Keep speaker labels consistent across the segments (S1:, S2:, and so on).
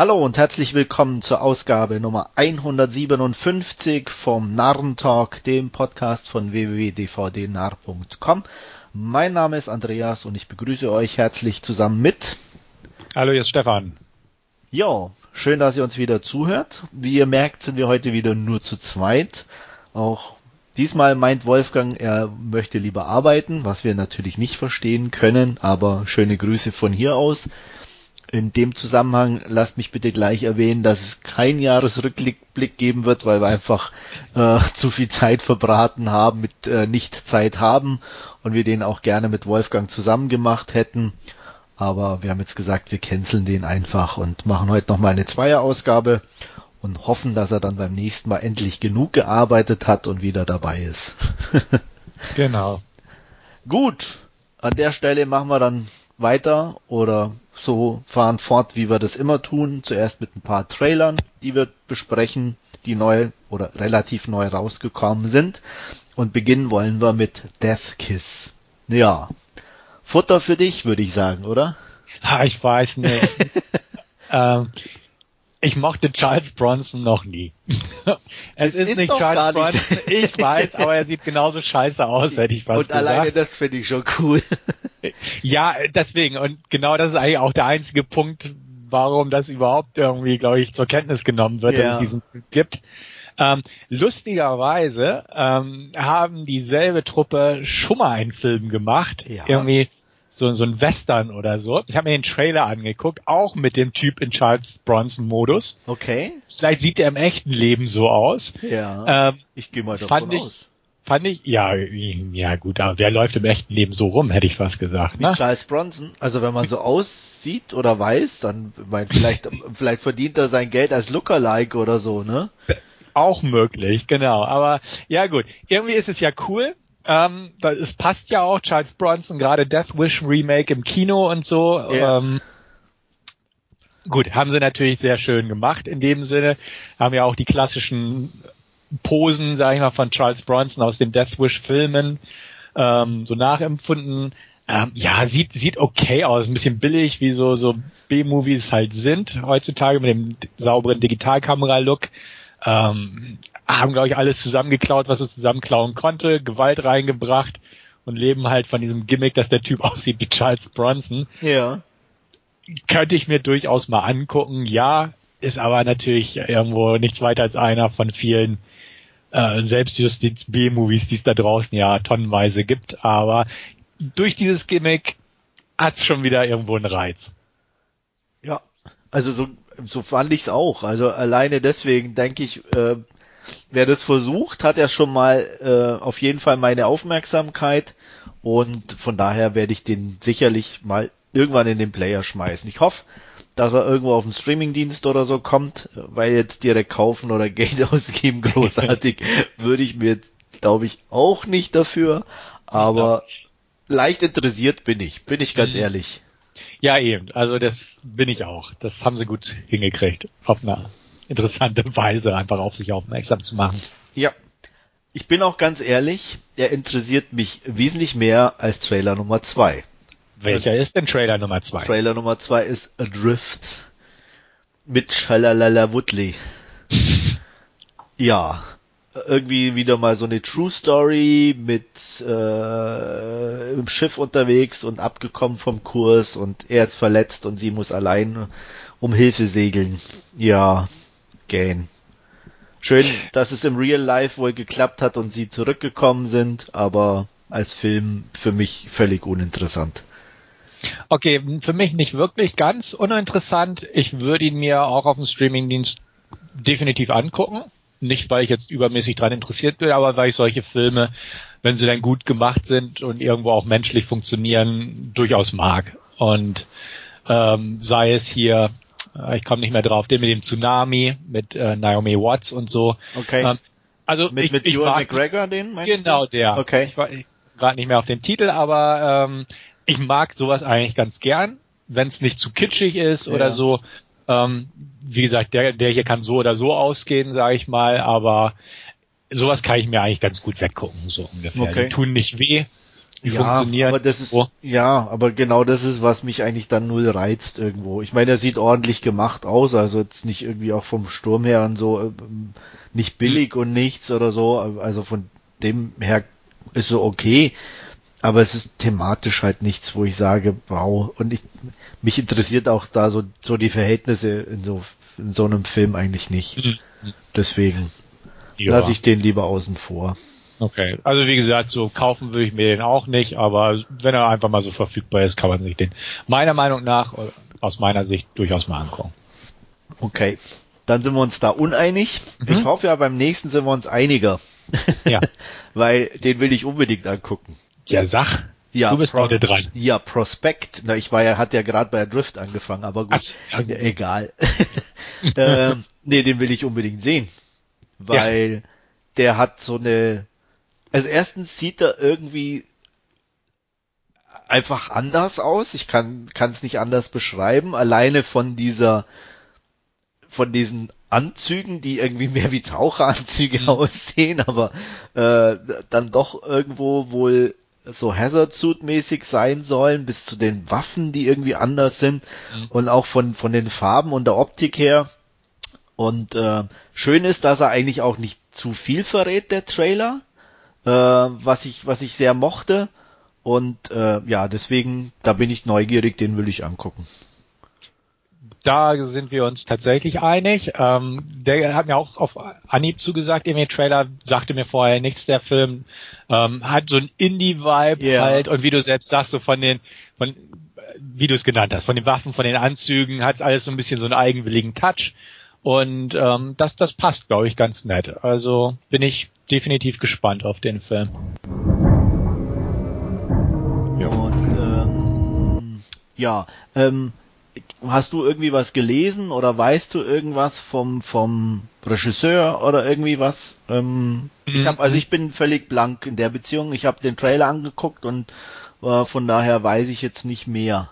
S1: Hallo und herzlich willkommen zur Ausgabe Nummer 157 vom Narrentalk, dem Podcast von www.dvdnarr.com. Mein Name ist Andreas und ich begrüße euch herzlich zusammen mit.
S2: Hallo, hier ist Stefan.
S1: Ja, schön, dass ihr uns wieder zuhört. Wie ihr merkt, sind wir heute wieder nur zu zweit. Auch diesmal meint Wolfgang, er möchte lieber arbeiten, was wir natürlich nicht verstehen können, aber schöne Grüße von hier aus. In dem Zusammenhang lasst mich bitte gleich erwähnen, dass es kein Jahresrückblick geben wird, weil wir einfach äh, zu viel Zeit verbraten haben, mit äh, nicht Zeit haben und wir den auch gerne mit Wolfgang zusammen gemacht hätten. Aber wir haben jetzt gesagt, wir canceln den einfach und machen heute nochmal eine Zweierausgabe und hoffen, dass er dann beim nächsten Mal endlich genug gearbeitet hat und wieder dabei ist.
S2: genau.
S1: Gut, an der Stelle machen wir dann weiter oder so fahren fort, wie wir das immer tun. Zuerst mit ein paar Trailern, die wir besprechen, die neu oder relativ neu rausgekommen sind. Und beginnen wollen wir mit Death Kiss. Ja. Futter für dich, würde ich sagen, oder?
S2: Ah, ich weiß nicht. ähm, ich mochte Charles Bronson noch nie. es ist, ist, nicht Charles Bronson, ich weiß, aber er sieht genauso scheiße aus, hätte ich fast
S1: Und gesagt. alleine das finde ich schon cool.
S2: ja, deswegen. Und genau das ist eigentlich auch der einzige Punkt, warum das überhaupt irgendwie, glaube ich, zur Kenntnis genommen wird, ja. dass es diesen gibt. Ähm, lustigerweise ähm, haben dieselbe Truppe schon mal einen Film gemacht. Ja. Irgendwie so, so ein Western oder so. Ich habe mir den Trailer angeguckt, auch mit dem Typ in Charles Bronson Modus.
S1: Okay.
S2: Vielleicht sieht er im echten Leben so aus.
S1: Ja. Ähm, ich gehe mal davon
S2: fand ich, aus. Fand ich, ja, ja gut, aber wer läuft im echten Leben so rum, hätte ich fast gesagt.
S1: Wie ne? Charles Bronson. Also wenn man so aussieht oder weiß, dann mein, vielleicht, vielleicht verdient er sein Geld als Lookalike oder so, ne?
S2: Auch möglich, genau. Aber ja gut, irgendwie ist es ja cool. Ähm, es passt ja auch, Charles Bronson, gerade Death Wish Remake im Kino und so. Yeah. Ähm, gut, haben sie natürlich sehr schön gemacht in dem Sinne. Haben ja auch die klassischen Posen, sag ich mal, von Charles Bronson aus den Death Wish Filmen ähm, so nachempfunden. Ähm, ja, sieht sieht okay aus, ein bisschen billig, wie so so B-Movies halt sind heutzutage mit dem sauberen Digitalkamera-Look. Ähm, haben, glaube ich, alles zusammengeklaut, was es zusammenklauen konnte, Gewalt reingebracht und leben halt von diesem Gimmick, dass der Typ aussieht wie Charles Bronson.
S1: Ja.
S2: Könnte ich mir durchaus mal angucken, ja, ist aber natürlich irgendwo nichts weiter als einer von vielen äh, Selbstjustiz B-Movies, die es da draußen ja tonnenweise gibt, aber durch dieses Gimmick hat's schon wieder irgendwo einen Reiz.
S1: Ja, also so, so fand ich's auch. Also alleine deswegen denke ich, äh, wer das versucht, hat ja schon mal äh, auf jeden Fall meine Aufmerksamkeit und von daher werde ich den sicherlich mal irgendwann in den Player schmeißen. Ich hoffe, dass er irgendwo auf dem Streamingdienst oder so kommt, weil jetzt direkt kaufen oder Geld ausgeben großartig würde ich mir, glaube ich, auch nicht dafür, aber leicht interessiert bin ich, bin ich ganz mhm. ehrlich.
S2: Ja, eben. Also das bin ich auch. Das haben sie gut hingekriegt. Auf eine interessante Weise einfach auf sich aufmerksam zu machen.
S1: Ja. Ich bin auch ganz ehrlich, er interessiert mich wesentlich mehr als Trailer Nummer zwei.
S2: Welcher ist denn Trailer Nummer zwei?
S1: Trailer Nummer zwei ist Adrift. Mit Shalalala Woodley. ja. Irgendwie wieder mal so eine True Story mit äh, im Schiff unterwegs und abgekommen vom Kurs und er ist verletzt und sie muss allein um Hilfe segeln. Ja, Gain. Schön, dass es im Real Life wohl geklappt hat und sie zurückgekommen sind, aber als Film für mich völlig uninteressant.
S2: Okay, für mich nicht wirklich ganz uninteressant. Ich würde ihn mir auch auf dem Streamingdienst definitiv angucken. Nicht, weil ich jetzt übermäßig dran interessiert bin, aber weil ich solche Filme, wenn sie dann gut gemacht sind und irgendwo auch menschlich funktionieren, durchaus mag. Und ähm, sei es hier, äh, ich komme nicht mehr drauf, den mit dem Tsunami, mit äh, Naomi Watts und so.
S1: Okay. Ähm,
S2: also
S1: mit,
S2: ich,
S1: mit
S2: ich
S1: Ewan McGregor den
S2: meinst Genau
S1: du?
S2: der.
S1: Okay.
S2: Ich war gerade nicht mehr auf den Titel, aber ähm, ich mag sowas eigentlich ganz gern, wenn es nicht zu kitschig ist ja. oder so. Ähm, wie gesagt, der, der hier kann so oder so ausgehen, sage ich mal, aber sowas kann ich mir eigentlich ganz gut weggucken, so ungefähr.
S1: Okay.
S2: Die tun nicht weh die
S1: ja,
S2: funktionieren.
S1: Aber das ist, ja, aber genau das ist, was mich eigentlich dann null reizt irgendwo. Ich meine, er sieht ordentlich gemacht aus, also jetzt nicht irgendwie auch vom Sturm her und so, ähm, nicht billig und nichts oder so, also von dem her ist so okay, aber es ist thematisch halt nichts, wo ich sage, wow, und ich, mich interessiert auch da so, so die Verhältnisse in so, in so einem Film eigentlich nicht. Mhm. Deswegen ja. lasse ich den lieber außen vor.
S2: Okay, also wie gesagt, so kaufen würde ich mir den auch nicht, aber wenn er einfach mal so verfügbar ist, kann man sich den meiner Meinung nach, aus meiner Sicht, durchaus mal angucken.
S1: Okay, dann sind wir uns da uneinig. Mhm. Ich hoffe ja, beim nächsten sind wir uns einiger. Ja. Weil den will ich unbedingt angucken.
S2: Ja, sag. Ja, du bist Pro heute dran.
S1: Ja, Prospect. Na, ich war ja, hat ja gerade bei Drift angefangen, aber gut. Ach, ja. Egal. ähm, nee, den will ich unbedingt sehen. Weil ja. der hat so eine also erstens sieht er irgendwie einfach anders aus. Ich kann es nicht anders beschreiben. Alleine von dieser, von diesen Anzügen, die irgendwie mehr wie Taucheranzüge mhm. aussehen, aber äh, dann doch irgendwo wohl so Hazard Suit mäßig sein sollen, bis zu den Waffen, die irgendwie anders sind mhm. und auch von von den Farben und der Optik her. Und äh, schön ist, dass er eigentlich auch nicht zu viel verrät, der Trailer äh, was ich, was ich sehr mochte. Und äh, ja, deswegen, da bin ich neugierig, den will ich angucken.
S2: Da sind wir uns tatsächlich einig. Ähm, der hat mir auch auf Anhieb zugesagt, im Trailer sagte mir vorher nichts, der Film ähm, hat so ein Indie-Vibe yeah. halt und wie du selbst sagst, so von den, von, wie du es genannt hast, von den Waffen, von den Anzügen, hat alles so ein bisschen so einen eigenwilligen Touch. Und ähm, das, das passt, glaube ich, ganz nett. Also bin ich definitiv gespannt auf den Film.
S1: Ja. Und ähm, ja, ähm, hast du irgendwie was gelesen oder weißt du irgendwas vom vom Regisseur oder irgendwie was? Ähm, mhm. Ich habe also ich bin völlig blank in der Beziehung. Ich habe den Trailer angeguckt und äh, von daher weiß ich jetzt nicht mehr.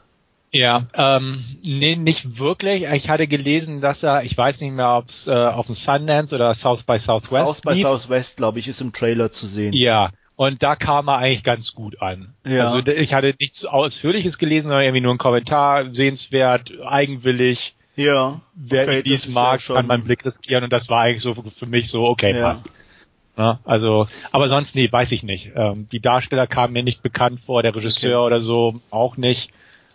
S2: Ja, ähm, nee, nicht wirklich. Ich hatte gelesen, dass er, ich weiß nicht mehr, ob es äh, auf dem Sundance oder South by Southwest
S1: South by lief. Southwest, glaube ich, ist im Trailer zu sehen.
S2: Ja, und da kam er eigentlich ganz gut an. Ja. Also ich hatte nichts Ausführliches gelesen, sondern irgendwie nur einen Kommentar, sehenswert, eigenwillig.
S1: Ja.
S2: Wer okay, dies mag, ja kann meinen Blick riskieren und das war eigentlich so für mich so, okay, ja. passt. Ja, also, aber sonst, nee, weiß ich nicht. Ähm, die Darsteller kamen mir nicht bekannt vor, der Regisseur okay. oder so auch nicht.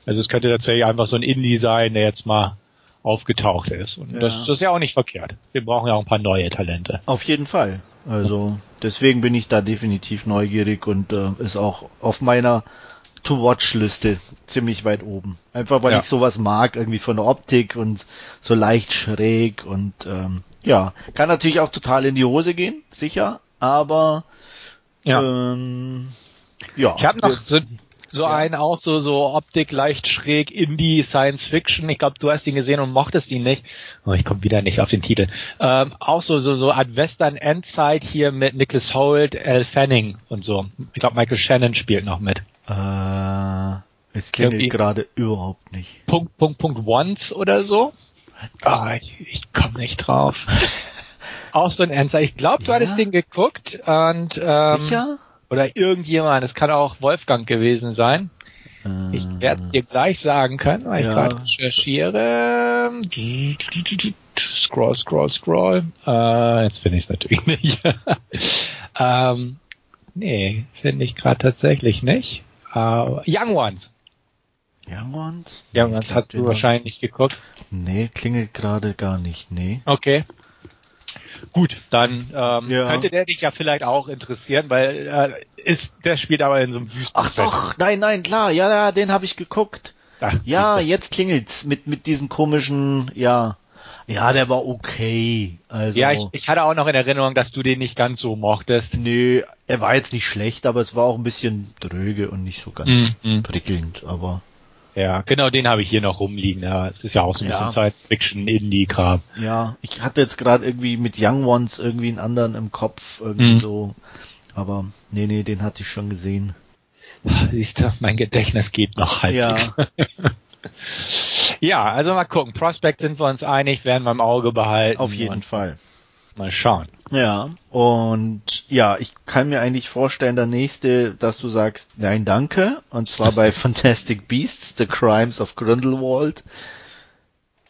S2: Also es könnte tatsächlich einfach so ein Indie sein, der jetzt mal aufgetaucht ist. Und ja. das, das ist ja auch nicht verkehrt. Wir brauchen ja auch ein paar neue Talente.
S1: Auf jeden Fall. Also deswegen bin ich da definitiv neugierig und äh, ist auch auf meiner To-Watch-Liste ziemlich weit oben. Einfach weil ja. ich sowas mag, irgendwie von der Optik und so leicht schräg und ähm, ja, kann natürlich auch total in die Hose gehen, sicher, aber
S2: ja. Ähm, ja. Ich habe noch so, so ja. einen auch so, so Optik leicht schräg Indie Science Fiction. Ich glaube, du hast ihn gesehen und mochtest ihn nicht. Oh, ich komme wieder nicht auf den Titel. Ähm, auch so, so, so Art Western Endzeit hier mit Nicholas Holt, Al Fanning und so. Ich glaube, Michael Shannon spielt noch mit.
S1: Äh, es klingt gerade überhaupt nicht.
S2: Punkt, Punkt, Punkt Once oder so. Oh, ich, ich komme nicht drauf. auch so ein Endzeit. Ich glaube, du ja. hattest den geguckt und ähm,
S1: Sicher?
S2: Oder irgendjemand, es kann auch Wolfgang gewesen sein. Ich werde es dir gleich sagen können, weil ja. ich gerade recherchiere. Scroll, scroll, scroll. Äh, jetzt finde ich es natürlich nicht. ähm, nee, finde ich gerade tatsächlich nicht. Uh, Young Ones.
S1: Young Ones?
S2: Young Ones hast du wahrscheinlich geguckt.
S1: Nee, klingelt gerade gar nicht, nee.
S2: Okay. Gut, dann ähm, ja. könnte der dich ja vielleicht auch interessieren, weil äh, ist der spielt aber in so einem Wüsten.
S1: Ach doch, nein, nein, klar, ja, ja, den habe ich geguckt. Ach, ja, jetzt klingelt's mit mit diesen komischen, ja. Ja, der war okay. Also
S2: ja, ich, ich hatte auch noch in Erinnerung, dass du den nicht ganz so mochtest.
S1: Nö, er war jetzt nicht schlecht, aber es war auch ein bisschen dröge und nicht so ganz mm, prickelnd, aber
S2: ja, genau den habe ich hier noch rumliegen. Ja, es ist ja auch so ein ja. bisschen Science-Fiction, Indie-Kram.
S1: Ja, ich hatte jetzt gerade irgendwie mit Young Ones irgendwie einen anderen im Kopf, irgendwie mhm. so. Aber nee, nee, den hatte ich schon gesehen.
S2: Siehst du, mein Gedächtnis geht noch halbwegs. Ja. ja, also mal gucken. Prospect sind wir uns einig, werden wir im Auge behalten.
S1: Auf jeden Fall.
S2: Mal schauen.
S1: Ja, und ja, ich kann mir eigentlich vorstellen, der nächste, dass du sagst, nein, danke. Und zwar bei Fantastic Beasts, The Crimes of Grindelwald.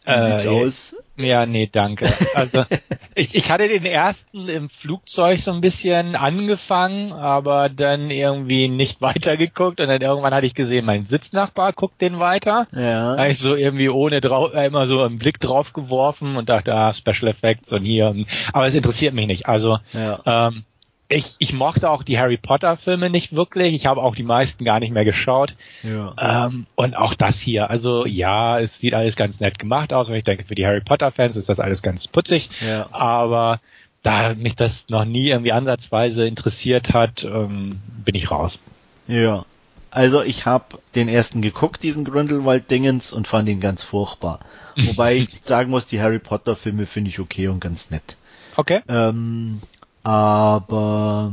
S2: Wie äh, sieht's aus? Ja, nee, danke. Also ich, ich hatte den ersten im Flugzeug so ein bisschen angefangen, aber dann irgendwie nicht weitergeguckt und dann irgendwann hatte ich gesehen, mein Sitznachbar guckt den weiter. Ja. Da habe ich so irgendwie ohne drauf, äh, immer so einen Blick drauf geworfen und dachte, ah, Special Effects und hier. Aber es interessiert mich nicht. Also ja. ähm, ich, ich mochte auch die Harry Potter Filme nicht wirklich. Ich habe auch die meisten gar nicht mehr geschaut. Ja. Ähm, und auch das hier. Also ja, es sieht alles ganz nett gemacht aus. Und ich denke, für die Harry Potter Fans ist das alles ganz putzig. Ja. Aber da mich das noch nie irgendwie ansatzweise interessiert hat, ähm, bin ich raus.
S1: Ja. Also ich habe den ersten geguckt, diesen Grindelwald-Dingens, und fand ihn ganz furchtbar. Wobei ich sagen muss, die Harry Potter Filme finde ich okay und ganz nett.
S2: Okay.
S1: Ähm, aber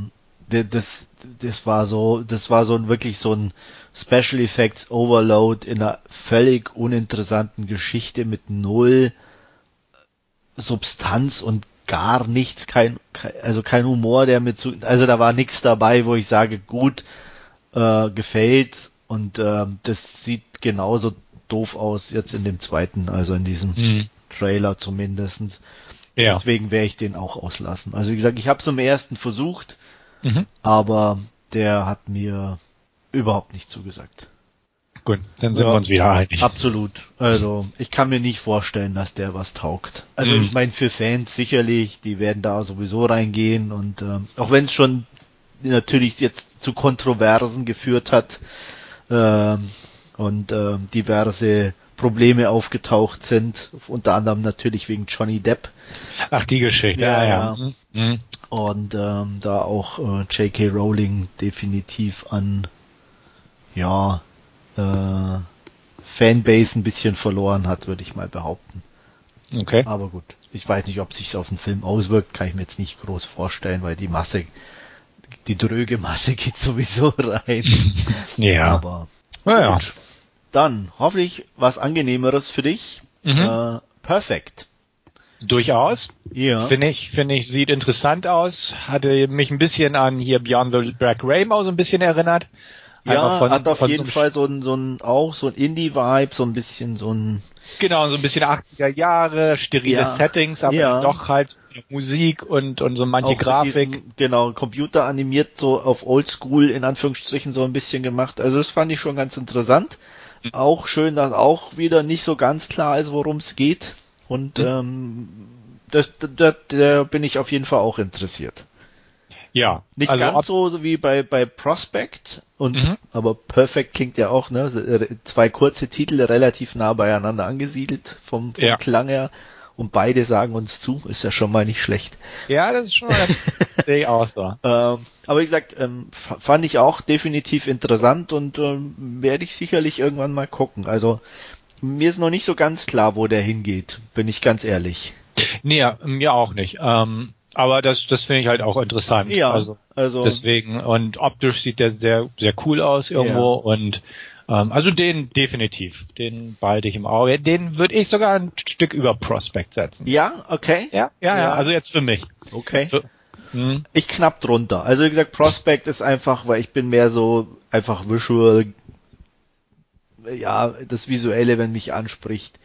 S1: das, das war so, das war so ein wirklich so ein Special Effects Overload in einer völlig uninteressanten Geschichte mit null Substanz und gar nichts, kein, also kein Humor, der mir zu, also da war nichts dabei, wo ich sage, gut, äh, gefällt und äh, das sieht genauso doof aus jetzt in dem zweiten, also in diesem mhm. Trailer zumindestens. Ja. Deswegen werde ich den auch auslassen. Also wie gesagt, ich habe es im ersten versucht, mhm. aber der hat mir überhaupt nicht zugesagt.
S2: Gut, dann sind ja, wir uns wieder einig.
S1: Absolut. Also ich kann mir nicht vorstellen, dass der was taugt. Also mhm. ich meine für Fans sicherlich, die werden da sowieso reingehen und ähm, auch wenn es schon natürlich jetzt zu Kontroversen geführt hat ähm, und äh, diverse Probleme aufgetaucht sind, unter anderem natürlich wegen Johnny Depp.
S2: Ach, die Geschichte, ja, ja. ja.
S1: Mhm. Und ähm, da auch äh, J.K. Rowling definitiv an ja äh, Fanbase ein bisschen verloren hat, würde ich mal behaupten.
S2: Okay.
S1: Aber gut, ich weiß nicht, ob sich's auf den Film auswirkt, kann ich mir jetzt nicht groß vorstellen, weil die Masse, die dröge Masse geht sowieso rein.
S2: ja.
S1: Aber ja. gut. Dann hoffentlich was angenehmeres für dich. Mhm. Äh, perfekt.
S2: Durchaus. Ja. Finde ich, finde ich, sieht interessant aus. Hatte mich ein bisschen an hier Beyond the Black Rainbow so ein bisschen erinnert.
S1: ja, von, hat auf jeden so Fall so ein, so ein, auch so ein Indie-Vibe, so ein bisschen so ein,
S2: Genau, so ein bisschen 80er Jahre, sterile ja, Settings, aber ja. doch halt Musik und, und so manche Auch Grafik. Diesen,
S1: genau, Computer animiert, so auf Oldschool in Anführungsstrichen so ein bisschen gemacht. Also das fand ich schon ganz interessant. Auch schön, dass auch wieder nicht so ganz klar ist, worum es geht. Und mhm. ähm, das, da, da bin ich auf jeden Fall auch interessiert.
S2: Ja.
S1: Nicht also ganz so wie bei, bei Prospect und, mhm. aber Perfect klingt ja auch, ne? Zwei kurze Titel relativ nah beieinander angesiedelt vom, vom ja. Klang her. Und beide sagen uns zu, ist ja schon mal nicht schlecht.
S2: Ja, das ist schon mal sehe ich auch so.
S1: ähm, aber wie gesagt, ähm, fand ich auch definitiv interessant und ähm, werde ich sicherlich irgendwann mal gucken. Also mir ist noch nicht so ganz klar, wo der hingeht, bin ich ganz ehrlich.
S2: Nee, mir auch nicht. Ähm, aber das, das finde ich halt auch interessant.
S1: Ja, also, also
S2: deswegen und optisch sieht der sehr, sehr cool aus irgendwo ja. und ähm, also den definitiv, den behalte ich im Auge. Den würde ich sogar ein Stück über Prospect setzen.
S1: Ja, okay.
S2: Ja, ja, ja. ja also jetzt für mich.
S1: Okay. Für, hm. Ich knapp drunter. Also wie gesagt, Prospect ist einfach, weil ich bin mehr so einfach visual, ja, das Visuelle, wenn mich anspricht.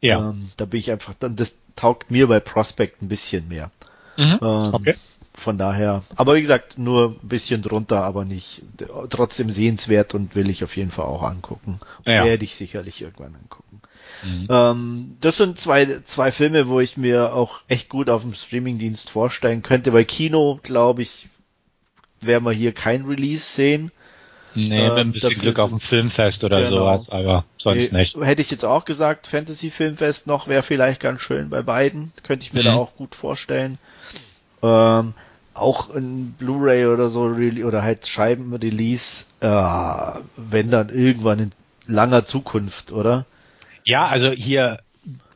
S1: Ja. Ähm, da bin ich einfach, dann das taugt mir bei Prospect ein bisschen mehr.
S2: Mhm. Ähm, okay.
S1: Von daher, aber wie gesagt, nur ein bisschen drunter, aber nicht trotzdem sehenswert und will ich auf jeden Fall auch angucken. Ja. Werde ich sicherlich irgendwann angucken. Mhm. Ähm, das sind zwei, zwei Filme, wo ich mir auch echt gut auf dem Streamingdienst vorstellen könnte. Bei Kino, glaube ich, werden wir hier kein Release sehen.
S2: Nee, ähm, mit ein bisschen Glück auf dem Filmfest oder genau. sowas, aber sonst nee, nicht.
S1: Hätte ich jetzt auch gesagt, Fantasy Filmfest noch wäre vielleicht ganz schön bei beiden. Könnte ich mir mhm. da auch gut vorstellen. Ähm, auch ein Blu-ray oder so oder halt Scheibenrelease, äh, wenn dann irgendwann in langer Zukunft, oder?
S2: Ja, also hier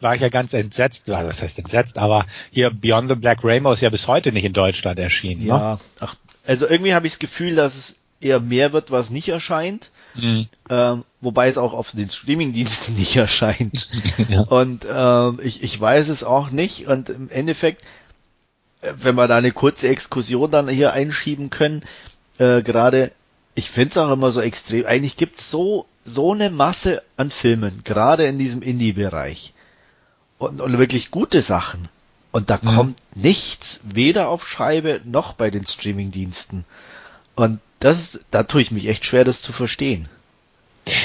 S2: war ich ja ganz entsetzt, was heißt entsetzt, aber hier Beyond the Black Rainbow ist ja bis heute nicht in Deutschland erschienen. Ne?
S1: Ja, ne? ach, also irgendwie habe ich das Gefühl, dass es eher mehr wird, was nicht erscheint. Mhm. Ähm, wobei es auch auf den Streamingdiensten nicht erscheint. ja. Und ähm, ich, ich weiß es auch nicht. Und im Endeffekt, wenn wir da eine kurze Exkursion dann hier einschieben können, äh, gerade, ich finde es auch immer so extrem, eigentlich gibt es so, so eine Masse an Filmen, gerade in diesem Indie-Bereich. Und, und wirklich gute Sachen. Und da mhm. kommt nichts, weder auf Scheibe noch bei den Streaming-Diensten. Und das, da tue ich mich echt schwer, das zu verstehen.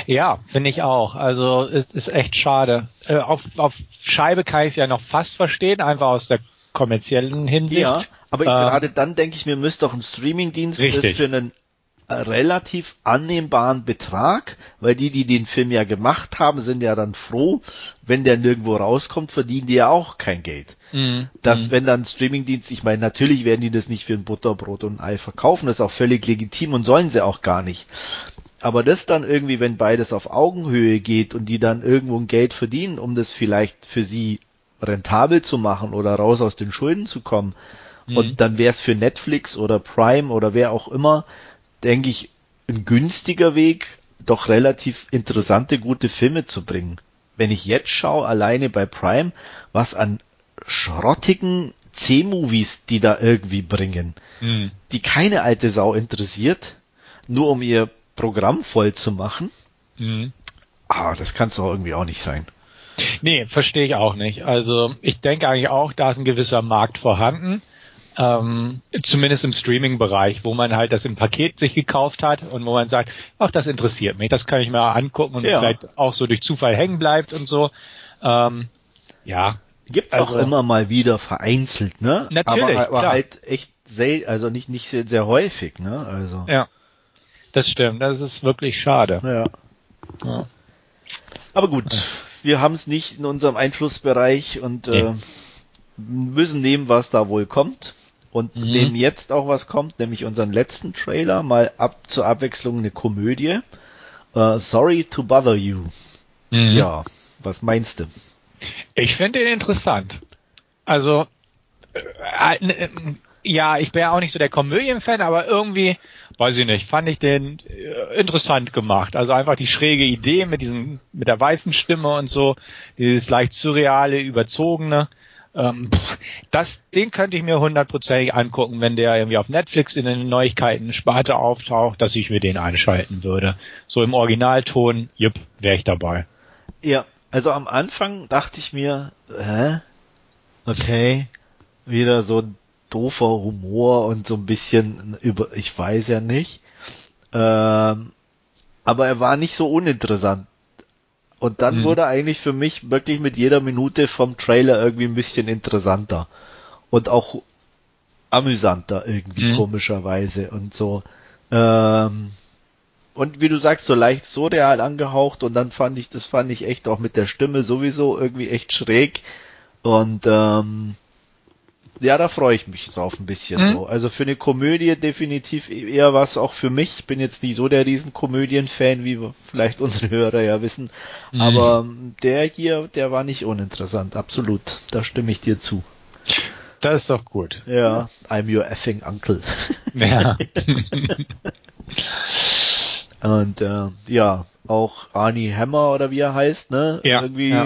S2: Ja, finde ich auch. Also es ist echt schade. Äh, auf, auf Scheibe kann ich es ja noch fast verstehen, einfach aus der kommerziellen Hinsicht. Ja,
S1: aber ähm, gerade dann denke ich mir, müsste doch ein Streamingdienst für einen äh, relativ annehmbaren Betrag, weil die, die den Film ja gemacht haben, sind ja dann froh, wenn der nirgendwo rauskommt, verdienen die ja auch kein Geld. Mm, dass mm. wenn dann Streamingdienst, ich meine, natürlich werden die das nicht für ein Butterbrot und ein Ei verkaufen, das ist auch völlig legitim und sollen sie auch gar nicht. Aber das dann irgendwie, wenn beides auf Augenhöhe geht und die dann irgendwo ein Geld verdienen, um das vielleicht für sie rentabel zu machen oder raus aus den Schulden zu kommen, mhm. und dann wäre es für Netflix oder Prime oder wer auch immer, denke ich, ein günstiger Weg, doch relativ interessante, gute Filme zu bringen. Wenn ich jetzt schaue, alleine bei Prime, was an schrottigen C-Movies die da irgendwie bringen, mhm. die keine alte Sau interessiert, nur um ihr Programm voll zu machen. Mhm. Ah, das kann es doch irgendwie auch nicht sein.
S2: Nee, verstehe ich auch nicht. Also ich denke eigentlich auch, da ist ein gewisser Markt vorhanden. Ähm, zumindest im Streaming-Bereich, wo man halt das im Paket sich gekauft hat und wo man sagt, ach, das interessiert mich, das kann ich mir angucken und ja. vielleicht auch so durch Zufall hängen bleibt und so. Ähm, ja.
S1: Gibt also, auch immer mal wieder vereinzelt, ne?
S2: Natürlich.
S1: Aber, aber halt echt sehr, also nicht, nicht sehr, sehr häufig, ne? Also.
S2: Ja. Das stimmt, das ist wirklich schade.
S1: Ja. ja. Aber gut, wir haben es nicht in unserem Einflussbereich und äh, müssen nehmen, was da wohl kommt. Und mhm. nehmen jetzt auch was kommt, nämlich unseren letzten Trailer, mal ab zur Abwechslung eine Komödie. Uh, Sorry to bother you. Mhm. Ja, was meinst du?
S2: Ich finde ihn interessant. Also, äh, äh, ja, ich wäre auch nicht so der Komödienfan, aber irgendwie weiß ich nicht, fand ich den äh, interessant gemacht. Also einfach die schräge Idee mit diesem, mit der weißen Stimme und so, dieses leicht surreale, überzogene. Ähm, das, den könnte ich mir hundertprozentig angucken, wenn der irgendwie auf Netflix in den Neuigkeiten Sparte auftaucht, dass ich mir den einschalten würde. So im Originalton, jupp, wäre ich dabei.
S1: Ja, also am Anfang dachte ich mir, hä? Okay, wieder so ein doofer Humor und so ein bisschen über, ich weiß ja nicht. Ähm, aber er war nicht so uninteressant. Und dann mhm. wurde eigentlich für mich wirklich mit jeder Minute vom Trailer irgendwie ein bisschen interessanter. Und auch amüsanter irgendwie, mhm. komischerweise. Und so. Ähm, und wie du sagst, so leicht so real angehaucht und dann fand ich, das fand ich echt auch mit der Stimme sowieso irgendwie echt schräg. Und ähm, ja, da freue ich mich drauf ein bisschen mhm. so. Also für eine Komödie definitiv eher was auch für mich. Ich bin jetzt nicht so der Riesenkomödien-Fan, wie vielleicht unsere Hörer ja wissen. Mhm. Aber ähm, der hier, der war nicht uninteressant, absolut. Da stimme ich dir zu.
S2: Das ist doch gut.
S1: Ja, I'm your effing uncle.
S2: Ja.
S1: Und äh, ja, auch Arnie Hammer oder wie er heißt, ne?
S2: Ja,
S1: Irgendwie ja.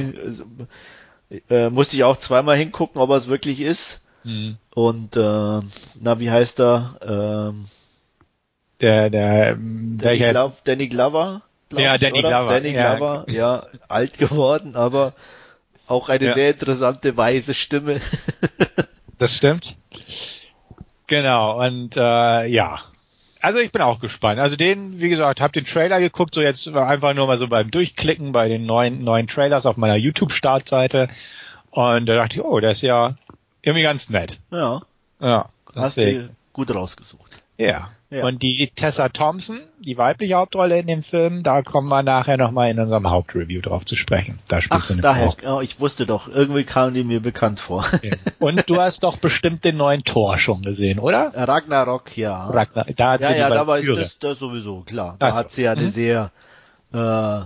S1: Äh, musste ich auch zweimal hingucken, ob er es wirklich ist. Mhm. Und äh, na, wie heißt er? Ähm,
S2: der, der, Danny,
S1: Glo Danny Glover?
S2: Ja, Danny oder? Glover.
S1: Danny Glover, ja. ja, alt geworden, aber auch eine ja. sehr interessante weise Stimme.
S2: das stimmt. Genau, und äh, ja. Also ich bin auch gespannt. Also den, wie gesagt, hab den Trailer geguckt, so jetzt einfach nur mal so beim Durchklicken bei den neuen neuen Trailers auf meiner YouTube-Startseite. Und da dachte ich, oh, der ist ja irgendwie ganz nett.
S1: Ja.
S2: Ja.
S1: Hast du gut rausgesucht.
S2: Ja. ja. Und die Tessa Thompson, die weibliche Hauptrolle in dem Film, da kommen wir nachher nochmal in unserem Hauptreview drauf zu sprechen. Da spielt
S1: Ach, sie eine daher. Oh, ich wusste doch, irgendwie kam die mir bekannt vor.
S2: Ja. Und du hast doch bestimmt den neuen Tor schon gesehen, oder?
S1: Ragnarok, ja.
S2: Ragnar, da hat
S1: ja,
S2: sie
S1: ja, da war ich das, das sowieso, klar. Da so. hat sie ja eine hm? sehr äh,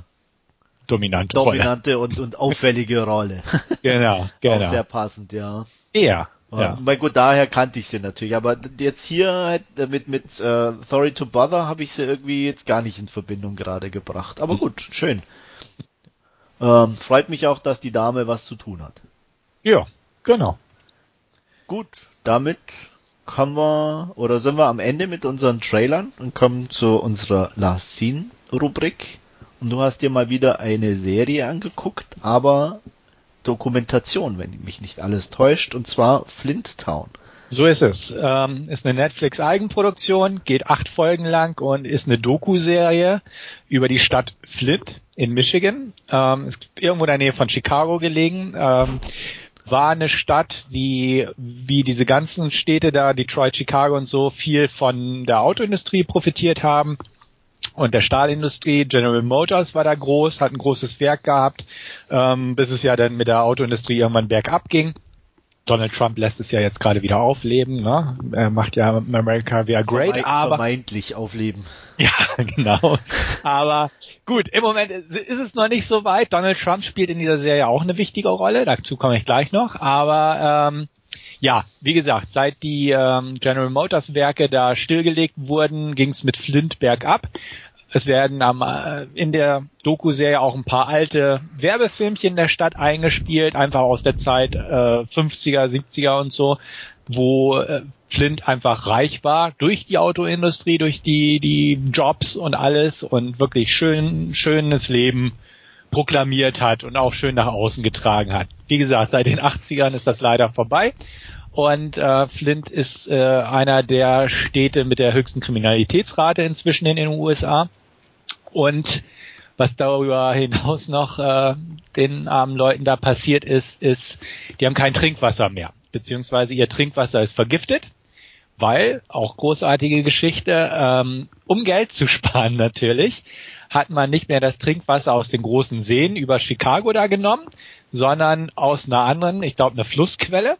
S2: dominante,
S1: dominante und, und auffällige Rolle.
S2: Genau, genau.
S1: Auch sehr passend, ja.
S2: Ja.
S1: Ja. Mein gut, daher kannte ich sie natürlich, aber jetzt hier mit mit äh, Sorry to Bother habe ich sie irgendwie jetzt gar nicht in Verbindung gerade gebracht. Aber gut, schön. Ähm, freut mich auch, dass die Dame was zu tun hat.
S2: Ja, genau.
S1: Gut, damit kommen wir oder sind wir am Ende mit unseren Trailern und kommen zu unserer Last Scene Rubrik. Und du hast dir mal wieder eine Serie angeguckt, aber Dokumentation, wenn mich nicht alles täuscht, und zwar Flint Town.
S2: So ist es. Ähm, ist eine Netflix-Eigenproduktion, geht acht Folgen lang und ist eine Doku-Serie über die Stadt Flint in Michigan. Ähm, ist irgendwo in der Nähe von Chicago gelegen. Ähm, war eine Stadt, die wie diese ganzen Städte da, Detroit, Chicago und so, viel von der Autoindustrie profitiert haben und der Stahlindustrie. General Motors war da groß, hat ein großes Werk gehabt, ähm, bis es ja dann mit der Autoindustrie irgendwann bergab ging. Donald Trump lässt es ja jetzt gerade wieder aufleben, ne? Er macht ja America wieder great,
S1: Verme
S2: aber
S1: vermeintlich aufleben.
S2: ja, genau. Aber gut, im Moment ist es noch nicht so weit. Donald Trump spielt in dieser Serie auch eine wichtige Rolle. Dazu komme ich gleich noch. Aber ähm, ja, wie gesagt, seit die ähm, General Motors Werke da stillgelegt wurden, ging es mit Flint bergab. Es werden am, äh, in der Doku-Serie auch ein paar alte Werbefilmchen der Stadt eingespielt, einfach aus der Zeit äh, 50er, 70er und so, wo äh, Flint einfach reich war durch die Autoindustrie, durch die, die Jobs und alles und wirklich schön, schönes Leben proklamiert hat und auch schön nach außen getragen hat. Wie gesagt, seit den 80ern ist das leider vorbei. Und äh, Flint ist äh, einer der Städte mit der höchsten Kriminalitätsrate inzwischen in den USA. Und was darüber hinaus noch äh, den armen Leuten da passiert ist, ist, die haben kein Trinkwasser mehr. Beziehungsweise ihr Trinkwasser ist vergiftet, weil, auch großartige Geschichte, ähm, um Geld zu sparen natürlich, hat man nicht mehr das Trinkwasser aus den großen Seen über Chicago da genommen, sondern aus einer anderen, ich glaube, eine Flussquelle.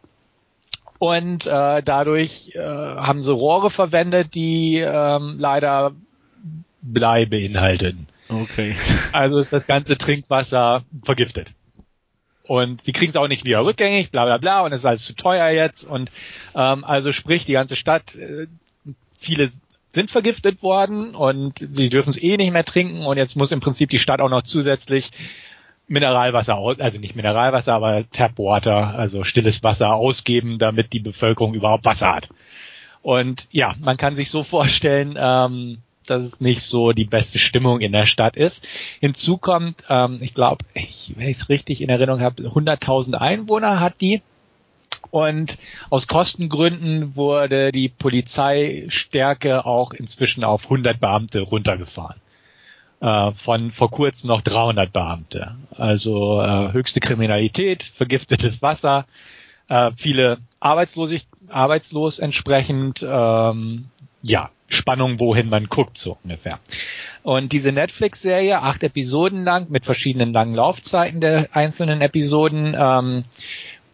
S2: Und äh, dadurch äh, haben sie Rohre verwendet, die ähm, leider Blei beinhalteten.
S1: Okay.
S2: Also ist das ganze Trinkwasser vergiftet. Und sie kriegen es auch nicht wieder rückgängig, bla bla bla, und es ist alles zu teuer jetzt. Und ähm, also sprich, die ganze Stadt, äh, viele sind vergiftet worden und sie dürfen es eh nicht mehr trinken und jetzt muss im Prinzip die Stadt auch noch zusätzlich Mineralwasser, also nicht Mineralwasser, aber Tapwater, also stilles Wasser ausgeben, damit die Bevölkerung überhaupt Wasser hat. Und ja, man kann sich so vorstellen, ähm, dass es nicht so die beste Stimmung in der Stadt ist. Hinzu kommt, ähm, ich glaube, wenn ich es richtig in Erinnerung habe, 100.000 Einwohner hat die. Und aus Kostengründen wurde die Polizeistärke auch inzwischen auf 100 Beamte runtergefahren äh, von vor kurzem noch 300 Beamte. Also äh, höchste Kriminalität, vergiftetes Wasser, äh, viele arbeitslosig, arbeitslos entsprechend, ähm, ja, Spannung, wohin man guckt, so ungefähr. Und diese Netflix-Serie, acht Episoden lang, mit verschiedenen langen Laufzeiten der einzelnen Episoden, ähm,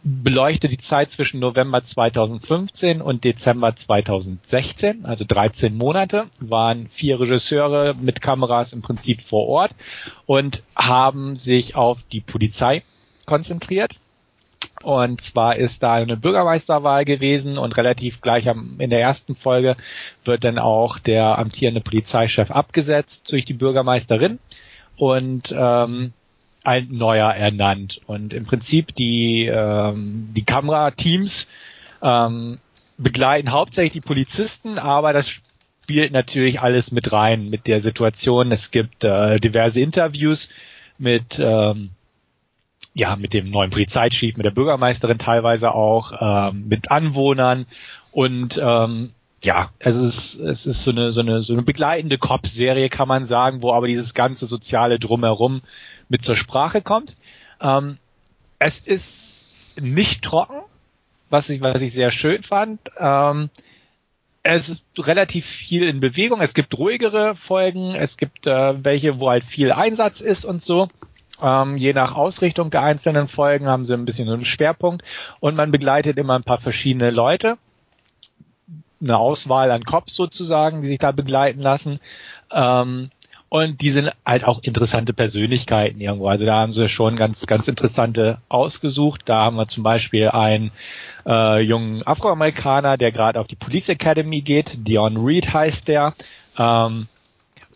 S2: beleuchtet die Zeit zwischen November 2015 und Dezember 2016, also 13 Monate, waren vier Regisseure mit Kameras im Prinzip vor Ort und haben sich auf die Polizei konzentriert. Und zwar ist da eine Bürgermeisterwahl gewesen und relativ gleich am, in der ersten Folge wird dann auch der amtierende Polizeichef abgesetzt durch die Bürgermeisterin. Und ähm, ein neuer ernannt. Und im Prinzip die, ähm, die Kamerateams ähm, begleiten hauptsächlich die Polizisten, aber das spielt natürlich alles mit rein mit der Situation. Es gibt äh, diverse Interviews mit ähm, ja mit dem neuen Polizeichief, mit der Bürgermeisterin teilweise auch, ähm, mit Anwohnern und ähm, ja, es ist, es ist so eine, so eine, so eine begleitende Cop-Serie, kann man sagen, wo aber dieses ganze soziale Drumherum mit zur Sprache kommt. Ähm, es ist nicht trocken, was ich, was ich sehr schön fand. Ähm, es ist relativ viel in Bewegung. Es gibt ruhigere Folgen. Es gibt äh, welche, wo halt viel Einsatz ist und so. Ähm, je nach Ausrichtung der einzelnen Folgen haben sie ein bisschen einen Schwerpunkt und man begleitet immer ein paar verschiedene Leute eine Auswahl an Cops sozusagen, die sich da begleiten lassen. Ähm, und die sind halt auch interessante Persönlichkeiten irgendwo. Also da haben sie schon ganz, ganz interessante ausgesucht. Da haben wir zum Beispiel einen äh, jungen Afroamerikaner, der gerade auf die Police Academy geht. Dion Reed heißt der. Ähm,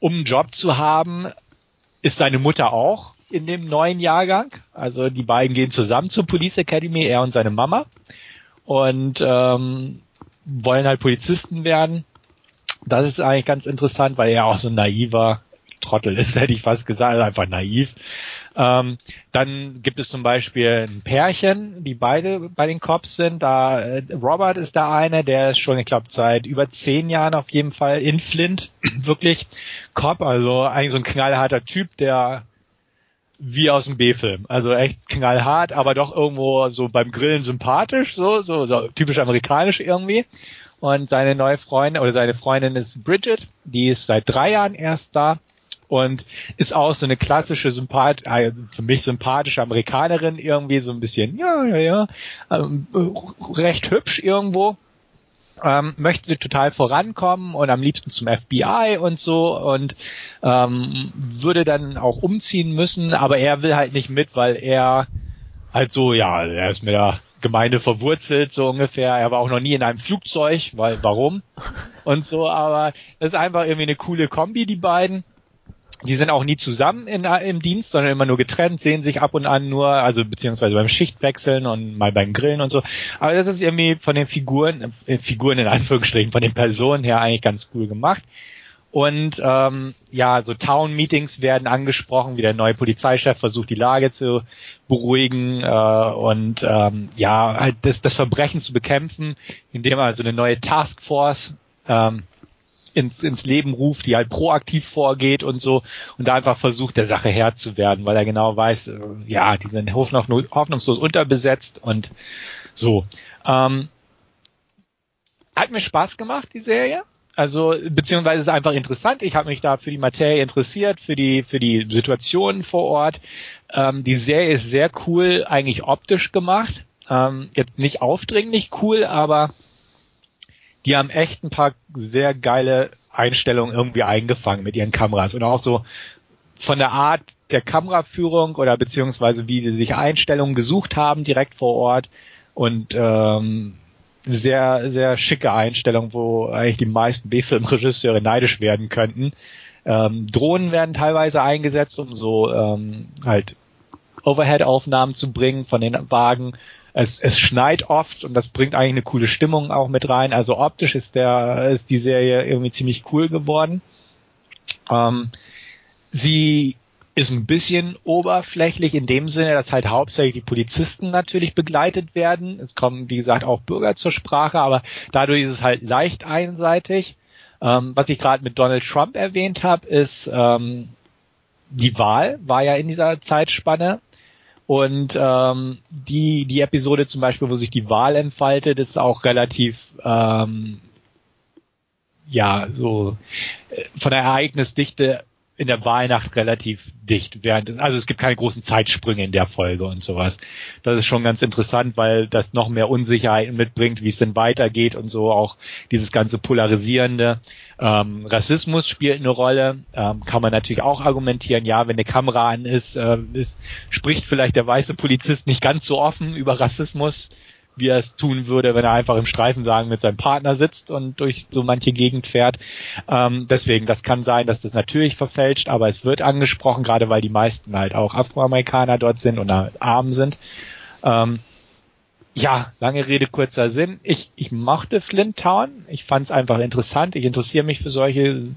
S2: um einen Job zu haben, ist seine Mutter auch in dem neuen Jahrgang. Also die beiden gehen zusammen zur Police Academy, er und seine Mama. und ähm, wollen halt Polizisten werden. Das ist eigentlich ganz interessant, weil er auch so ein naiver Trottel ist, hätte ich fast gesagt, also einfach naiv. Ähm, dann gibt es zum Beispiel ein Pärchen, die beide bei den Cops sind. Da äh, Robert ist da eine, der ist schon, ich glaube, seit über zehn Jahren auf jeden Fall in Flint wirklich Cop, also eigentlich so ein knallharter Typ, der wie aus dem B-Film. Also echt knallhart, aber doch irgendwo so beim Grillen sympathisch, so, so, so typisch amerikanisch irgendwie. Und seine neue Freundin oder seine Freundin ist Bridget, die ist seit drei Jahren erst da und ist auch so eine klassische Sympath äh, für mich sympathische Amerikanerin irgendwie so ein bisschen ja ja ja ähm, recht hübsch irgendwo ähm, möchte total vorankommen und am liebsten zum FBI und so und ähm, würde dann auch umziehen müssen, aber er will halt nicht mit, weil er halt so, ja, er ist mit der Gemeinde verwurzelt, so ungefähr. Er war auch noch nie in einem Flugzeug, weil warum? Und so, aber das ist einfach irgendwie eine coole Kombi, die beiden die sind auch nie zusammen in, im Dienst, sondern immer nur getrennt, sehen sich ab und an nur, also beziehungsweise beim Schichtwechseln und mal beim Grillen und so. Aber das ist irgendwie von den Figuren, äh, Figuren in Anführungsstrichen, von den Personen her eigentlich ganz cool gemacht. Und ähm, ja, so Town-Meetings werden angesprochen, wie der neue Polizeichef versucht, die Lage zu beruhigen äh, und ähm, ja, halt das, das Verbrechen zu bekämpfen, indem er also eine neue Taskforce ähm, ins, ins Leben ruft, die halt proaktiv vorgeht und so und da einfach versucht, der Sache Herr zu werden, weil er genau weiß, äh, ja, die sind hoffnungslos unterbesetzt und so. Ähm, hat mir Spaß gemacht, die Serie. Also, beziehungsweise ist einfach interessant. Ich habe mich da für die Materie interessiert, für die, für die Situation vor Ort. Ähm, die Serie ist sehr cool, eigentlich optisch gemacht. Ähm, jetzt nicht aufdringlich cool, aber die haben echt ein paar sehr geile Einstellungen irgendwie eingefangen mit ihren Kameras und auch so von der Art der Kameraführung oder beziehungsweise wie sie sich Einstellungen gesucht haben direkt vor Ort und ähm, sehr, sehr schicke Einstellung, wo eigentlich die meisten B-Film-Regisseure neidisch werden könnten. Ähm, Drohnen werden teilweise eingesetzt, um so ähm, halt Overhead-Aufnahmen zu bringen von den Wagen es, es schneit oft und das bringt eigentlich eine coole Stimmung auch mit rein. Also optisch ist der, ist die Serie irgendwie ziemlich cool geworden. Ähm, sie ist ein bisschen oberflächlich in dem Sinne, dass halt hauptsächlich die Polizisten natürlich begleitet werden. Es kommen, wie gesagt, auch Bürger zur Sprache, aber dadurch ist es halt leicht einseitig. Ähm, was ich gerade mit Donald Trump erwähnt habe, ist ähm, die Wahl war ja in dieser Zeitspanne und ähm, die, die Episode zum Beispiel, wo sich die Wahl entfaltet, ist auch relativ ähm, ja so äh, von der Ereignisdichte in der Wahlnacht relativ dicht. Während, also es gibt keine großen Zeitsprünge in der Folge und sowas. Das ist schon ganz interessant, weil das noch mehr Unsicherheiten mitbringt, wie es denn weitergeht und so auch dieses ganze polarisierende. Ähm, Rassismus spielt eine Rolle, ähm, kann man natürlich auch argumentieren. Ja, wenn eine Kamera an ist, äh, ist, spricht vielleicht der weiße Polizist nicht ganz so offen über Rassismus wie er es tun würde, wenn er einfach im Streifensagen mit seinem Partner sitzt und durch so manche Gegend fährt. Ähm, deswegen, das kann sein, dass das natürlich verfälscht, aber es wird angesprochen, gerade weil die meisten halt auch Afroamerikaner dort sind und arm sind. Ähm, ja, lange Rede, kurzer Sinn. Ich, ich mochte Flint Town. Ich fand es einfach interessant. Ich interessiere mich für solche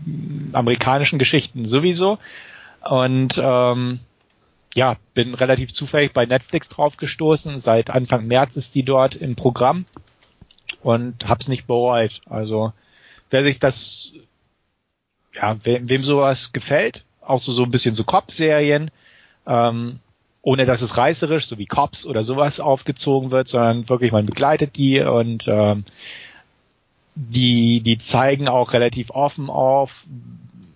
S2: amerikanischen Geschichten sowieso. Und ähm, ja, bin relativ zufällig bei Netflix draufgestoßen. Seit Anfang März ist die dort im Programm und hab's nicht bereut. Also wer sich das, ja, wem, wem sowas gefällt, auch so so ein bisschen so Cop-Serien, ähm, ohne dass es reißerisch, so wie Cops oder sowas aufgezogen wird, sondern wirklich man begleitet die und ähm, die die zeigen auch relativ offen auf,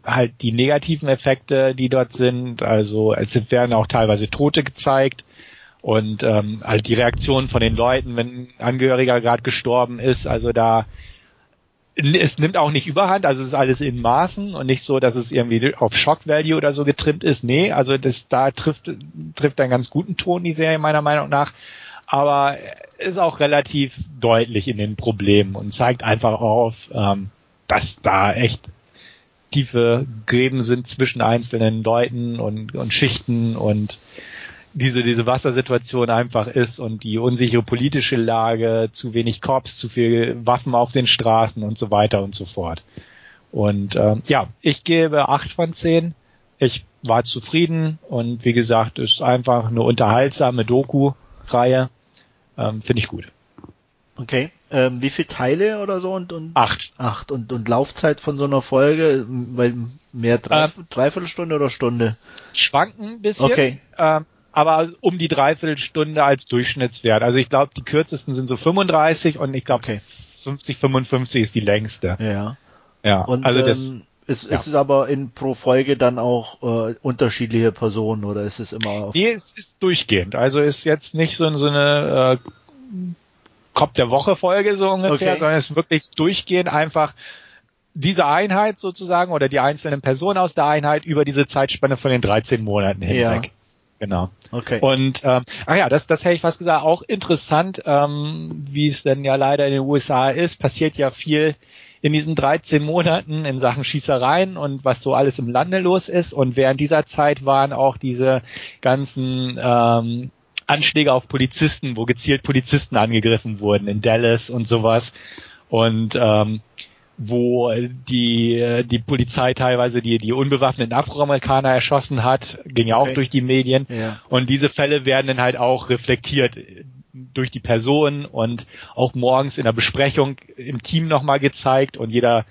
S2: halt die negativen Effekte, die dort sind. Also es werden auch teilweise Tote gezeigt und ähm, halt die Reaktion von den Leuten, wenn ein Angehöriger gerade gestorben ist. Also da es nimmt auch nicht überhand, also es ist alles in Maßen und nicht so, dass es irgendwie auf Shock Value oder so getrimmt ist. Nee, also das da trifft trifft einen ganz guten Ton die Serie meiner Meinung nach, aber ist auch relativ deutlich in den Problemen und zeigt einfach auf, ähm, dass da echt tiefe Gräben sind zwischen einzelnen Leuten und, und Schichten und diese, diese Wassersituation einfach ist und die unsichere politische Lage, zu wenig Korps, zu viel Waffen auf den Straßen und so weiter und so fort. Und ähm, ja, ich gebe acht von zehn. Ich war zufrieden und wie gesagt, ist einfach eine unterhaltsame Doku-Reihe. Ähm, Finde ich gut.
S1: Okay. Ähm, wie viele Teile oder so und, und
S2: acht.
S1: Acht und, und Laufzeit von so einer Folge, weil mehr drei, ähm, Dreiviertelstunde oder Stunde?
S2: Schwanken ein bisschen.
S1: Okay.
S2: Ähm, aber um die Dreiviertelstunde als Durchschnittswert. Also ich glaube, die kürzesten sind so 35 und ich glaube okay. 50, 55 ist die längste.
S1: Ja.
S2: Ja.
S1: Und also das, ähm, ist, ja. ist es aber in pro Folge dann auch äh, unterschiedliche Personen oder ist es immer
S2: auf Nee, es ist durchgehend. Also ist jetzt nicht so, so eine äh, Kopf der Woche Folge so ungefähr, okay. sondern es ist wirklich durchgehend einfach diese Einheit sozusagen oder die einzelnen Personen aus der Einheit über diese Zeitspanne von den 13 Monaten hinweg. Ja. Genau.
S1: Okay.
S2: Und ähm, ach ja, das, das hätte ich fast gesagt, auch interessant, ähm, wie es denn ja leider in den USA ist, passiert ja viel in diesen 13 Monaten in Sachen Schießereien und was so alles im Lande los ist. Und während dieser Zeit waren auch diese ganzen ähm, Anschläge auf Polizisten, wo gezielt Polizisten angegriffen wurden in Dallas und sowas. Und ähm, wo die, die Polizei teilweise die, die unbewaffneten Afroamerikaner erschossen hat, ging ja auch okay. durch die Medien. Ja. Und diese Fälle werden dann halt auch reflektiert durch die Person und auch morgens in der Besprechung im Team nochmal gezeigt und jeder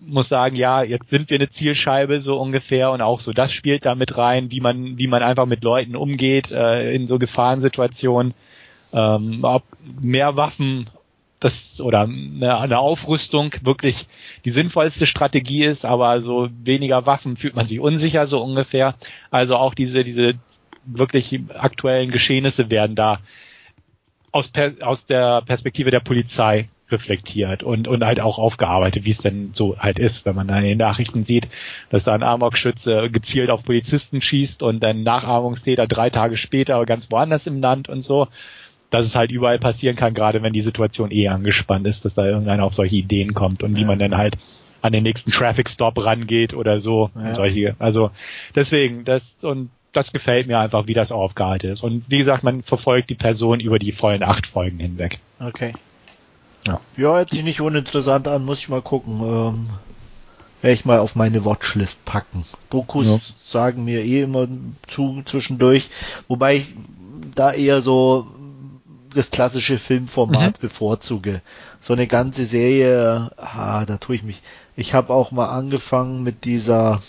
S2: muss sagen, ja, jetzt sind wir eine Zielscheibe so ungefähr und auch so das spielt da mit rein, wie man, wie man einfach mit Leuten umgeht äh, in so Gefahrensituationen. Ähm, ob mehr Waffen das oder eine, eine Aufrüstung wirklich die sinnvollste Strategie ist, aber so weniger Waffen fühlt man sich unsicher so ungefähr. Also auch diese diese wirklich aktuellen Geschehnisse werden da aus, aus der Perspektive der Polizei reflektiert und, und halt auch aufgearbeitet, wie es denn so halt ist, wenn man dann in den Nachrichten sieht, dass da ein Amok-Schütze gezielt auf Polizisten schießt und dann Nachahmungstäter drei Tage später ganz woanders im Land und so dass es halt überall passieren kann, gerade wenn die Situation eh angespannt ist, dass da irgendeiner auf solche Ideen kommt und wie man dann halt an den nächsten Traffic Stop rangeht oder so. Ja. solche. Also deswegen, das und das gefällt mir einfach, wie das aufgehalten ist. Und wie gesagt, man verfolgt die Person über die vollen acht Folgen hinweg.
S1: Okay. Ja, ja hört sich nicht uninteressant an, muss ich mal gucken. Ähm, Werde ich mal auf meine Watchlist packen. Dokus ja. sagen mir eh immer zu zwischendurch, wobei ich da eher so das klassische Filmformat mhm. bevorzuge. So eine ganze Serie, ah, da tue ich mich. Ich habe auch mal angefangen mit dieser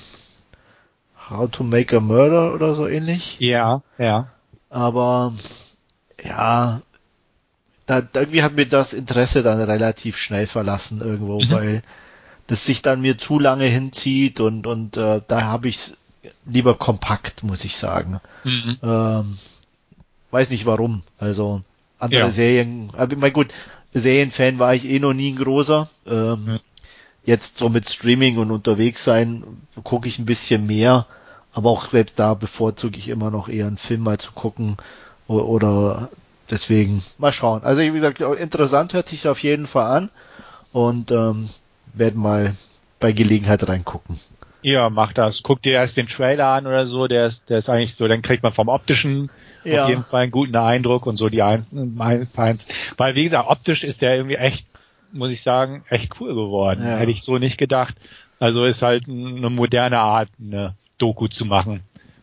S1: How to Make a Murder oder so ähnlich.
S2: Ja, ja.
S1: Aber ja, da, irgendwie hat mir das Interesse dann relativ schnell verlassen irgendwo, mhm. weil das sich dann mir zu lange hinzieht und und äh, da habe ich lieber kompakt, muss ich sagen. Mhm. Ähm, weiß nicht warum. Also andere ja. Serien, aber mein gut, Serienfan war ich eh noch nie ein großer. Ähm, ja. Jetzt so mit Streaming und unterwegs sein, gucke ich ein bisschen mehr, aber auch selbst da bevorzuge ich immer noch eher einen Film mal zu gucken oder, oder deswegen mal schauen. Also wie gesagt, interessant hört sich auf jeden Fall an und ähm, werden mal bei Gelegenheit reingucken.
S2: Ja, mach das. Guck dir erst den Trailer an oder so, der ist, der ist eigentlich so, dann kriegt man vom optischen ja. auf jeden Fall einen guten Eindruck und so die eins, eins. Weil wie gesagt, optisch ist der irgendwie echt, muss ich sagen, echt cool geworden. Ja. Hätte ich so nicht gedacht. Also ist halt eine moderne Art, eine Doku zu machen,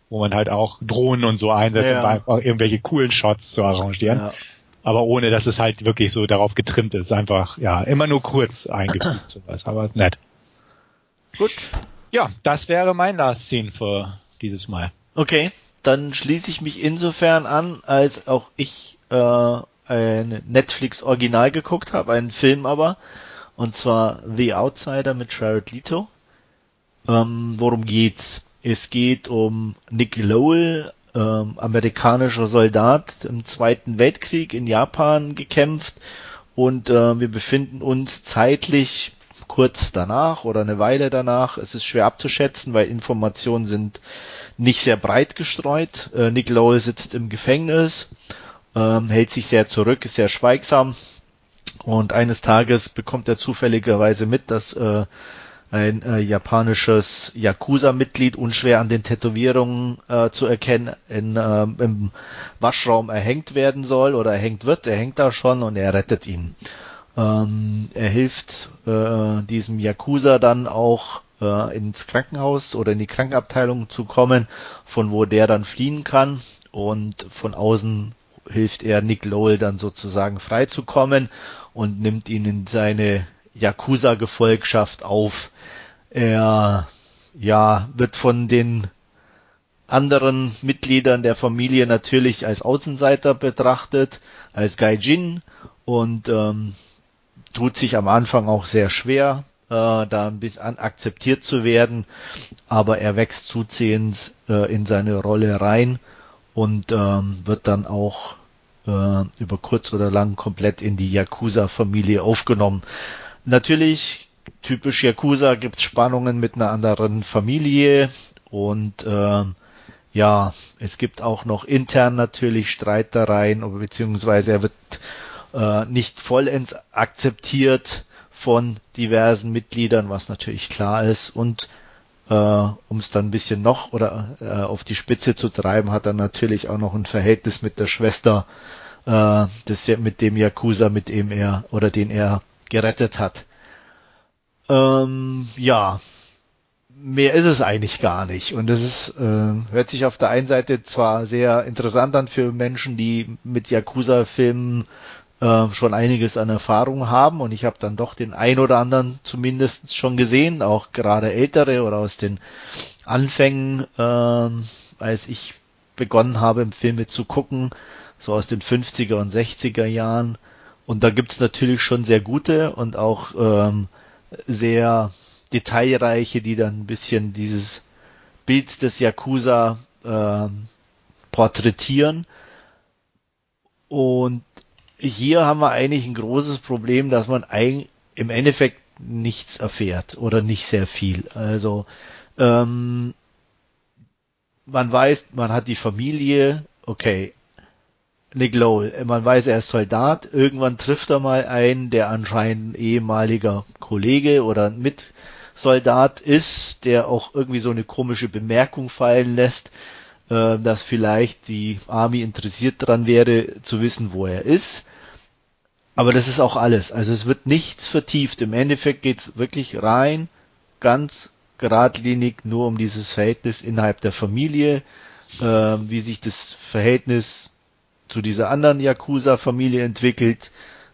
S2: wo man halt auch Drohnen und so einsetzt, ja. um einfach irgendwelche coolen Shots zu arrangieren. Ja. Aber ohne, dass es halt wirklich so darauf getrimmt ist. Einfach, ja, immer nur kurz eingefügt sowas. Aber ist nett.
S1: Gut.
S2: Ja, das wäre mein Last Scene für dieses Mal.
S1: Okay dann schließe ich mich insofern an, als auch ich äh, ein Netflix Original geguckt habe, einen Film aber, und zwar The Outsider mit Jared Leto. Ähm, worum geht's? Es geht um Nick Lowell, ähm, amerikanischer Soldat im Zweiten Weltkrieg in Japan gekämpft und äh, wir befinden uns zeitlich kurz danach oder eine Weile danach. Es ist schwer abzuschätzen, weil Informationen sind nicht sehr breit gestreut. Äh, Nick Lowell sitzt im Gefängnis, ähm, hält sich sehr zurück, ist sehr schweigsam und eines Tages bekommt er zufälligerweise mit, dass äh, ein äh, japanisches Yakuza-Mitglied unschwer an den Tätowierungen äh, zu erkennen in, äh, im Waschraum erhängt werden soll oder erhängt wird. Er hängt da schon und er rettet ihn. Ähm, er hilft äh, diesem Yakuza dann auch äh, ins Krankenhaus oder in die Krankenabteilung zu kommen, von wo der dann fliehen kann und von außen hilft er Nick Lowell dann sozusagen freizukommen und nimmt ihn in seine Yakuza-Gefolgschaft auf. Er ja, wird von den anderen Mitgliedern der Familie natürlich als Außenseiter betrachtet, als Gaijin und ähm, tut sich am Anfang auch sehr schwer, äh, da ein bisschen akzeptiert zu werden, aber er wächst zusehends äh, in seine Rolle rein und ähm, wird dann auch äh, über kurz oder lang komplett in die Yakuza-Familie aufgenommen. Natürlich, typisch Yakuza gibt's Spannungen mit einer anderen Familie und äh, ja, es gibt auch noch intern natürlich Streitereien, beziehungsweise er wird äh, nicht vollends akzeptiert von diversen Mitgliedern, was natürlich klar ist. Und äh, um es dann ein bisschen noch oder äh, auf die Spitze zu treiben, hat er natürlich auch noch ein Verhältnis mit der Schwester, äh, das mit dem Yakuza, mit dem er oder den er gerettet hat. Ähm, ja, mehr ist es eigentlich gar nicht. Und es ist, äh, hört sich auf der einen Seite zwar sehr interessant an für Menschen, die mit Yakuza-Filmen äh, schon einiges an Erfahrung haben und ich habe dann doch den ein oder anderen zumindest schon gesehen, auch gerade ältere oder aus den Anfängen, äh, als ich begonnen habe, Filme zu gucken, so aus den 50er und 60er Jahren. Und da gibt's natürlich schon sehr gute und auch ähm, sehr detailreiche, die dann ein bisschen dieses Bild des Yakuza äh, porträtieren. Und hier haben wir eigentlich ein großes Problem, dass man ein, im Endeffekt nichts erfährt oder nicht sehr viel. Also ähm, man weiß, man hat die Familie, okay, Nick Lowell, man weiß, er ist Soldat, irgendwann trifft er mal einen, der anscheinend ehemaliger Kollege oder Mitsoldat ist, der auch irgendwie so eine komische Bemerkung fallen lässt, äh, dass vielleicht die Army interessiert daran wäre, zu wissen, wo er ist. Aber das ist auch alles. Also es wird nichts vertieft. Im Endeffekt geht's wirklich rein, ganz geradlinig nur um dieses Verhältnis innerhalb der Familie, äh, wie sich das Verhältnis zu dieser anderen Yakuza-Familie entwickelt,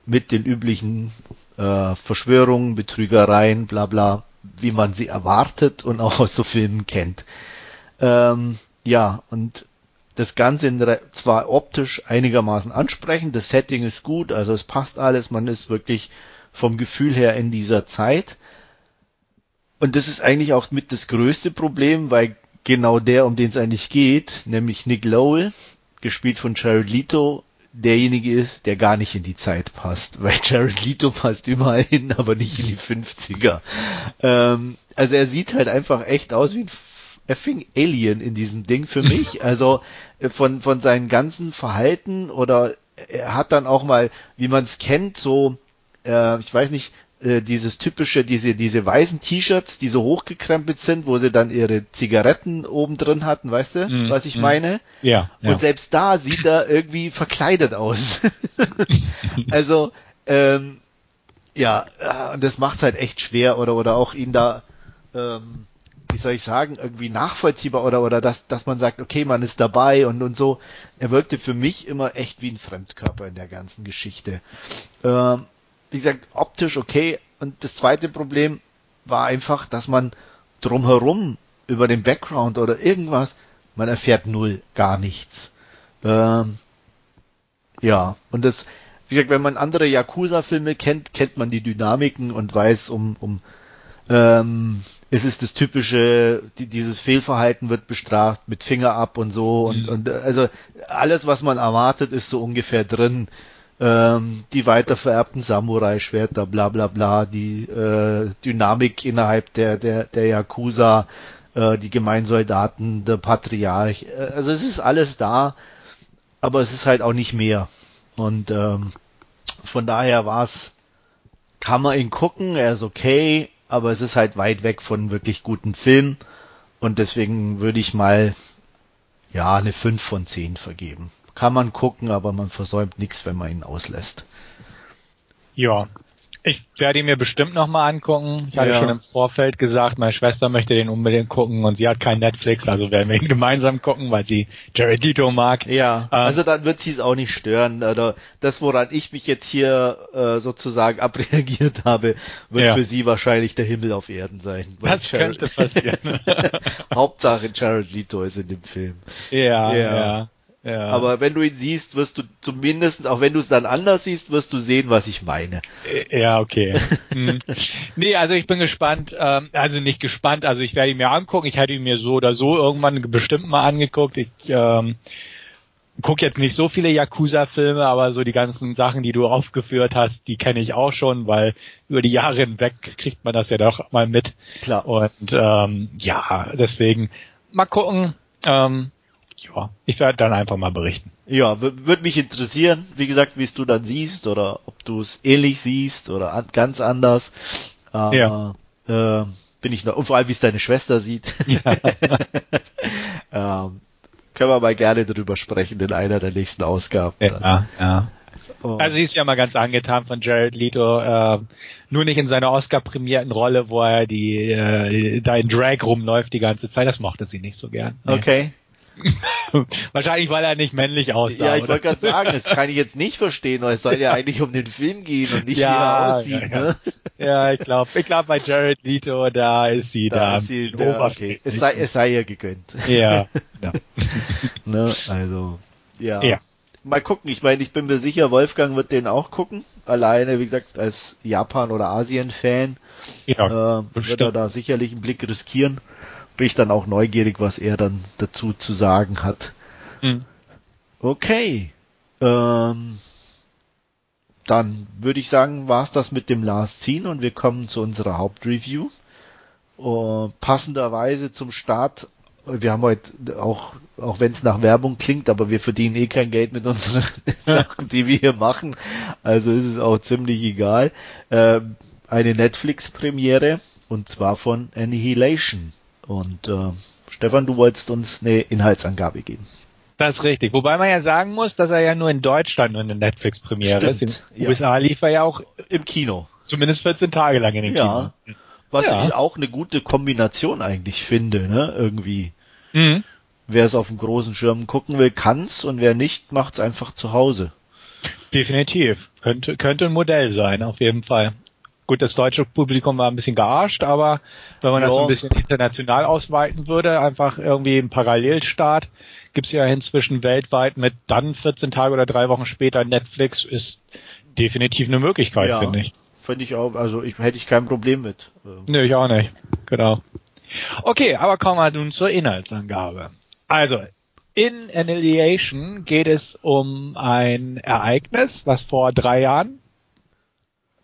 S1: mit den üblichen äh, Verschwörungen, Betrügereien, bla bla, wie man sie erwartet und auch aus so Filmen kennt. Ähm, ja, und das Ganze zwar optisch einigermaßen ansprechend, das Setting ist gut, also es passt alles, man ist wirklich vom Gefühl her in dieser Zeit. Und das ist eigentlich auch mit das größte Problem, weil genau der, um den es eigentlich geht, nämlich Nick Lowell, gespielt von Jared Leto, derjenige ist, der gar nicht in die Zeit passt, weil Jared Leto passt überall hin, aber nicht in die 50er. Ähm, also er sieht halt einfach echt aus wie ein effing Alien in diesem Ding für mich. Also äh, von, von seinem ganzen Verhalten oder er hat dann auch mal, wie man es kennt, so, äh, ich weiß nicht, äh, dieses typische, diese, diese weißen T-Shirts, die so hochgekrempelt sind, wo sie dann ihre Zigaretten oben drin hatten, weißt du, mm, was ich mm. meine?
S2: Ja,
S1: ja. Und selbst da sieht er irgendwie verkleidet aus. also, ähm, ja, äh, und das macht's halt echt schwer oder, oder auch ihn da, ähm, wie soll ich sagen, irgendwie nachvollziehbar oder, oder dass, dass man sagt, okay, man ist dabei und, und so. Er wirkte für mich immer echt wie ein Fremdkörper in der ganzen Geschichte. Ähm, wie gesagt, optisch okay. Und das zweite Problem war einfach, dass man drumherum über den Background oder irgendwas, man erfährt null, gar nichts. Ähm, ja, und das, wie gesagt, wenn man andere Yakuza-Filme kennt, kennt man die Dynamiken und weiß um, um ähm, es ist das typische, die, dieses Fehlverhalten wird bestraft mit Finger ab und so und, mhm. und also alles, was man erwartet, ist so ungefähr drin. Ähm, die weitervererbten Samurai-Schwerter, bla bla bla, die äh, Dynamik innerhalb der, der, der Yakuza, äh, die Gemeinsoldaten, der Patriarch. Äh, also es ist alles da, aber es ist halt auch nicht mehr. Und ähm, von daher war es, kann man ihn gucken, er ist okay, aber es ist halt weit weg von wirklich guten Filmen und deswegen würde ich mal ja eine 5 von 10 vergeben. Kann man gucken, aber man versäumt nichts, wenn man ihn auslässt.
S2: Ja, ich werde ihn mir bestimmt nochmal angucken. Ich hatte ja. schon im Vorfeld gesagt, meine Schwester möchte den unbedingt gucken und sie hat kein Netflix, also werden wir ihn gemeinsam gucken, weil sie Jared Leto mag.
S1: Ja, ähm, also dann wird sie es auch nicht stören. Oder das, woran ich mich jetzt hier äh, sozusagen abreagiert habe, wird ja. für sie wahrscheinlich der Himmel auf Erden sein.
S2: Das Jared könnte passieren.
S1: Hauptsache Jared Leto ist in dem Film.
S2: Ja, ja. ja.
S1: Ja. Aber wenn du ihn siehst, wirst du zumindest, auch wenn du es dann anders siehst, wirst du sehen, was ich meine.
S2: Äh, ja, okay. hm. Nee, also ich bin gespannt, ähm, also nicht gespannt, also ich werde ihn mir angucken, ich hätte ihn mir so oder so irgendwann bestimmt mal angeguckt. Ich ähm, gucke jetzt nicht so viele Yakuza-Filme, aber so die ganzen Sachen, die du aufgeführt hast, die kenne ich auch schon, weil über die Jahre hinweg kriegt man das ja doch mal mit.
S1: Klar.
S2: Und ähm, ja, deswegen mal gucken. Ähm, ja, ich werde dann einfach mal berichten.
S1: Ja, würde mich interessieren, wie gesagt, wie es du dann siehst oder ob du es ähnlich siehst oder an, ganz anders. Aber, ja. Äh, bin ich noch, und vor allem, wie es deine Schwester sieht. Ja. ähm, können wir mal gerne drüber sprechen in einer der nächsten Ausgaben.
S2: Ja, ja. Oh. Also sie ist ja mal ganz angetan von Jared Leto, äh, nur nicht in seiner Oscar-prämierten Rolle, wo er die äh, da in Drag rumläuft die ganze Zeit. Das mochte sie nicht so gern.
S1: Nee. Okay.
S2: Wahrscheinlich, weil er nicht männlich aussah.
S1: Ja, ich wollte gerade sagen, das kann ich jetzt nicht verstehen, weil es soll ja eigentlich um den Film gehen und nicht ja, wie er aussieht.
S2: Ja, ne? ja ich glaube, ich glaube bei Jared Leto, da ist sie da. da ist sie,
S1: da okay. es, sei, es sei ihr gegönnt.
S2: Ja. ja.
S1: ne, also, ja. ja. Mal gucken, ich meine, ich bin mir sicher, Wolfgang wird den auch gucken. Alleine, wie gesagt, als Japan- oder Asien-Fan ja, äh, wird er da sicherlich einen Blick riskieren bin ich dann auch neugierig, was er dann dazu zu sagen hat. Mhm. Okay. Ähm, dann würde ich sagen, war's das mit dem Last Scene und wir kommen zu unserer Hauptreview. Uh, passenderweise zum Start, wir haben heute auch, auch wenn es nach Werbung klingt, aber wir verdienen eh kein Geld mit unseren Sachen, die wir hier machen. Also ist es auch ziemlich egal. Äh, eine Netflix-Premiere und zwar von Annihilation. Und äh, Stefan, du wolltest uns eine Inhaltsangabe geben.
S2: Das ist richtig. Wobei man ja sagen muss, dass er ja nur in Deutschland nur eine Netflix-Premiere ist. In den ja. USA lief er ja auch im Kino. Zumindest 14 Tage lang in den ja. Kino.
S1: Was ja. ich auch eine gute Kombination eigentlich finde, ne? Irgendwie. Mhm. Wer es auf dem großen Schirm gucken will, kann's und wer nicht, macht's einfach zu Hause.
S2: Definitiv. Könnte, könnte ein Modell sein, auf jeden Fall. Gut, das deutsche Publikum war ein bisschen gearscht, aber wenn man ja. das ein bisschen international ausweiten würde, einfach irgendwie im Parallelstaat, gibt's ja inzwischen weltweit mit dann 14 Tage oder drei Wochen später Netflix, ist definitiv eine Möglichkeit, ja, finde ich.
S1: Finde ich auch, also ich hätte ich kein Problem mit.
S2: Nö, ich auch nicht. Genau. Okay, aber kommen wir nun zur Inhaltsangabe. Also, in Annihilation geht es um ein Ereignis, was vor drei Jahren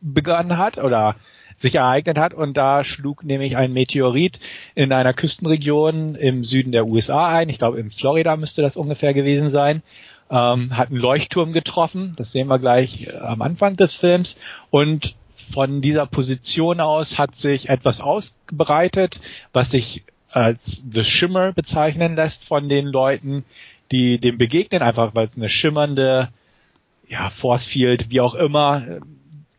S2: begonnen hat oder sich ereignet hat und da schlug nämlich ein Meteorit in einer Küstenregion im Süden der USA ein. Ich glaube in Florida müsste das ungefähr gewesen sein. Ähm, hat einen Leuchtturm getroffen, das sehen wir gleich äh, am Anfang des Films und von dieser Position aus hat sich etwas ausgebreitet, was sich als The Shimmer bezeichnen lässt von den Leuten, die dem begegnen, einfach weil es eine schimmernde ja, Force Field, wie auch immer,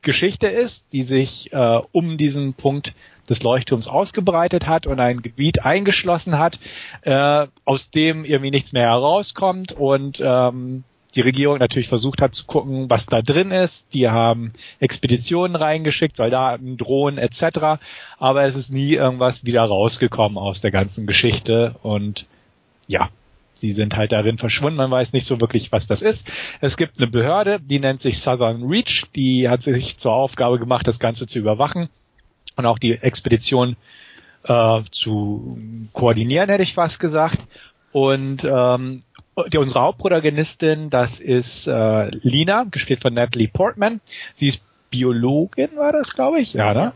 S2: Geschichte ist, die sich äh, um diesen Punkt des Leuchtturms ausgebreitet hat und ein Gebiet eingeschlossen hat, äh, aus dem irgendwie nichts mehr herauskommt und ähm, die Regierung natürlich versucht hat zu gucken, was da drin ist. Die haben Expeditionen reingeschickt, Soldaten, Drohnen etc. Aber es ist nie irgendwas wieder rausgekommen aus der ganzen Geschichte und ja, sie sind halt darin verschwunden. Man weiß nicht so wirklich, was das ist. Es gibt eine Behörde, die nennt sich Southern Reach. Die hat sich zur Aufgabe gemacht, das Ganze zu überwachen und auch die Expedition äh, zu koordinieren, hätte ich fast gesagt. Und ähm, die, unsere Hauptprotagonistin, das ist äh, Lina, gespielt von Natalie Portman. Sie ist Biologin, war das, glaube ich? Ja, ne?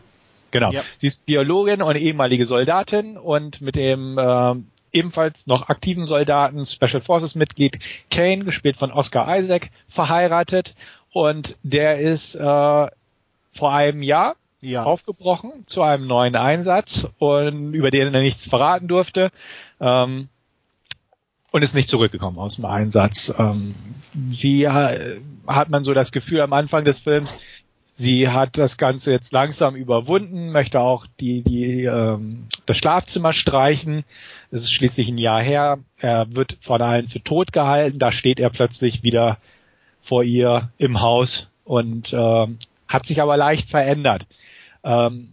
S2: Genau. Ja. Sie ist Biologin und ehemalige Soldatin und mit dem äh, ebenfalls noch aktiven Soldaten, Special Forces Mitglied Kane, gespielt von Oscar Isaac, verheiratet und der ist äh, vor einem Jahr ja. aufgebrochen zu einem neuen Einsatz und über den er nichts verraten durfte. Ähm, und ist nicht zurückgekommen aus dem Einsatz. Ähm, sie hat man so das Gefühl am Anfang des Films, sie hat das Ganze jetzt langsam überwunden, möchte auch die, die ähm, das Schlafzimmer streichen. Es ist schließlich ein Jahr her. Er wird von allen für tot gehalten. Da steht er plötzlich wieder vor ihr im Haus und ähm, hat sich aber leicht verändert. Ähm,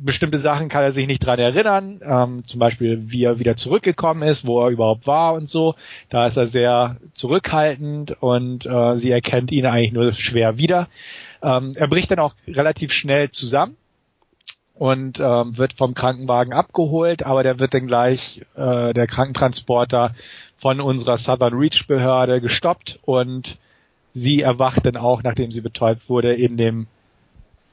S2: bestimmte Sachen kann er sich nicht dran erinnern, ähm, zum Beispiel wie er wieder zurückgekommen ist, wo er überhaupt war und so. Da ist er sehr zurückhaltend und äh, sie erkennt ihn eigentlich nur schwer wieder. Ähm, er bricht dann auch relativ schnell zusammen und ähm, wird vom Krankenwagen abgeholt, aber der wird dann gleich äh, der Krankentransporter von unserer Southern Reach Behörde gestoppt und sie erwacht dann auch, nachdem sie betäubt wurde, in dem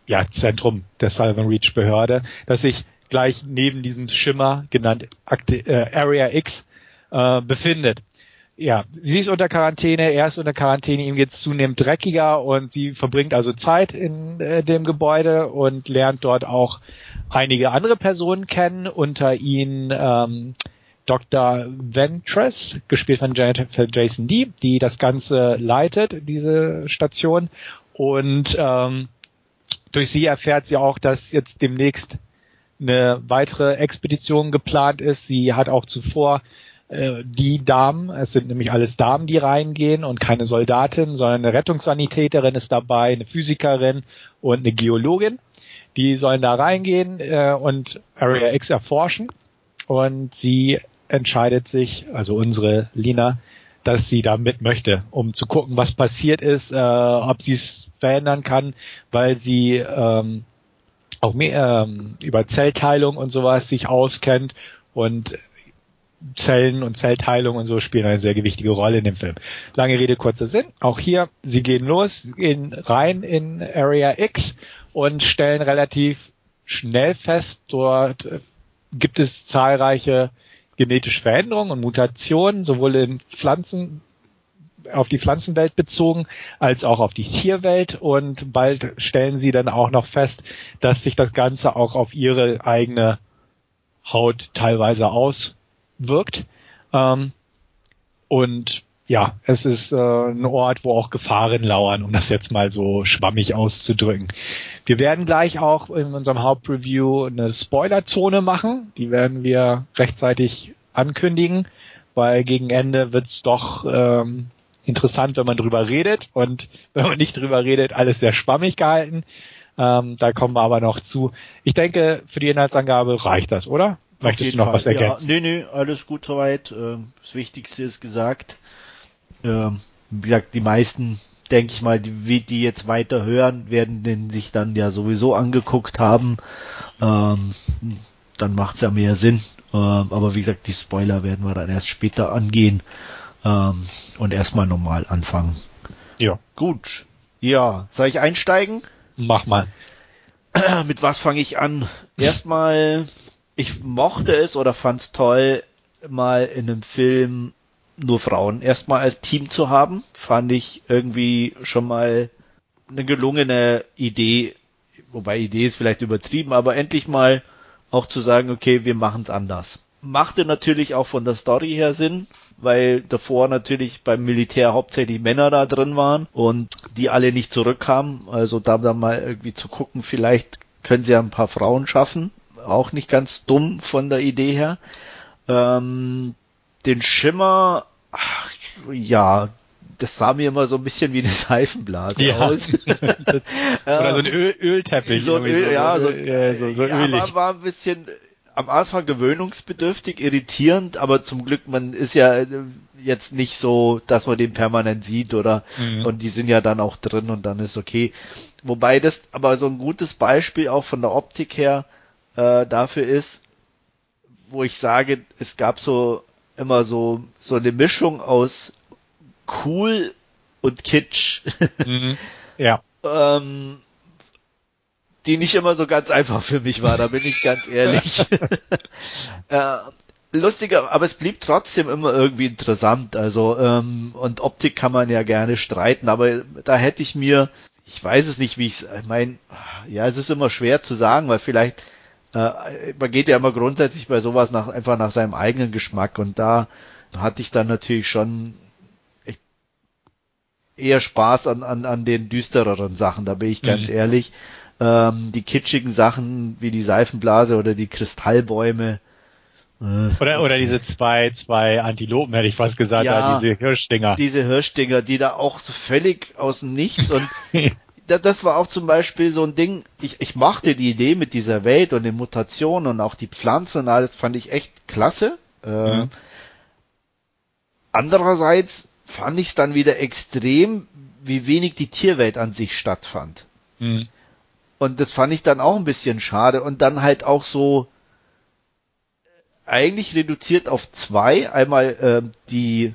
S2: ja, Zentrum der Southern Reach Behörde, das sich gleich neben diesem Schimmer, genannt Akte, äh, Area X, äh, befindet. Ja, sie ist unter Quarantäne, er ist unter Quarantäne, ihm geht's zunehmend dreckiger und sie verbringt also Zeit in äh, dem Gebäude und lernt dort auch einige andere Personen kennen, unter ihnen ähm, Dr. Ventress, gespielt von Jason D., die das Ganze leitet, diese Station. Und ähm, durch sie erfährt sie auch, dass jetzt demnächst eine weitere Expedition geplant ist. Sie hat auch zuvor äh, die Damen, es sind nämlich alles Damen, die reingehen und keine Soldatin, sondern eine Rettungssanitäterin ist dabei, eine Physikerin und eine Geologin. Die sollen da reingehen äh, und Area X erforschen. Und sie entscheidet sich, also unsere Lina, dass sie da mit möchte, um zu gucken, was passiert ist, äh, ob sie es verändern kann, weil sie ähm, auch mehr ähm, über Zellteilung und sowas sich auskennt und Zellen und Zellteilung und so spielen eine sehr gewichtige Rolle in dem Film. Lange Rede, kurzer Sinn. Auch hier, sie gehen los, gehen rein in Area X und stellen relativ schnell fest, dort äh, gibt es zahlreiche genetische Veränderungen und Mutationen, sowohl in Pflanzen, auf die Pflanzenwelt bezogen, als auch auf die Tierwelt und bald stellen sie dann auch noch fest, dass sich das Ganze auch auf ihre eigene Haut teilweise auswirkt. Ähm, und ja, es ist äh, ein Ort, wo auch Gefahren lauern, um das jetzt mal so schwammig auszudrücken. Wir werden gleich auch in unserem Hauptreview eine Spoilerzone machen. Die werden wir rechtzeitig ankündigen, weil gegen Ende wird's doch ähm, interessant, wenn man drüber redet und wenn man nicht drüber redet, alles sehr schwammig gehalten. Ähm, da kommen wir aber noch zu. Ich denke, für die Inhaltsangabe reicht das, oder? Möchtest du noch Fall. was ergänzen?
S1: Ja, nee, nee, alles gut soweit. Ähm, das Wichtigste ist gesagt ähm, wie gesagt, die meisten, denke ich mal, die, die jetzt weiter hören, werden den sich dann ja sowieso angeguckt haben. Ähm, dann macht's ja mehr Sinn. Ähm, aber wie gesagt, die Spoiler werden wir dann erst später angehen ähm, und erstmal normal anfangen.
S2: Ja.
S1: Gut. Ja, soll ich einsteigen?
S2: Mach mal.
S1: Mit was fange ich an? Erstmal, ich mochte es oder fand's toll, mal in einem Film nur Frauen erstmal als Team zu haben, fand ich irgendwie schon mal eine gelungene Idee. Wobei Idee ist vielleicht übertrieben, aber endlich mal auch zu sagen, okay, wir machen es anders. Machte natürlich auch von der Story her Sinn, weil davor natürlich beim Militär hauptsächlich Männer da drin waren und die alle nicht zurückkamen. Also da dann mal irgendwie zu gucken, vielleicht können sie ja ein paar Frauen schaffen. Auch nicht ganz dumm von der Idee her. Ähm, den Schimmer, ach, ja, das sah mir immer so ein bisschen wie eine Seifenblase ja. aus.
S2: Oder so ein Öl Ölteppich.
S1: So ein Öl, so, ja, so, ja, so, so ja, war, war ein bisschen am Anfang gewöhnungsbedürftig, irritierend, aber zum Glück, man ist ja jetzt nicht so, dass man den permanent sieht oder mhm. und die sind ja dann auch drin und dann ist okay. Wobei das aber so ein gutes Beispiel auch von der Optik her äh, dafür ist, wo ich sage, es gab so immer so, so eine Mischung aus cool und kitsch.
S2: Mhm. Ja.
S1: ähm, die nicht immer so ganz einfach für mich war, da bin ich ganz ehrlich. äh, lustiger, aber es blieb trotzdem immer irgendwie interessant. Also ähm, und Optik kann man ja gerne streiten, aber da hätte ich mir ich weiß es nicht, wie ich ich meine, ja, es ist immer schwer zu sagen, weil vielleicht, äh, man geht ja immer grundsätzlich bei sowas nach, einfach nach seinem eigenen Geschmack und da hatte ich dann natürlich schon eher Spaß an, an, an den düstereren Sachen, da bin ich ganz mhm. ehrlich. Ähm, die kitschigen Sachen wie die Seifenblase oder die Kristallbäume.
S2: Äh, oder, oder diese zwei, zwei Antilopen, hätte ich fast gesagt, ja, diese Hirschdinger.
S1: Diese Hirschdinger, die da auch so völlig aus dem Nichts und das war auch zum Beispiel so ein Ding, ich, ich mochte die Idee mit dieser Welt und den Mutationen und auch die Pflanzen und alles fand ich echt klasse. Äh, mhm. Andererseits fand ich es dann wieder extrem, wie wenig die Tierwelt an sich stattfand. Mhm. Und das fand ich dann auch ein bisschen schade. Und dann halt auch so eigentlich reduziert auf zwei. Einmal äh, die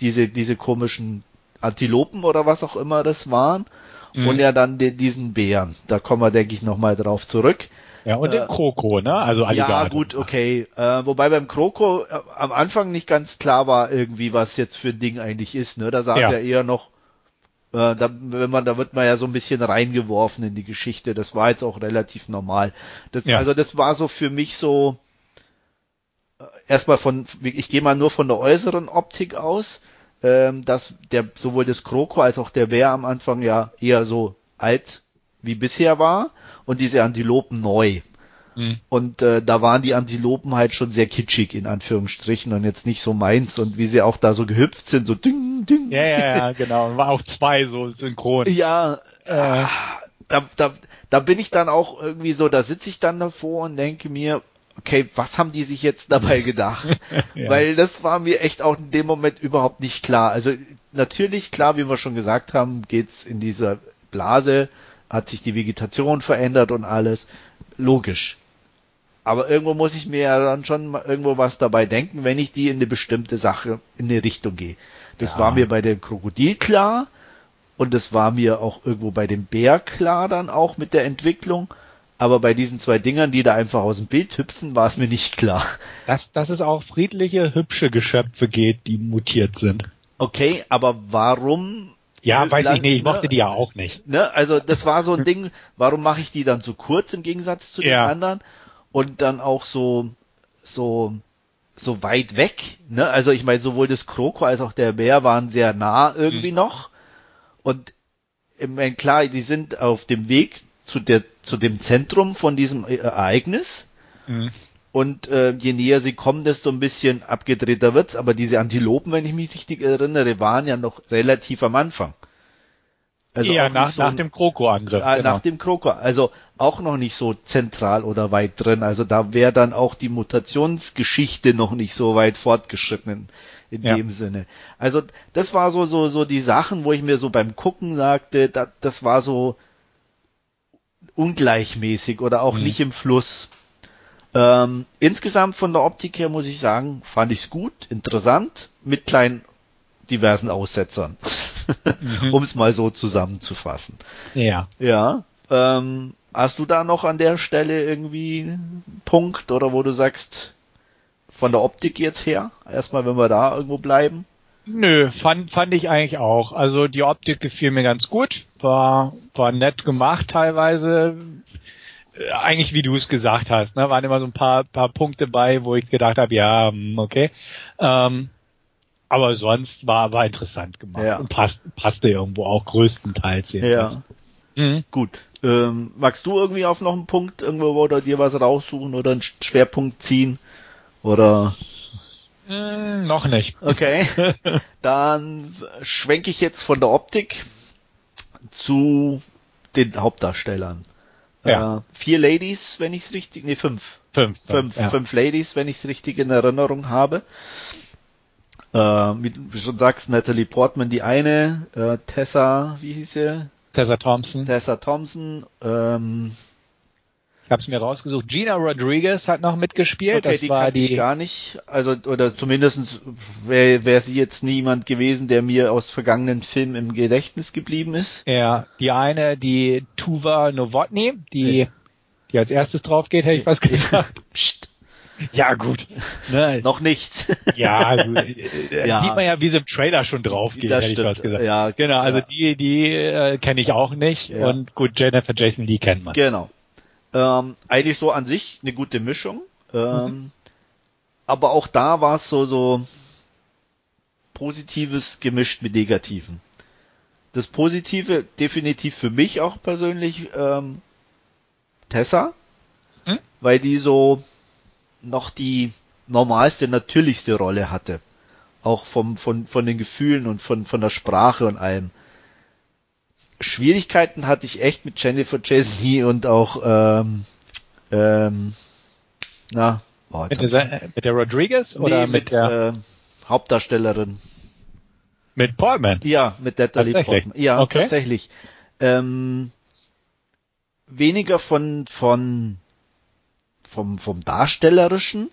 S1: diese diese komischen Antilopen oder was auch immer das waren. Mhm. Und ja dann den, diesen Bären. Da kommen wir, denke ich, nochmal drauf zurück.
S2: Ja, und den äh, Kroko, ne? Also
S1: Alligator. Ja, gut, okay. Äh, wobei beim Kroko äh, am Anfang nicht ganz klar war irgendwie, was jetzt für ein Ding eigentlich ist, ne? Da sah ja. ja eher noch, äh, da, wenn man, da wird man ja so ein bisschen reingeworfen in die Geschichte. Das war jetzt auch relativ normal. Das, ja. Also das war so für mich so, äh, erstmal von, ich gehe mal nur von der äußeren Optik aus, ähm, dass der, sowohl das Kroko als auch der Bär am Anfang ja eher so alt wie bisher war und diese Antilopen neu. Mhm. Und äh, da waren die Antilopen halt schon sehr kitschig in Anführungsstrichen und jetzt nicht so meins und wie sie auch da so gehüpft sind, so ding, ding.
S2: Ja, ja, ja, genau. War auch zwei so synchron.
S1: Ja, äh. da, da, da bin ich dann auch irgendwie so, da sitze ich dann davor und denke mir, okay, was haben die sich jetzt dabei gedacht? ja. Weil das war mir echt auch in dem Moment überhaupt nicht klar. Also natürlich, klar, wie wir schon gesagt haben, geht's in dieser Blase hat sich die Vegetation verändert und alles. Logisch. Aber irgendwo muss ich mir ja dann schon irgendwo was dabei denken, wenn ich die in eine bestimmte Sache, in eine Richtung gehe. Das ja. war mir bei dem Krokodil klar und das war mir auch irgendwo bei dem Bär klar dann auch mit der Entwicklung. Aber bei diesen zwei Dingern, die da einfach aus dem Bild hüpfen, war es mir nicht klar.
S2: Dass, dass es auch friedliche, hübsche Geschöpfe geht, die mutiert sind.
S1: Okay, aber warum
S2: ja, weiß lang, ich nicht, ich mochte ne? die ja auch nicht.
S1: Ne? Also das war so ein Ding, warum mache ich die dann so kurz im Gegensatz zu den ja. anderen und dann auch so so so weit weg, ne? Also ich meine, sowohl das Kroko als auch der Bär waren sehr nah irgendwie mhm. noch und ich meine, klar, die sind auf dem Weg zu der zu dem Zentrum von diesem e-, Ereignis. Mhm. Und äh, je näher sie kommen, desto ein bisschen abgedrehter wird's. Aber diese Antilopen, wenn ich mich richtig erinnere, waren ja noch relativ am Anfang.
S2: Also ja, nach, so nach dem Kroko-Angriff.
S1: Äh, genau. Nach dem Kroko. Also auch noch nicht so zentral oder weit drin. Also da wäre dann auch die Mutationsgeschichte noch nicht so weit fortgeschritten in ja. dem Sinne. Also das war so so so die Sachen, wo ich mir so beim Gucken sagte, das, das war so ungleichmäßig oder auch mhm. nicht im Fluss. Ähm, insgesamt von der Optik her muss ich sagen, fand ich es gut, interessant, mit kleinen diversen Aussetzern. mhm. um es mal so zusammenzufassen.
S2: Ja.
S1: Ja. Ähm, hast du da noch an der Stelle irgendwie einen Punkt oder wo du sagst, von der Optik jetzt her, erstmal wenn wir da irgendwo bleiben?
S2: Nö, fand, fand ich eigentlich auch. Also die Optik gefiel mir ganz gut, war, war nett gemacht teilweise, äh, eigentlich wie du es gesagt hast, ne, waren immer so ein paar, paar Punkte bei, wo ich gedacht habe, ja, hm, okay. Ähm, aber sonst war, war interessant gemacht ja. und passt, passte irgendwo auch größtenteils
S1: jedenfalls. Ja. Mhm. Gut. Ähm, magst du irgendwie auf noch einen Punkt irgendwo oder dir was raussuchen oder einen Schwerpunkt ziehen? Oder?
S2: Mm, noch nicht.
S1: Okay. Dann schwenke ich jetzt von der Optik zu den Hauptdarstellern. Ja. Äh, vier Ladies, wenn ich es richtig, nee, fünf.
S2: Fünf.
S1: Fünf, ja. fünf Ladies, wenn ich es richtig in Erinnerung habe. Äh, wie du schon sagst, Natalie Portman die eine, äh, Tessa, wie hieß sie?
S2: Tessa Thompson.
S1: Tessa Thompson, ähm,
S2: ich habe es mir rausgesucht. Gina Rodriguez hat noch mitgespielt.
S1: Okay, das die war die gar nicht. Also oder zumindestens wäre wär sie jetzt niemand gewesen, der mir aus vergangenen Filmen im Gedächtnis geblieben ist.
S2: Ja, die eine, die Tuva Novotny, die ja. die als erstes drauf geht, hätte ich was gesagt. Psst. Ja, gut.
S1: Ne? Noch nicht.
S2: ja, also, äh, ja, sieht man ja, wie sie im Trailer schon drauf geht, hätte ich was gesagt. Ja, genau, also ja. die, die äh, kenne ich auch nicht. Ja. Und gut, Jennifer Jason Lee kennt man.
S1: Genau. Ähm, eigentlich so an sich eine gute Mischung. Ähm, mhm. Aber auch da war es so, so Positives gemischt mit Negativen. Das Positive definitiv für mich auch persönlich ähm, Tessa, hm? weil die so noch die normalste, natürlichste Rolle hatte. Auch vom, von, von den Gefühlen und von, von der Sprache und allem. Schwierigkeiten hatte ich echt mit Jennifer Jason und auch ähm, ähm, na,
S2: oh, mit, der, mit der Rodriguez oder nee, mit, mit der
S1: äh, Hauptdarstellerin?
S2: Mit Portman?
S1: Ja, mit Natalie Portman. Ja, okay. tatsächlich. Ähm, weniger von von vom vom darstellerischen,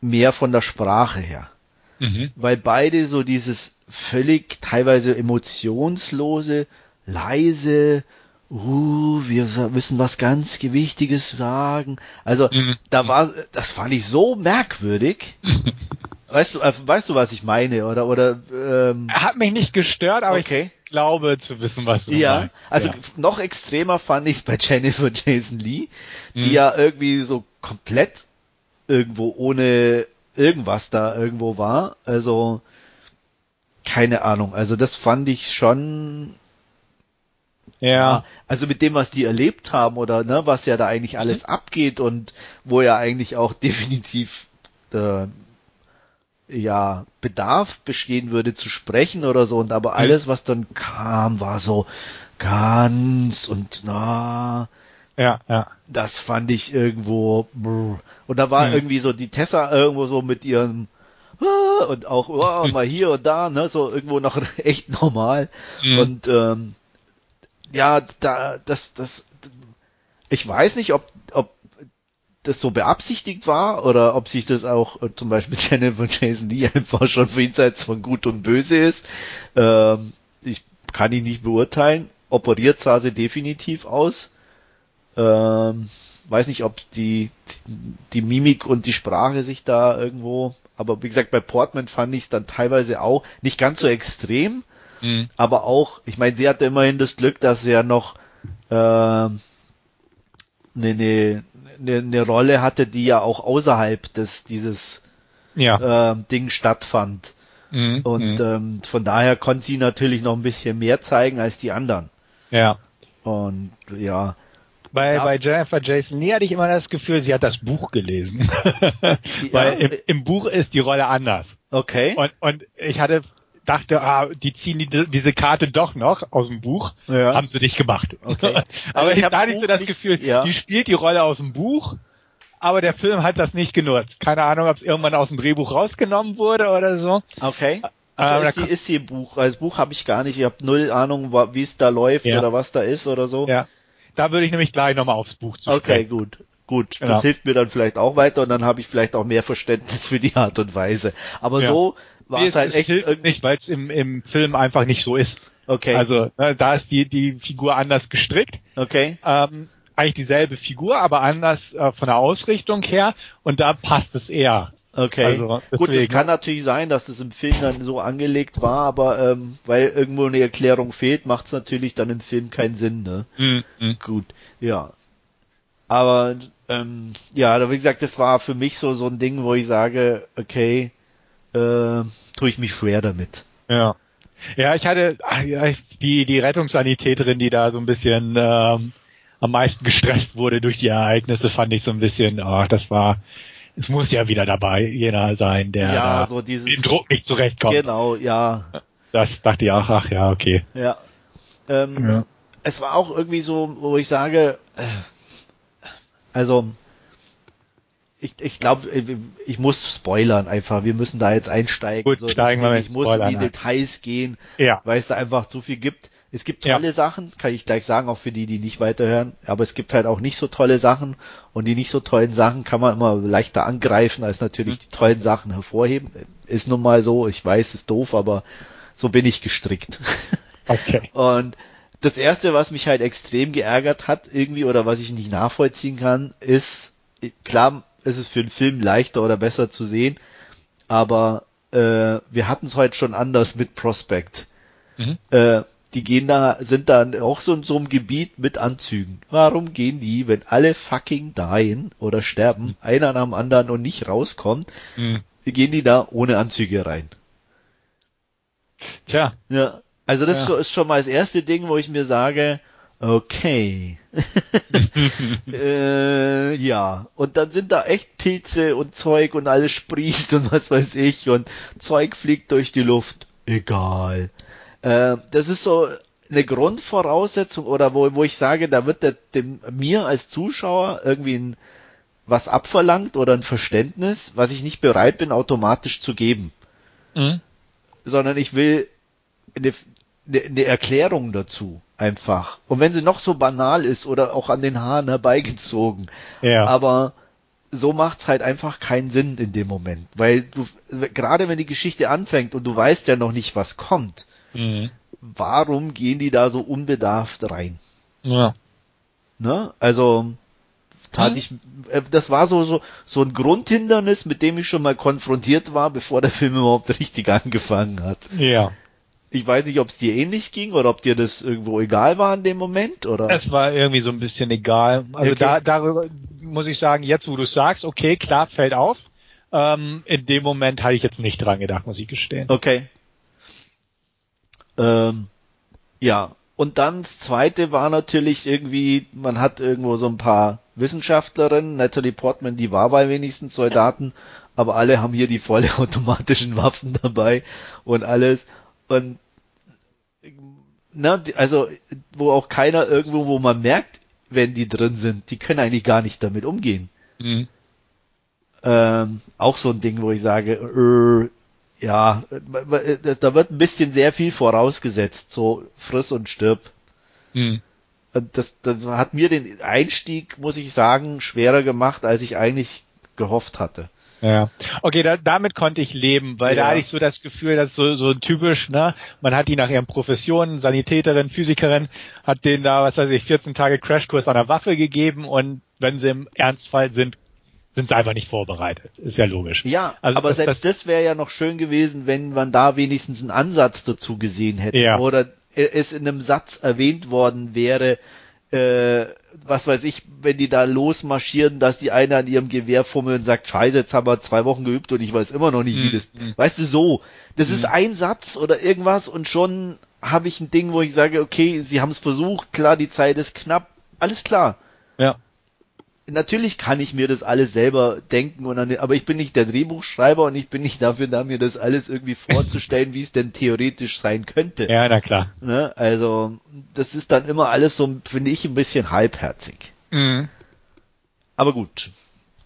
S1: mehr von der Sprache her. Mhm. Weil beide so dieses völlig teilweise emotionslose, leise, uh, wir müssen was ganz Gewichtiges sagen. Also mhm. da war, das fand ich so merkwürdig. weißt du, äh, weißt du, was ich meine, oder oder?
S2: Ähm, Hat mich nicht gestört, aber okay. ich glaube zu wissen, was du
S1: ja, meinst. Also ja, also noch extremer fand ich es bei Jennifer Jason Lee, die mhm. ja irgendwie so komplett irgendwo ohne irgendwas da irgendwo war. Also keine Ahnung. Also das fand ich schon ja. Also mit dem, was die erlebt haben oder ne, was ja da eigentlich alles mhm. abgeht und wo ja eigentlich auch definitiv äh, ja Bedarf bestehen würde zu sprechen oder so und aber mhm. alles, was dann kam, war so ganz und na.
S2: Ja, ja.
S1: Das fand ich irgendwo. Brr. Und da war mhm. irgendwie so die Tessa irgendwo so mit ihrem ah, und auch oh, mal hier und da, ne, so irgendwo noch echt normal. Mhm. Und ähm, ja, da, das, das, ich weiß nicht, ob, ob das so beabsichtigt war oder ob sich das auch äh, zum Beispiel Jennifer Jason Lee einfach schon jenseits von Gut und Böse ist. Ähm, ich kann ihn nicht beurteilen. Operiert sah sie definitiv aus. Ähm, weiß nicht, ob die, die Mimik und die Sprache sich da irgendwo, aber wie gesagt, bei Portman fand ich es dann teilweise auch nicht ganz so extrem, Mhm. Aber auch, ich meine, sie hatte immerhin das Glück, dass sie ja noch äh, eine, eine, eine Rolle hatte, die ja auch außerhalb des dieses ja. äh, Ding stattfand. Mhm. Und mhm. ähm, von daher konnte sie natürlich noch ein bisschen mehr zeigen als die anderen.
S2: Ja.
S1: Und ja.
S2: Bei, ja. bei Jennifer Jason Lee hatte ich immer das Gefühl, sie hat das Buch gelesen. ja. Weil im, im Buch ist die Rolle anders.
S1: Okay.
S2: Und, und ich hatte dachte, ah, die ziehen die, diese Karte doch noch aus dem Buch, ja. haben sie nicht gemacht. Okay. aber also ich, habe da nicht so das Gefühl, ja. die spielt die Rolle aus dem Buch, aber der Film hat das nicht genutzt. Keine Ahnung, ob es irgendwann aus dem Drehbuch rausgenommen wurde oder so.
S1: Okay. Also ist, sie, ist sie Buch. Als Buch habe ich gar nicht. Ich habe null Ahnung, wie es da läuft ja. oder was da ist oder so.
S2: Ja. Da würde ich nämlich gleich nochmal aufs Buch
S1: zu sprechen. Okay, gut. Gut, genau. das hilft mir dann vielleicht auch weiter und dann habe ich vielleicht auch mehr Verständnis für die Art und Weise. Aber ja. so war nee, es halt echt
S2: hilft nicht, weil es im, im Film einfach nicht so ist. Okay. Also ne, da ist die die Figur anders gestrickt.
S1: Okay.
S2: Ähm, eigentlich dieselbe Figur, aber anders äh, von der Ausrichtung her und da passt es eher.
S1: Okay. Also, Gut, es kann natürlich sein, dass es im Film dann so angelegt war, aber ähm, weil irgendwo eine Erklärung fehlt, macht es natürlich dann im Film keinen Sinn, ne? Mhm. Gut, ja. Aber ähm, ja, wie gesagt, das war für mich so so ein Ding, wo ich sage, okay, äh, tue ich mich schwer damit.
S2: Ja. Ja, ich hatte die, die Rettungssanitäterin, die da so ein bisschen ähm, am meisten gestresst wurde durch die Ereignisse, fand ich so ein bisschen, ach, das war, es muss ja wieder dabei jener sein, der
S1: ja, so dieses,
S2: dem Druck nicht zurechtkommt.
S1: Genau, ja.
S2: Das dachte ich auch, ach ja, okay.
S1: Ja. Ähm, ja. Es war auch irgendwie so, wo ich sage, äh, also ich, ich glaube, ich muss spoilern einfach. Wir müssen da jetzt einsteigen.
S2: Gut, so, steigen wir
S1: Ich muss in die Details gehen, ja. weil es da einfach zu viel gibt. Es gibt tolle ja. Sachen, kann ich gleich sagen, auch für die, die nicht weiterhören. Aber es gibt halt auch nicht so tolle Sachen. Und die nicht so tollen Sachen kann man immer leichter angreifen, als natürlich mhm. die tollen Sachen hervorheben. Ist nun mal so. Ich weiß, ist doof, aber so bin ich gestrickt. Okay. Und das erste, was mich halt extrem geärgert hat, irgendwie, oder was ich nicht nachvollziehen kann, ist, klar, ist es für einen Film leichter oder besser zu sehen, aber äh, wir hatten es heute schon anders mit Prospect. Mhm. Äh, die gehen da, sind da auch so in so einem Gebiet mit Anzügen. Warum gehen die, wenn alle fucking dying oder sterben, mhm. einer nach dem anderen und nicht rauskommen, mhm. gehen die da ohne Anzüge rein?
S2: Tja.
S1: Ja. Also das ja. ist schon mal das erste Ding, wo ich mir sage, okay. äh, ja. Und dann sind da echt Pilze und Zeug und alles sprießt und was weiß ich und Zeug fliegt durch die Luft. Egal. Äh, das ist so eine Grundvoraussetzung oder wo, wo ich sage, da wird der, dem, mir als Zuschauer irgendwie ein, was abverlangt oder ein Verständnis, was ich nicht bereit bin, automatisch zu geben. Mhm. Sondern ich will eine, eine, eine Erklärung dazu einfach. Und wenn sie noch so banal ist oder auch an den Haaren herbeigezogen. Ja. Aber so macht's halt einfach keinen Sinn in dem Moment, weil du gerade wenn die Geschichte anfängt und du weißt ja noch nicht, was kommt, Mhm. Warum gehen die da so unbedarft rein? Ja. Ne? Also tat mhm. ich, äh, das war so, so, so ein Grundhindernis, mit dem ich schon mal konfrontiert war, bevor der Film überhaupt richtig angefangen hat.
S2: Ja.
S1: Ich weiß nicht, ob es dir ähnlich ging oder ob dir das irgendwo egal war in dem Moment, oder?
S2: Es war irgendwie so ein bisschen egal. Also okay. da, darüber muss ich sagen, jetzt wo du sagst, okay, klar, fällt auf. Ähm, in dem Moment hatte ich jetzt nicht dran gedacht, muss ich gestehen.
S1: Okay. Ähm, ja, und dann das zweite war natürlich irgendwie, man hat irgendwo so ein paar Wissenschaftlerinnen, Natalie Portman, die war bei wenigstens Soldaten, aber alle haben hier die vollautomatischen Waffen dabei und alles. Und na, also wo auch keiner irgendwo, wo man merkt, wenn die drin sind, die können eigentlich gar nicht damit umgehen. Mhm. Ähm, auch so ein Ding, wo ich sage, äh, ja, da wird ein bisschen sehr viel vorausgesetzt, so friss und stirb. Hm. Das, das hat mir den Einstieg, muss ich sagen, schwerer gemacht, als ich eigentlich gehofft hatte.
S2: Ja. Okay, da, damit konnte ich leben, weil ja. da hatte ich so das Gefühl, dass so, so typisch, ne, man hat die nach ihren Professionen, Sanitäterin, Physikerin, hat denen da, was weiß ich, 14 Tage Crashkurs an der Waffe gegeben und wenn sie im Ernstfall sind, sind sie einfach nicht vorbereitet. Ist ja logisch.
S1: Ja, also aber das, selbst das, das wäre ja noch schön gewesen, wenn man da wenigstens einen Ansatz dazu gesehen hätte. Ja. Oder es in einem Satz erwähnt worden wäre, äh, was weiß ich, wenn die da losmarschieren, dass die eine an ihrem Gewehr fummelt und sagt, scheiße, jetzt haben wir zwei Wochen geübt und ich weiß immer noch nicht, wie das, weißt du, so. Das mhm. ist ein Satz oder irgendwas und schon habe ich ein Ding, wo ich sage, okay, sie haben es versucht, klar, die Zeit ist knapp, alles klar.
S2: Ja
S1: natürlich kann ich mir das alles selber denken und dann, aber ich bin nicht der Drehbuchschreiber und ich bin nicht dafür da, mir das alles irgendwie vorzustellen, wie es denn theoretisch sein könnte.
S2: Ja, na klar.
S1: Ne? Also, das ist dann immer alles so, finde ich, ein bisschen halbherzig. Mhm. Aber gut.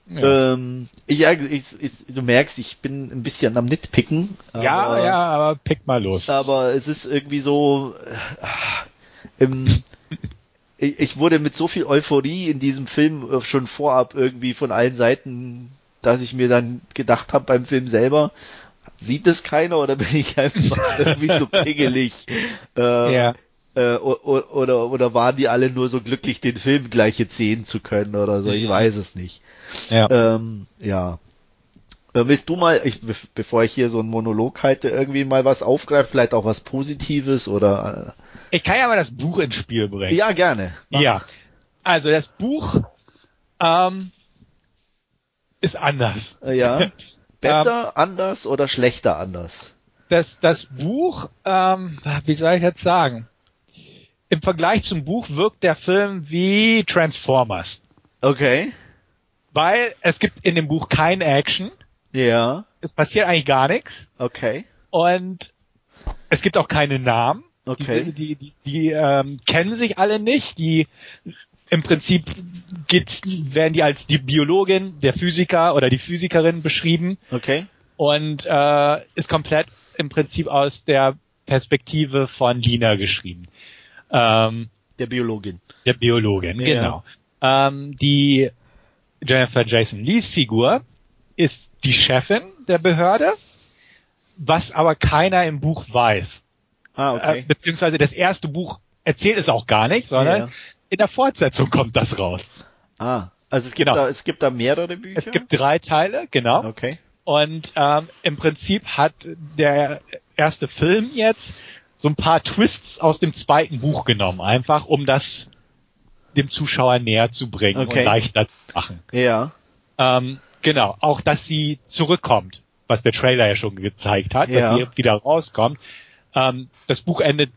S1: Ja. Ähm, ich, ich, ich, du merkst, ich bin ein bisschen am Nitpicken.
S2: Ja, ja, aber pick mal los.
S1: Aber es ist irgendwie so, äh, im, ich, ich wurde mit so viel Euphorie in diesem Film äh, schon vorab irgendwie von allen Seiten, dass ich mir dann gedacht habe beim Film selber, sieht das keiner oder bin ich einfach irgendwie so pingelig? Äh, ja. Äh, oder, oder, oder waren die alle nur so glücklich, den Film gleich jetzt sehen zu können oder so? Ich weiß es nicht. Ja. Ähm, ja. Äh, willst du mal, ich, bevor ich hier so einen Monolog halte, irgendwie mal was aufgreifen, vielleicht auch was Positives oder?
S2: Ich kann ja mal das Buch ins Spiel bringen.
S1: Ja, gerne.
S2: Mach. Ja. Also das Buch ähm, ist anders.
S1: Äh, ja. Besser, ähm, anders oder schlechter anders?
S2: Das, das Buch, ähm, wie soll ich jetzt sagen? Im Vergleich zum Buch wirkt der Film wie Transformers.
S1: Okay.
S2: Weil es gibt in dem Buch kein Action.
S1: Ja.
S2: Es passiert eigentlich gar nichts.
S1: Okay.
S2: Und es gibt auch keine Namen.
S1: Okay.
S2: Die, die, die, die ähm, kennen sich alle nicht. Die im Prinzip geht's, werden die als die Biologin, der Physiker oder die Physikerin beschrieben.
S1: Okay.
S2: Und äh, ist komplett im Prinzip aus der Perspektive von Lina geschrieben. Ähm,
S1: der Biologin.
S2: Der Biologin, ja. genau. Ähm, die Jennifer Jason Lees Figur ist die Chefin der Behörde, was aber keiner im Buch weiß.
S1: Ah, okay.
S2: Äh, beziehungsweise das erste Buch erzählt es auch gar nicht, sondern ja. in der Fortsetzung kommt das raus.
S1: Ah, Also es gibt genau. da es gibt da mehrere Bücher.
S2: Es gibt drei Teile, genau.
S1: Okay.
S2: Und ähm, im Prinzip hat der erste Film jetzt so ein paar Twists aus dem zweiten Buch genommen, einfach um das dem Zuschauer näher zu bringen okay. und leichter zu machen.
S1: Ja.
S2: Ähm, genau, auch dass sie zurückkommt, was der Trailer ja schon gezeigt hat, ja. dass sie wieder rauskommt. Ähm, das Buch endet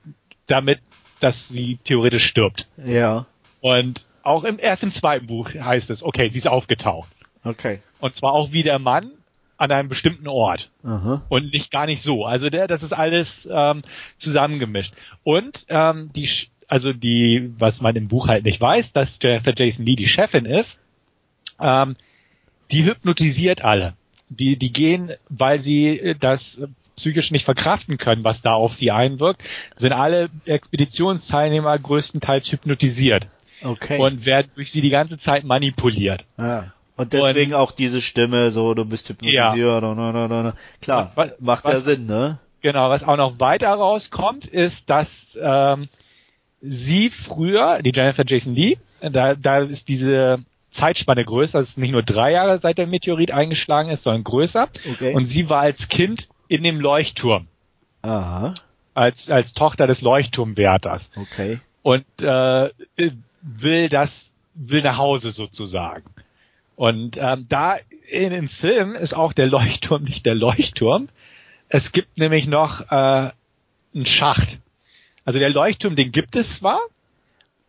S2: damit, dass sie theoretisch stirbt.
S1: Ja.
S2: Und auch im, erst im zweiten Buch heißt es, okay, sie ist aufgetaucht.
S1: Okay.
S2: Und zwar auch wie der Mann an einem bestimmten Ort.
S1: Aha.
S2: Und nicht gar nicht so. Also der, das ist alles ähm, zusammengemischt. Und ähm, die, also die, was man im Buch halt nicht weiß, dass Jennifer Jason Lee die Chefin ist, ähm, die hypnotisiert alle. Die, die gehen, weil sie das psychisch nicht verkraften können, was da auf sie einwirkt, sind alle Expeditionsteilnehmer größtenteils hypnotisiert.
S1: Okay.
S2: Und werden durch sie die ganze Zeit manipuliert.
S1: Ja. Und deswegen und, auch diese Stimme, so, du bist hypnotisiert, ja. oder, oder. klar, was, macht was, ja Sinn, ne?
S2: Genau, was auch noch weiter rauskommt, ist, dass ähm, sie früher, die Jennifer Jason Lee, da, da ist diese Zeitspanne größer, es ist nicht nur drei Jahre seit der Meteorit eingeschlagen ist, sondern größer.
S1: Okay.
S2: Und sie war als Kind in dem Leuchtturm.
S1: Aha.
S2: Als, als Tochter des Leuchtturmwärters.
S1: Okay.
S2: Und äh, will das, will nach Hause sozusagen. Und ähm, da in dem Film ist auch der Leuchtturm nicht der Leuchtturm. Es gibt nämlich noch äh, einen Schacht. Also der Leuchtturm, den gibt es zwar,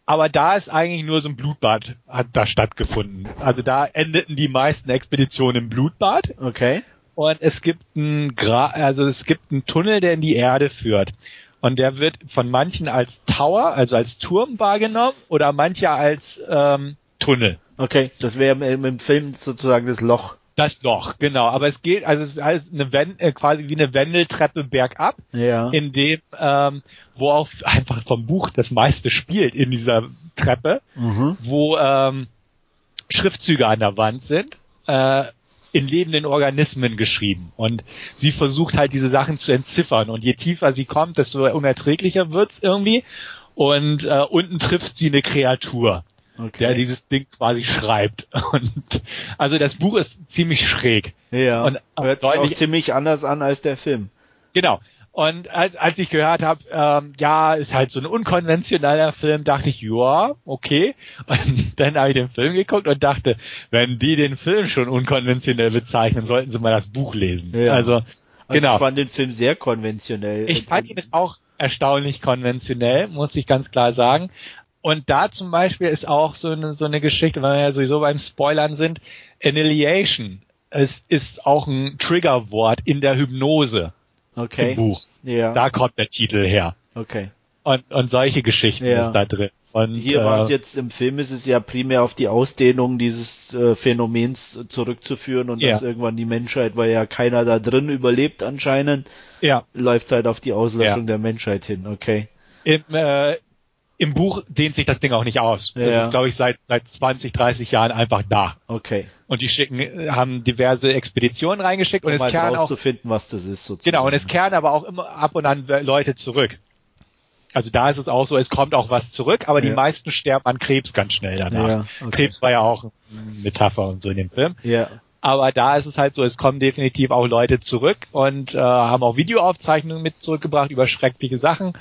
S2: aber da ist eigentlich nur so ein Blutbad hat da stattgefunden. Also da endeten die meisten Expeditionen im Blutbad.
S1: Okay.
S2: Und es gibt einen Gra also es gibt einen Tunnel, der in die Erde führt. Und der wird von manchen als Tower, also als Turm wahrgenommen oder manche als ähm, Tunnel.
S1: Okay, das wäre im, im, Film sozusagen das Loch.
S2: Das Loch, genau. Aber es geht, also es ist alles eine Wend äh, quasi wie eine Wendeltreppe bergab,
S1: ja.
S2: in dem, ähm, wo auch einfach vom Buch das meiste spielt in dieser Treppe,
S1: mhm.
S2: wo ähm, Schriftzüge an der Wand sind, äh, in lebenden Organismen geschrieben. Und sie versucht halt diese Sachen zu entziffern. Und je tiefer sie kommt, desto unerträglicher wird's irgendwie. Und äh, unten trifft sie eine Kreatur okay. der dieses Ding quasi schreibt. Und also das Buch ist ziemlich schräg.
S1: Ja.
S2: Und
S1: hört sich auch ziemlich anders an als der Film.
S2: Genau. Und als, als ich gehört habe, ähm, ja, ist halt so ein unkonventioneller Film, dachte ich, ja, okay. Und dann habe ich den Film geguckt und dachte, wenn die den Film schon unkonventionell bezeichnen, sollten sie mal das Buch lesen. Ja. Also, also genau.
S1: Ich fand den Film sehr konventionell.
S2: Ich fand ihn auch erstaunlich konventionell, muss ich ganz klar sagen. Und da zum Beispiel ist auch so eine, so eine Geschichte, weil wir ja sowieso beim Spoilern sind, Annihilation. Es ist auch ein Triggerwort in der Hypnose
S1: okay.
S2: im Buch.
S1: Ja.
S2: Da kommt der Titel her.
S1: Okay.
S2: Und, und solche Geschichten ja. ist da drin. Und,
S1: Hier äh, war es jetzt im Film ist es ja primär auf die Ausdehnung dieses äh, Phänomens zurückzuführen und ja. dass irgendwann die Menschheit, weil ja keiner da drin überlebt anscheinend,
S2: ja.
S1: läuft halt auf die Auslöschung ja. der Menschheit hin, okay.
S2: Im, äh, im Buch dehnt sich das Ding auch nicht aus. Ja. Das ist, glaube ich, seit, seit 20, 30 Jahren einfach da.
S1: Okay.
S2: Und die schicken, haben diverse Expeditionen reingeschickt und um es halt kehren auch,
S1: was das ist,
S2: sozusagen. Genau, und es kehren aber auch immer ab und an Leute zurück. Also da ist es auch so, es kommt auch was zurück, aber ja. die meisten sterben an Krebs ganz schnell danach. Ja, okay. Krebs war ja auch eine Metapher und so in dem Film.
S1: Ja.
S2: Aber da ist es halt so, es kommen definitiv auch Leute zurück und äh, haben auch Videoaufzeichnungen mit zurückgebracht über schreckliche Sachen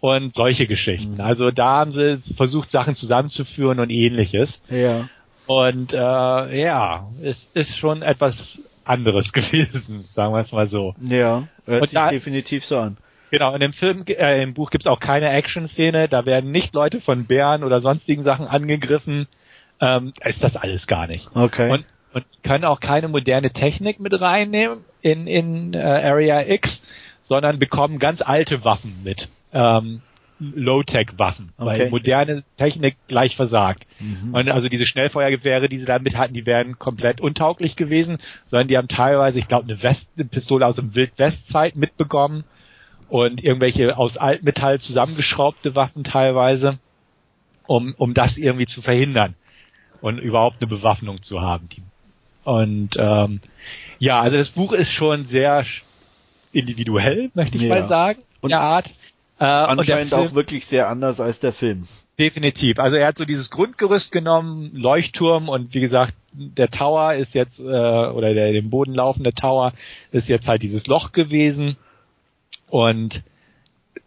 S2: und solche Geschichten. Mhm. Also da haben sie versucht, Sachen zusammenzuführen und ähnliches.
S1: Ja.
S2: Und äh, ja, es ist schon etwas anderes gewesen, sagen wir es mal so.
S1: Ja, hört und sich da, definitiv so an.
S2: Genau, in dem Film, äh, im Buch gibt's auch keine Action-Szene, da werden nicht Leute von Bären oder sonstigen Sachen angegriffen. Ähm, ist das alles gar nicht.
S1: Okay.
S2: Und, und können auch keine moderne Technik mit reinnehmen in, in äh, Area X, sondern bekommen ganz alte Waffen mit ähm, Low-Tech-Waffen, okay. weil moderne Technik gleich versagt. Mhm. Und also diese Schnellfeuergewehre, die sie damit hatten, die wären komplett untauglich gewesen, sondern die haben teilweise, ich glaube, eine, West, eine Pistole aus dem Wild-West-Zeit mitbekommen und irgendwelche aus Altmetall zusammengeschraubte Waffen teilweise, um, um das irgendwie zu verhindern und überhaupt eine Bewaffnung zu haben. Und ähm, ja, also das Buch ist schon sehr individuell, möchte ich ja. mal sagen,
S1: und der Art. Äh, Anscheinend Film, auch wirklich sehr anders als der Film.
S2: Definitiv. Also er hat so dieses Grundgerüst genommen, Leuchtturm und wie gesagt, der Tower ist jetzt, äh, oder der den Boden laufende Tower ist jetzt halt dieses Loch gewesen. Und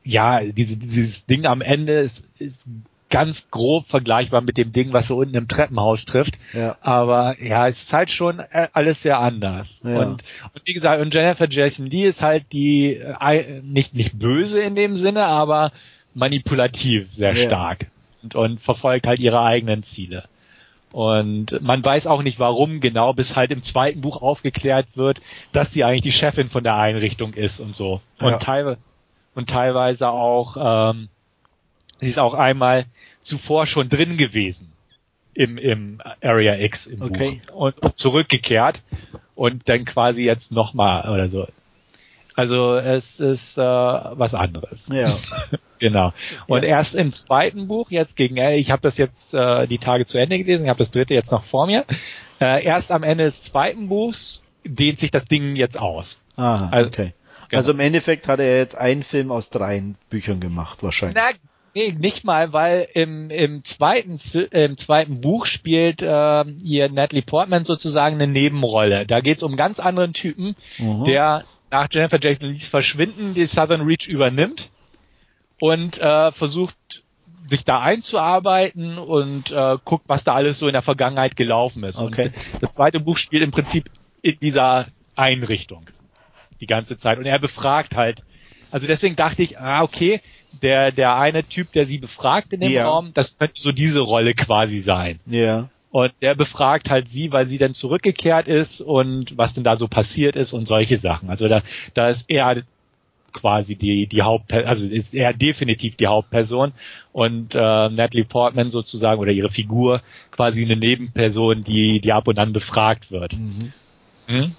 S2: ja, diese, dieses Ding am Ende ist, ist ganz grob vergleichbar mit dem Ding, was so unten im Treppenhaus trifft. Ja. Aber ja, es ist halt schon äh, alles sehr anders. Ja. Und, und wie gesagt, und Jennifer Jason Lee ist halt die äh, nicht nicht böse in dem Sinne, aber manipulativ sehr ja. stark und, und verfolgt halt ihre eigenen Ziele. Und man weiß auch nicht warum genau, bis halt im zweiten Buch aufgeklärt wird, dass sie eigentlich die Chefin von der Einrichtung ist und so. Und, ja. teilweise und teilweise auch, ähm, sie ist auch einmal zuvor schon drin gewesen im, im Area X im okay. Buch und, und zurückgekehrt und dann quasi jetzt nochmal oder so. Also es ist äh, was anderes.
S1: Ja.
S2: genau. Und ja. erst im zweiten Buch, jetzt gegen Ende, ich habe das jetzt äh, die Tage zu Ende gelesen, ich habe das dritte jetzt noch vor mir. Äh, erst am Ende des zweiten Buchs dehnt sich das Ding jetzt aus.
S1: Aha, also, okay. Genau. Also im Endeffekt hat er jetzt einen Film aus dreien Büchern gemacht, wahrscheinlich. Na,
S2: Nee, nicht mal, weil im, im, zweiten, im zweiten Buch spielt äh, hier Natalie Portman sozusagen eine Nebenrolle. Da geht's um einen ganz anderen Typen, mhm. der nach Jennifer Jason Lee's Verschwinden die Southern Reach übernimmt und äh, versucht sich da einzuarbeiten und äh, guckt, was da alles so in der Vergangenheit gelaufen ist. Okay. Und das zweite Buch spielt im Prinzip in dieser Einrichtung die ganze Zeit und er befragt halt. Also deswegen dachte ich, ah okay, der, der eine Typ, der sie befragt in dem ja. Raum, das könnte so diese Rolle quasi sein.
S1: Ja.
S2: Und der befragt halt sie, weil sie dann zurückgekehrt ist und was denn da so passiert ist und solche Sachen. Also da, da ist er quasi die, die Hauptperson, also ist er definitiv die Hauptperson und äh, Natalie Portman sozusagen oder ihre Figur quasi eine Nebenperson, die, die ab und an befragt wird. Mhm. Hm?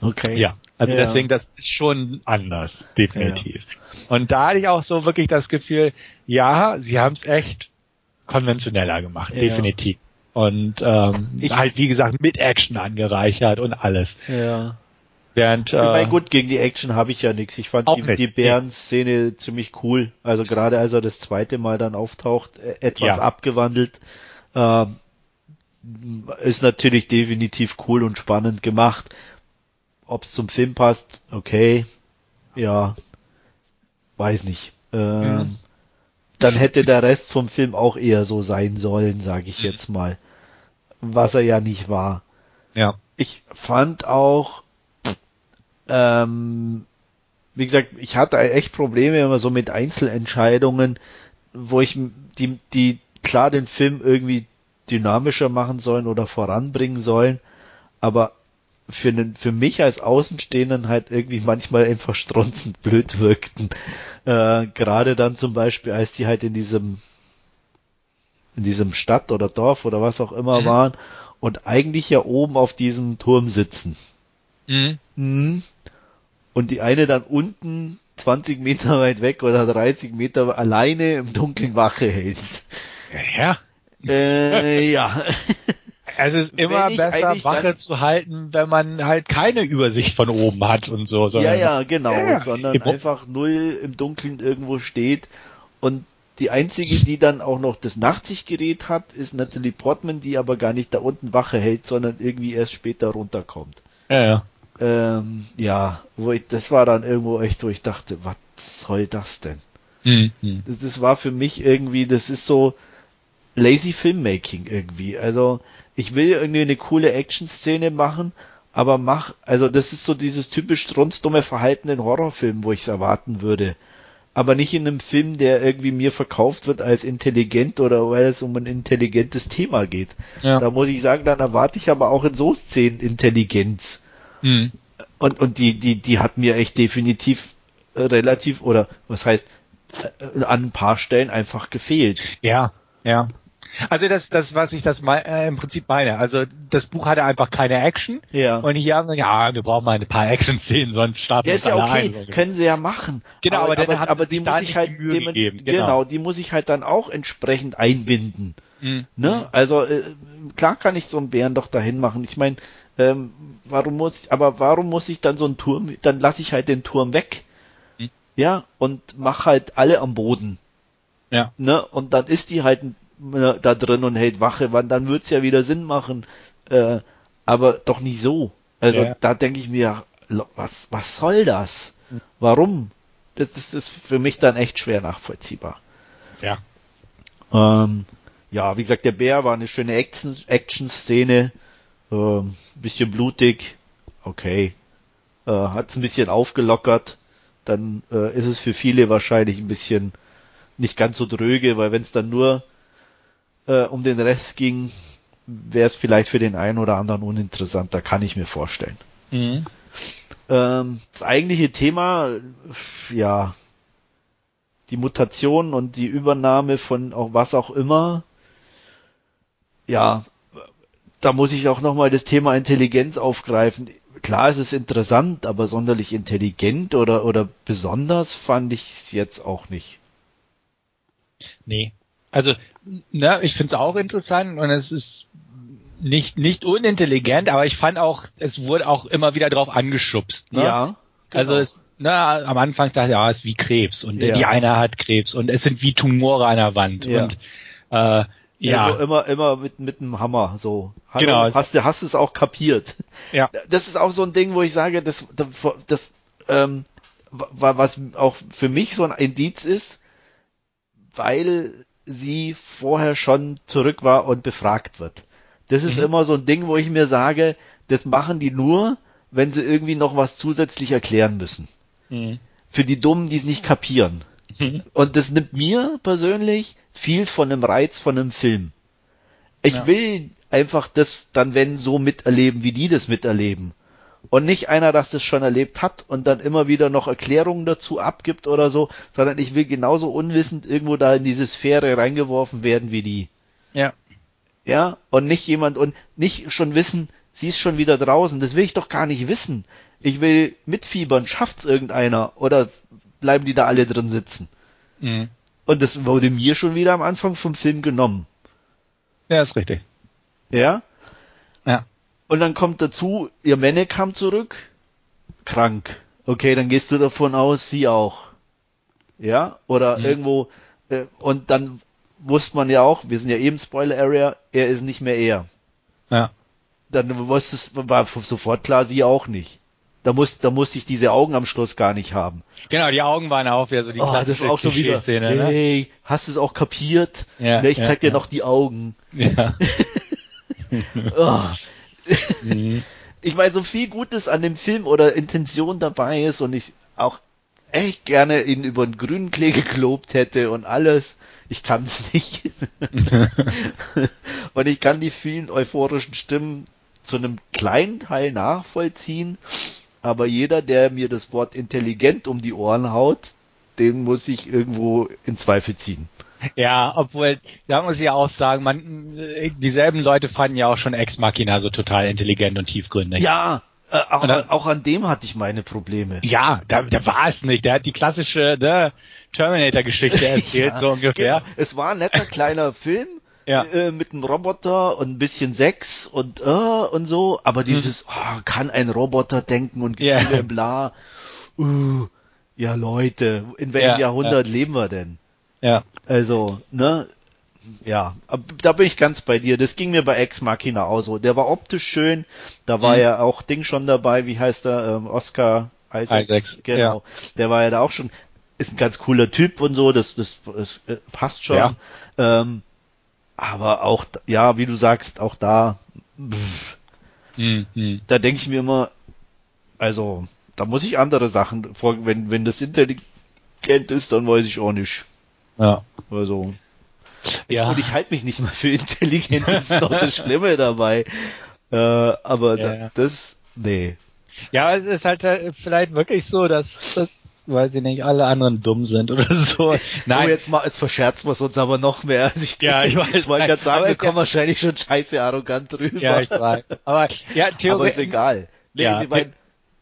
S2: Okay. Ja, also ja. deswegen, das ist schon anders, definitiv. Ja. Und da hatte ich auch so wirklich das Gefühl, ja, sie haben es echt konventioneller gemacht, ja. definitiv. Und ähm, ich, halt, wie gesagt, mit Action angereichert und alles.
S1: Ja.
S2: Während,
S1: äh, ich meine, gut, gegen die Action habe ich ja nichts. Ich fand die, die Bären-Szene ziemlich cool. Also gerade als er das zweite Mal dann auftaucht, äh, etwas abgewandelt, äh, ist natürlich definitiv cool und spannend gemacht. Ob es zum Film passt, okay, ja, weiß nicht. Ähm, mhm. Dann hätte der Rest vom Film auch eher so sein sollen, sage ich jetzt mal. Was er ja nicht war.
S2: Ja.
S1: Ich fand auch, ähm, wie gesagt, ich hatte echt Probleme immer so mit Einzelentscheidungen, wo ich die, die klar den Film irgendwie dynamischer machen sollen oder voranbringen sollen, aber für, den, für mich als Außenstehenden halt irgendwie manchmal einfach stronzend blöd wirkten. Äh, Gerade dann zum Beispiel, als die halt in diesem in diesem Stadt oder Dorf oder was auch immer mhm. waren und eigentlich ja oben auf diesem Turm sitzen. Mhm. Mhm. Und die eine dann unten 20 Meter weit weg oder 30 Meter alleine im Dunkeln Wache hält.
S2: Ja.
S1: Äh, ja.
S2: Es ist immer besser, Wache zu halten, wenn man halt keine Übersicht von oben hat und so.
S1: Ja, ja, genau, ja, sondern einfach null im Dunkeln irgendwo steht und die einzige, die dann auch noch das Nachtsichtgerät hat, ist Natalie Portman, die aber gar nicht da unten Wache hält, sondern irgendwie erst später runterkommt.
S2: Ja, ja.
S1: Ähm, ja, wo ich, das war dann irgendwo echt, wo ich dachte, was soll das denn? Mhm. Das, das war für mich irgendwie, das ist so lazy Filmmaking irgendwie. Also, ich will irgendwie eine coole Action-Szene machen, aber mach, also das ist so dieses typisch strunzdumme Verhalten in Horrorfilmen, wo ich es erwarten würde. Aber nicht in einem Film, der irgendwie mir verkauft wird als intelligent oder weil es um ein intelligentes Thema geht. Ja. Da muss ich sagen, dann erwarte ich aber auch in so Szenen Intelligenz. Mhm. Und, und die, die, die hat mir echt definitiv äh, relativ, oder was heißt, äh, an ein paar Stellen einfach gefehlt.
S2: Ja, ja. Also das, das, was ich das äh, im Prinzip meine. Also das Buch hatte einfach keine Action.
S1: Ja.
S2: Und hier haben wir, ja, wir brauchen mal ein paar Action-Szenen, sonst starten
S1: ja, ist ja okay, ein. können sie ja machen.
S2: Genau, aber, aber,
S1: aber, aber die muss ich halt, dem, gegeben, genau. genau. die muss ich halt dann auch entsprechend einbinden. Mhm. Ne? Also äh, klar kann ich so einen Bären doch dahin machen. Ich meine, ähm, warum muss, ich, aber warum muss ich dann so einen Turm? Dann lasse ich halt den Turm weg. Mhm. Ja, und mach halt alle am Boden
S2: Ja.
S1: Ne? Und dann ist die halt ne, da drin und hält Wache, wann dann wird's ja wieder Sinn machen. Äh, aber doch nicht so. Also
S2: Ja.
S1: da denke ich mir, was, was soll das? Warum? Das, das ist für mich dann echt schwer nachvollziehbar.
S2: Ja.
S1: Ähm, ja, wie gesagt, der Bär war eine schöne Action- Action-Szene. Ähm, bisschen blutig. Okay. Äh, hat's ein bisschen aufgelockert. Dann äh, ist es für viele wahrscheinlich ein bisschen nicht ganz so dröge, weil wenn es dann nur äh, um den Rest ging, wäre es vielleicht für den einen oder anderen uninteressant. Da kann ich mir vorstellen.
S2: Mhm.
S1: Ähm, das eigentliche Thema, ja, die Mutation und die Übernahme von auch was auch immer, ja, da muss ich auch nochmal das Thema Intelligenz aufgreifen. Klar, es ist interessant, aber sonderlich intelligent oder, oder besonders fand ich es jetzt auch nicht.
S2: Nee. Also, ne, ich finde es auch interessant und es ist nicht, nicht unintelligent, aber ich fand auch, es wurde auch immer wieder drauf angeschubst. Ne?
S1: Ja.
S2: Also
S1: genau.
S2: es, na, am Anfang sagt er, ja, es ist wie Krebs und
S1: Ja.
S2: die eine hat Krebs und es sind wie Tumore an der Wand
S1: Ja.
S2: und äh, ja,
S1: Also immer, immer mit, mit einem Hammer, so. Hallo,
S2: Genau.
S1: Hast du, hast es auch kapiert.
S2: ja,
S1: Das ist auch so ein Ding, wo ich sage, das, das, das ähm, wa- was auch für mich so ein Indiz ist, weil sie vorher schon zurück war und befragt wird. Das ist
S2: Mhm.
S1: immer so ein Ding, wo ich mir sage, das machen die nur, wenn sie irgendwie noch was zusätzlich erklären müssen.
S2: Mhm.
S1: Für die Dummen, die es nicht kapieren.
S2: Mhm.
S1: Und das nimmt mir persönlich viel von dem Reiz von einem Film. Ich
S2: Ja.
S1: will einfach das dann, wenn, so miterleben, wie die das miterleben. Und nicht einer, das das schon erlebt hat und dann immer wieder noch Erklärungen dazu abgibt oder so, sondern ich will genauso unwissend irgendwo da in diese Sphäre reingeworfen werden wie die.
S2: ja,
S1: Ja, und nicht jemand und nicht schon wissen, sie ist schon wieder draußen. Das will ich doch gar nicht wissen. Ich will mitfiebern, schafft's irgendeiner oder bleiben die da alle drin sitzen?
S2: mhm.
S1: Und das wurde mir schon wieder am Anfang vom Film genommen.
S2: ja, ist richtig.
S1: Ja? Und dann kommt dazu, ihr Männer kam zurück, krank. Okay, dann gehst du davon aus, sie auch. Ja? Oder
S2: Mhm.
S1: irgendwo, äh, und dann wusste man ja auch, wir sind ja eben Spoiler Area, er ist nicht mehr er.
S2: ja,
S1: Dann wusstest, war sofort klar, sie auch nicht. Da muss, da musste ich diese Augen am Schluss gar nicht haben.
S2: genau. Die Augen waren auch wieder so die
S1: oh, das
S2: klassische
S1: ist auch schon wieder,
S2: Klischee-Szene, ne?
S1: hey, hast du es auch kapiert?
S2: Ja,
S1: Ne, ich
S2: ja,
S1: zeig dir
S2: ja.
S1: noch die Augen.
S2: Ja.
S1: Oh.
S2: Mhm.
S1: ich meine, so viel Gutes an dem Film oder Intention dabei ist und ich auch echt gerne ihn über den grünen Klee gelobt hätte und alles. Ich kann es nicht. und ich kann die vielen euphorischen Stimmen zu einem kleinen Teil nachvollziehen, aber jeder, der mir das Wort intelligent um die Ohren haut, den muss ich irgendwo in Zweifel ziehen.
S2: Ja, obwohl, da muss ich ja auch sagen, man, dieselben Leute fanden ja auch schon Ex Machina so total intelligent und tiefgründig.
S1: Ja, äh, auch,
S2: dann-
S1: auch an dem hatte ich meine Probleme.
S2: Ja, da, da war es nicht. Der hat die klassische ne, Terminator-Geschichte erzählt,
S1: Ja,
S2: so ungefähr.
S1: Genau. Es war ein netter kleiner Film
S2: Ja.
S1: äh, mit einem Roboter und ein bisschen Sex und äh, und so, aber dieses, oh, kann ein Roboter denken und
S2: Mhm. Ja.
S1: Gefühle, bla. Uh, ja, Leute, in welchem
S2: Ja,
S1: Jahrhundert leben wir denn?
S2: Ja.
S1: Also, ne? Ja, da bin ich ganz bei dir. Das ging mir bei Ex Machina auch so. Der war optisch schön. Da war
S2: Mhm.
S1: ja auch Ding schon dabei. Wie heißt er? Ähm, Oscar Isaacs.
S2: Isaacs,
S1: Genau. Der war ja da auch schon. Ist ein ganz cooler Typ und so. Das, das, das äh, passt schon.
S2: Ja.
S1: Ähm, aber auch, ja, wie du sagst, auch da, pff.
S2: Mhm.
S1: da denke ich mir immer, also, da muss ich andere Sachen vor, wenn, wenn das intelligent ist, dann weiß ich auch nicht.
S2: Ja.
S1: Also.
S2: Ja.
S1: Und ich halte mich nicht mal für intelligent, das ist doch das Schlimme dabei. Äh, aber
S2: Ja, ja.
S1: das, nee.
S2: Ja, es ist halt äh, vielleicht wirklich so, dass, dass, weiß ich nicht, alle anderen dumm sind oder so.
S1: Oh,
S2: Nein,
S1: jetzt mal, jetzt verscherzen wir es uns aber noch mehr. Also ich,
S2: Ja, ich weiß.
S1: ich wollte gerade sagen, wir kommen
S2: ja-
S1: wahrscheinlich schon scheiße arrogant drüber.
S2: ja, ich weiß. Aber ja,
S1: aber ist egal. Nee,
S2: Ja,
S1: wir mein,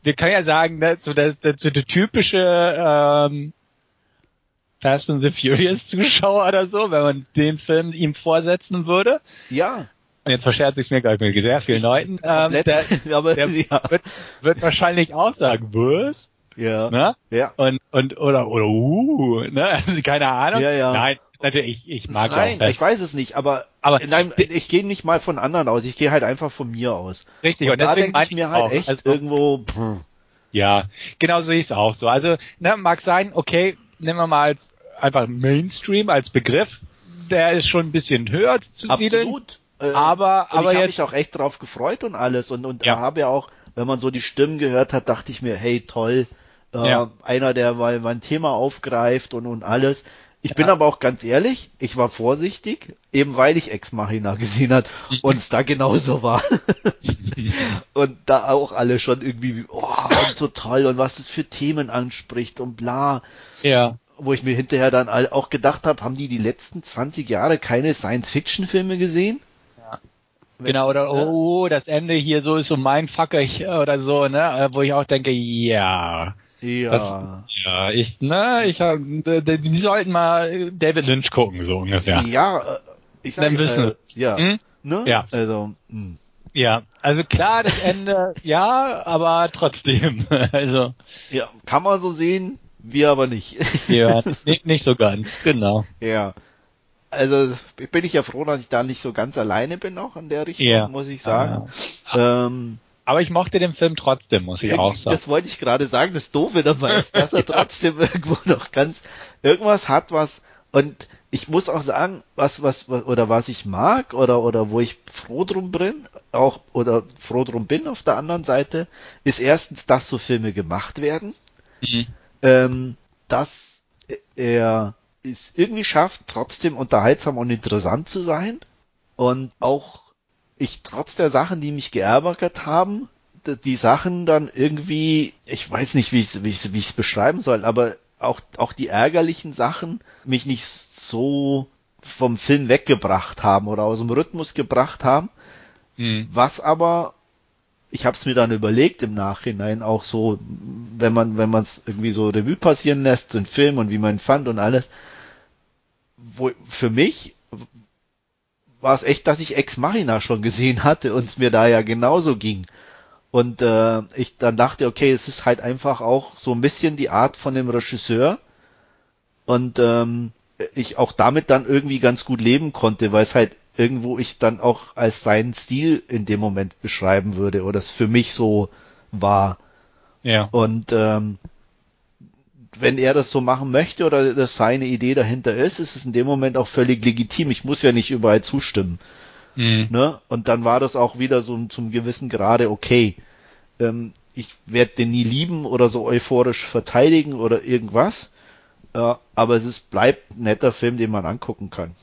S2: wir können ja sagen, ne, so der, der, so der typische ähm, Fast and the Furious Zuschauer oder so, wenn man den Film ihm vorsetzen würde.
S1: ja,
S2: Und jetzt verscherze ich es mir gerade mit sehr vielen Leuten. Ähm, der,
S1: aber
S2: der
S1: ja,
S2: wird, wird wahrscheinlich auch sagen, was?
S1: ja,
S2: Ne?
S1: ja.
S2: Und, und, oder, oder, uh, ne? Also, keine Ahnung.
S1: Ja, ja.
S2: Nein, natürlich, ich, ich mag
S1: Nein,
S2: auch,
S1: ich weiß es nicht, aber,
S2: aber
S1: nein, ich gehe nicht mal von anderen aus, ich gehe halt einfach von mir aus.
S2: Richtig,
S1: und,
S2: und
S1: da denke ich mir halt
S2: auch,
S1: echt
S2: also-
S1: irgendwo, pff,
S2: Ja, genau so ist es auch so. Also, ne, mag sein, okay, nehmen wir mal als einfach Mainstream als Begriff, der ist schon ein bisschen höher zu siedeln.
S1: absolut. Äh,
S2: Aber, aber
S1: ich habe mich auch echt drauf gefreut und alles und, und
S2: Ja.
S1: habe ja auch, wenn man so die Stimmen gehört hat, dachte ich mir, hey, toll, äh,
S2: Ja.
S1: einer, der mal mein Thema aufgreift und, und alles. Ich bin
S2: Ja.
S1: aber auch ganz ehrlich, ich war vorsichtig, eben weil ich Ex Machina gesehen hat und es da genauso war. und da auch alle schon irgendwie, oh, und so toll und was es für Themen anspricht und bla.
S2: ja,
S1: Wo ich mir hinterher dann auch gedacht habe, haben die die letzten 20 Jahre keine Science-Fiction-Filme gesehen? Wenn-
S2: genau, oder, oh, das Ende hier so ist so mein Fucker ich- oder so, ne, wo ich auch denke, ja,
S1: Ja.
S2: Das, ja, ich, ne, ich hab, die, sollten mal David Lynch gucken, so ungefähr.
S1: Ja, äh, ich sag,
S2: Dann wissen
S1: äh, ja,
S2: Hm?
S1: ne?
S2: Ja.
S1: Also, mh.
S2: Ja, also klar, das Ende, ja, aber trotzdem, also,
S1: ja, kann man so sehen, wir aber nicht.
S2: ja, nicht, nicht so ganz, genau.
S1: ja. Also bin ich ja froh, dass ich da nicht so ganz alleine bin auch in der Richtung,
S2: Ja.
S1: muss ich sagen. Ähm,
S2: Aber ich mochte den Film trotzdem, muss ich auch sagen.
S1: das wollte ich gerade sagen, das Doofe dabei ist, dass er trotzdem irgendwo noch ganz irgendwas hat, was und ich muss auch sagen, was, was, was oder was ich mag oder oder wo ich froh drum bin, auch oder froh drum bin auf der anderen Seite, ist erstens, dass so Filme gemacht werden,
S2: Mhm.
S1: ähm, dass er es irgendwie schafft, trotzdem unterhaltsam und interessant zu sein und auch ich trotz der Sachen, die mich geärgert haben, die Sachen dann irgendwie, ich weiß nicht, wie ich wie ich wie ich es beschreiben soll, aber auch auch die ärgerlichen Sachen mich nicht so vom Film weggebracht haben oder aus dem Rhythmus gebracht haben,
S2: Mhm.
S1: was aber ich habe es mir dann überlegt im Nachhinein auch so, wenn man wenn man es irgendwie so Revue passieren lässt, den Film und wie man ihn fand und alles, wo für mich war es echt, dass ich Ex Machina schon gesehen hatte und es mir da ja genauso ging. Und äh, ich dann dachte, okay, es ist halt einfach auch so ein bisschen die Art von dem Regisseur und ähm, ich auch damit dann irgendwie ganz gut leben konnte, weil es halt irgendwo ich dann auch als seinen Stil in dem Moment beschreiben würde oder es für mich so war.
S2: Ja.
S1: Und ähm, wenn er das so machen möchte oder das seine Idee dahinter ist, ist es in dem Moment auch völlig legitim. Ich muss ja nicht überall zustimmen.
S2: Mhm.
S1: Ne? Und dann war das auch wieder so zum gewissen Grade okay. Ähm, ich werde den nie lieben oder so euphorisch verteidigen oder irgendwas. Äh, aber es ist, bleibt ein netter Film, den man angucken kann.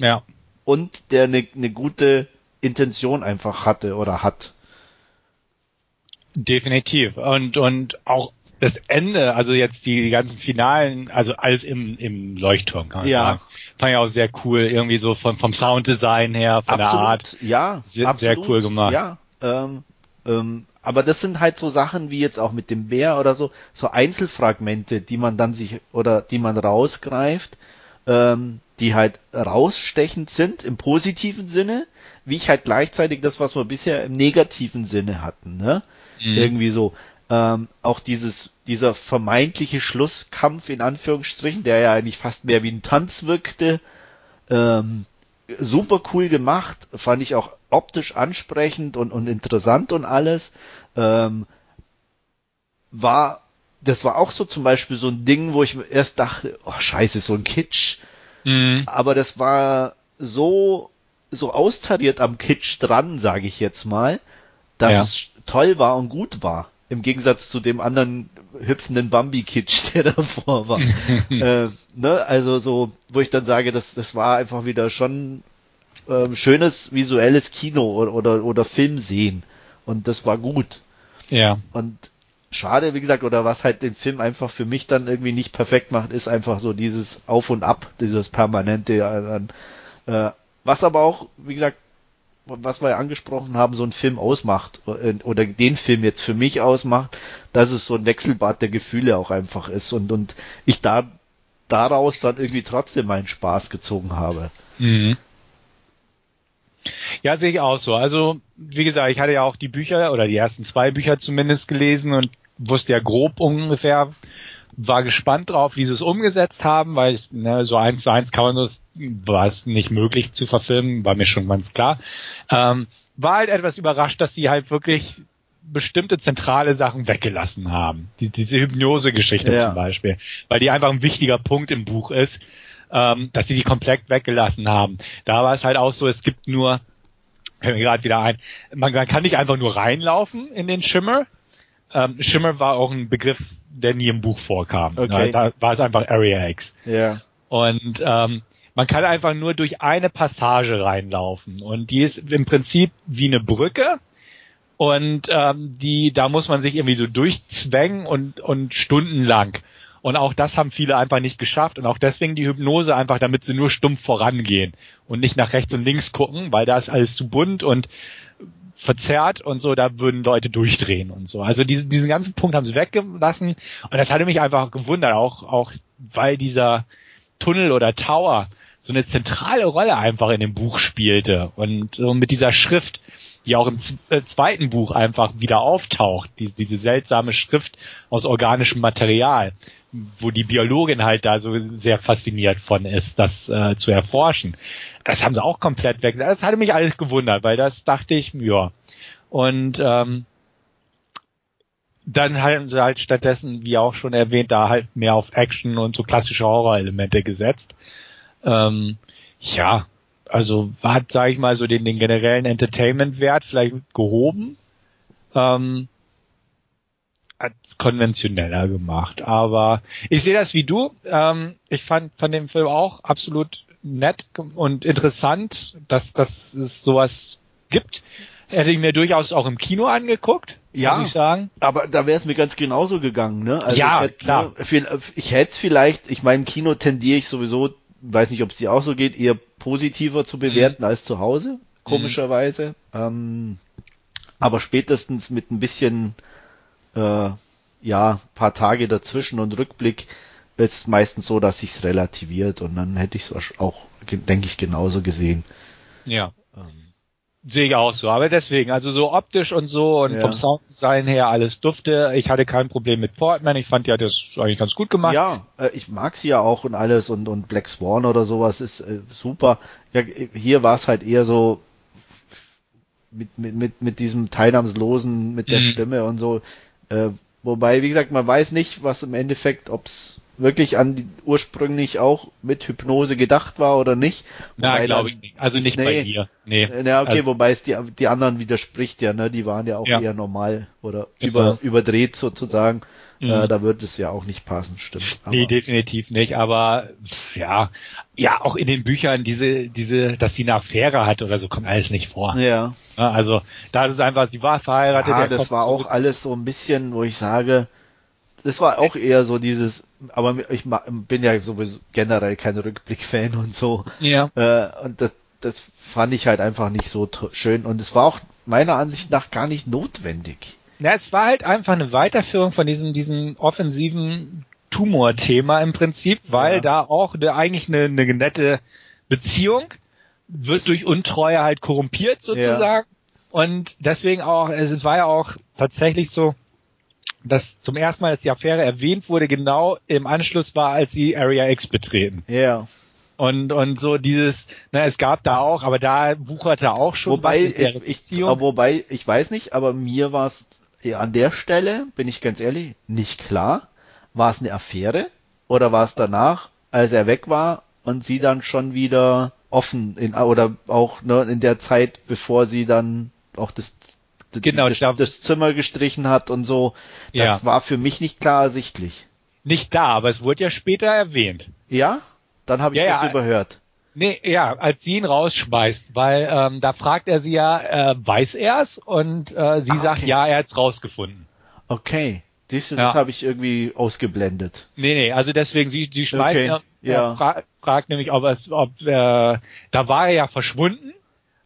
S2: Ja.
S1: Und der eine ne gute Intention einfach hatte oder hat.
S2: Definitiv. Und, und auch das Ende, also jetzt die, ganzen Finalen, also alles im, im Leuchtturm, kann man
S1: Ja.
S2: sagen. Fand ich auch sehr cool, irgendwie so von, vom Sounddesign her, von der Art.
S1: Ja,
S2: Sehr-
S1: absolut.
S2: sehr cool gemacht.
S1: Ja, ähm, ähm, aber das sind halt so Sachen wie jetzt auch mit dem Bär oder so, so Einzelfragmente, die man dann sich oder die man rausgreift, ähm, die halt rausstechend sind im positiven Sinne, wie ich halt gleichzeitig das, was wir bisher im negativen Sinne hatten, ne?
S2: Mhm.
S1: Irgendwie so. Ähm, auch dieses, dieser vermeintliche Schlusskampf in Anführungsstrichen, der ja eigentlich fast mehr wie ein Tanz wirkte, ähm, super cool gemacht, fand ich auch optisch ansprechend und, und interessant und alles. Ähm, war, das war auch so zum Beispiel so ein Ding, wo ich mir erst dachte, oh scheiße, so ein Kitsch.
S2: Mhm.
S1: Aber das war so, so austariert am Kitsch dran, sage ich jetzt mal, dass
S2: Ja.
S1: es toll war und gut war. Im Gegensatz zu dem anderen hüpfenden Bambi-Kitsch, der davor war. äh, ne? Also so, wo ich dann sage, das, das war einfach wieder schon ähm, schönes visuelles Kino oder, oder, oder Film sehen. Und das war gut.
S2: Ja.
S1: Und schade, wie gesagt, oder was halt den Film einfach für mich dann irgendwie nicht perfekt macht, ist einfach so dieses Auf und Ab, dieses permanente, an, äh, was aber auch, wie gesagt, was wir ja angesprochen haben, so ein Film ausmacht, äh, oder den Film jetzt für mich ausmacht, dass es so ein Wechselbad der Gefühle auch einfach ist und, und ich da, daraus dann irgendwie trotzdem meinen Spaß gezogen habe.
S2: Mhm. Ja, sehe ich auch so. Also, wie gesagt, ich hatte ja auch die Bücher oder die ersten zwei Bücher zumindest gelesen und wusste ja grob ungefähr, war gespannt drauf, wie sie es umgesetzt haben, weil ich, ne, so eins zu eins kann man das, war es nicht möglich zu verfilmen, war mir schon ganz klar. Ähm, war halt etwas überrascht, dass sie halt wirklich bestimmte zentrale Sachen weggelassen haben. Die, diese Hypnose-Geschichte ja. zum Beispiel, weil die einfach ein wichtiger Punkt im Buch ist, ähm, dass sie die komplett weggelassen haben. Da war es halt auch so, es gibt nur, fällt mir gerade wieder ein, man, man, kann nicht einfach nur reinlaufen in den Shimmer. Ähm, Shimmer war auch ein Begriff, der nie im Buch vorkam. Okay. Da war es einfach Area X.
S1: Ja.
S2: Und ähm, man kann einfach nur durch eine Passage reinlaufen und die ist im Prinzip wie eine Brücke und ähm, die da muss man sich irgendwie so durchzwängen und und stundenlang und auch das haben viele einfach nicht geschafft und auch deswegen die Hypnose einfach, damit sie nur stumpf vorangehen und nicht nach rechts und links gucken, weil da ist alles zu bunt und verzerrt und so, da würden Leute durchdrehen und so. Also diesen, diesen ganzen Punkt haben sie weggelassen und das hatte mich einfach gewundert, auch, auch weil dieser Tunnel oder Tower so eine zentrale Rolle einfach in dem Buch spielte und so mit dieser Schrift, die auch im äh, zweiten Buch einfach wieder auftaucht, die, diese seltsame Schrift aus organischem Material, wo die Biologin halt da so sehr fasziniert von ist, das äh, zu erforschen. Das haben sie auch komplett weg. Das hatte mich alles gewundert, weil das dachte ich, ja. Und ähm, dann haben sie halt stattdessen, wie auch schon erwähnt, da halt mehr auf Action und so klassische Horror-Elemente gesetzt. Ähm, ja, also hat, sage ich mal, so den, den generellen Entertainment-Wert vielleicht gehoben. Ähm, hat konventioneller gemacht. Aber ich sehe das wie du. Ähm, ich fand von dem Film auch absolut nett und interessant, dass, dass es sowas gibt. Hätte ich mir durchaus auch im Kino angeguckt,
S1: ja,
S2: muss ich sagen.
S1: Aber da wäre es mir ganz genauso gegangen, ne?
S2: Also ja, ich hätte, klar.
S1: Ich hätte es vielleicht, ich meine, im Kino tendiere ich sowieso, weiß nicht, ob es dir auch so geht, eher positiver zu bewerten mhm. als zu Hause, komischerweise. Mhm. Ähm, aber spätestens mit ein bisschen äh, ja, paar Tage dazwischen und Rückblick ist meistens so, dass sich's relativiert und dann hätte ich es auch, denke ich, genauso gesehen.
S2: Ja. Ähm. Sehe ich auch so, aber deswegen, also so optisch und so und ja. vom Sounddesign her alles dufte. Ich hatte kein Problem mit Portman, ich fand ja das eigentlich ganz gut gemacht.
S1: Ja, äh, ich mag sie ja auch und alles und, und Black Swan oder sowas ist äh, super. Ja, hier war es halt eher so mit, mit, mit, mit diesem Teilnahmslosen, mit der mhm. Stimme und so. Äh, wobei, wie gesagt, man weiß nicht, was im Endeffekt, ob's wirklich an die, ursprünglich auch mit Hypnose gedacht war oder nicht.
S2: Na, glaube ich nicht. Also nicht nee, bei dir.
S1: Nee. Äh, ja, okay, also, wobei es die, die anderen widerspricht ja, ne? Die waren ja auch ja. eher normal oder genau. über, überdreht sozusagen. Mhm. Äh, da wird es ja auch nicht passen, stimmt.
S2: Aber, nee, definitiv nicht. Aber ja, ja, auch in den Büchern diese, diese, dass sie eine Affäre hat oder so, kommt alles nicht vor.
S1: Ja.
S2: ja also da ist es einfach, sie war verheiratet.
S1: Ja, das war auch alles so ein bisschen, wo ich sage, das war auch eher so dieses, aber ich bin ja sowieso generell kein Rückblick-Fan und so.
S2: Ja.
S1: Äh, und das, das fand ich halt einfach nicht so schön und es war auch meiner Ansicht nach gar nicht notwendig.
S2: Ja, es war halt einfach eine Weiterführung von diesem, diesem offensiven Tumor-Thema im Prinzip, weil ja. da auch eine, eigentlich eine, eine nette Beziehung wird durch Untreue halt korrumpiert sozusagen. Ja. Und deswegen auch, es war ja auch tatsächlich so, dass zum ersten Mal, dass die Affäre erwähnt wurde, genau im Anschluss war, als sie Area X betreten.
S1: Ja.
S2: Und, und so dieses, na, es gab da auch, aber da wucherte auch schon
S1: wobei ich, ich, wobei, ich weiß nicht, aber mir war es an der Stelle, bin ich ganz ehrlich, nicht klar. War es eine Affäre oder war es danach, als er weg war und sie dann schon wieder offen in oder auch ne, in der Zeit, bevor sie dann auch das
S2: genau,
S1: das, das, Zimmer gestrichen hat und so. Das ja. war für mich nicht klar ersichtlich.
S2: Nicht da, aber es wurde ja später erwähnt.
S1: Ja? Dann habe ich ja, das ja, überhört.
S2: Nee, ja, als sie ihn rausschmeißt, weil ähm, da fragt er sie ja, äh, weiß er's? Und äh, sie ah, sagt, ja, er hat's rausgefunden.
S1: Okay. Dies, das ja. habe ich irgendwie ausgeblendet.
S2: Nee, nee, also deswegen, die, die schmeißt okay. er, ja. fra fragt nämlich, ob es, ob äh, da war er ja verschwunden,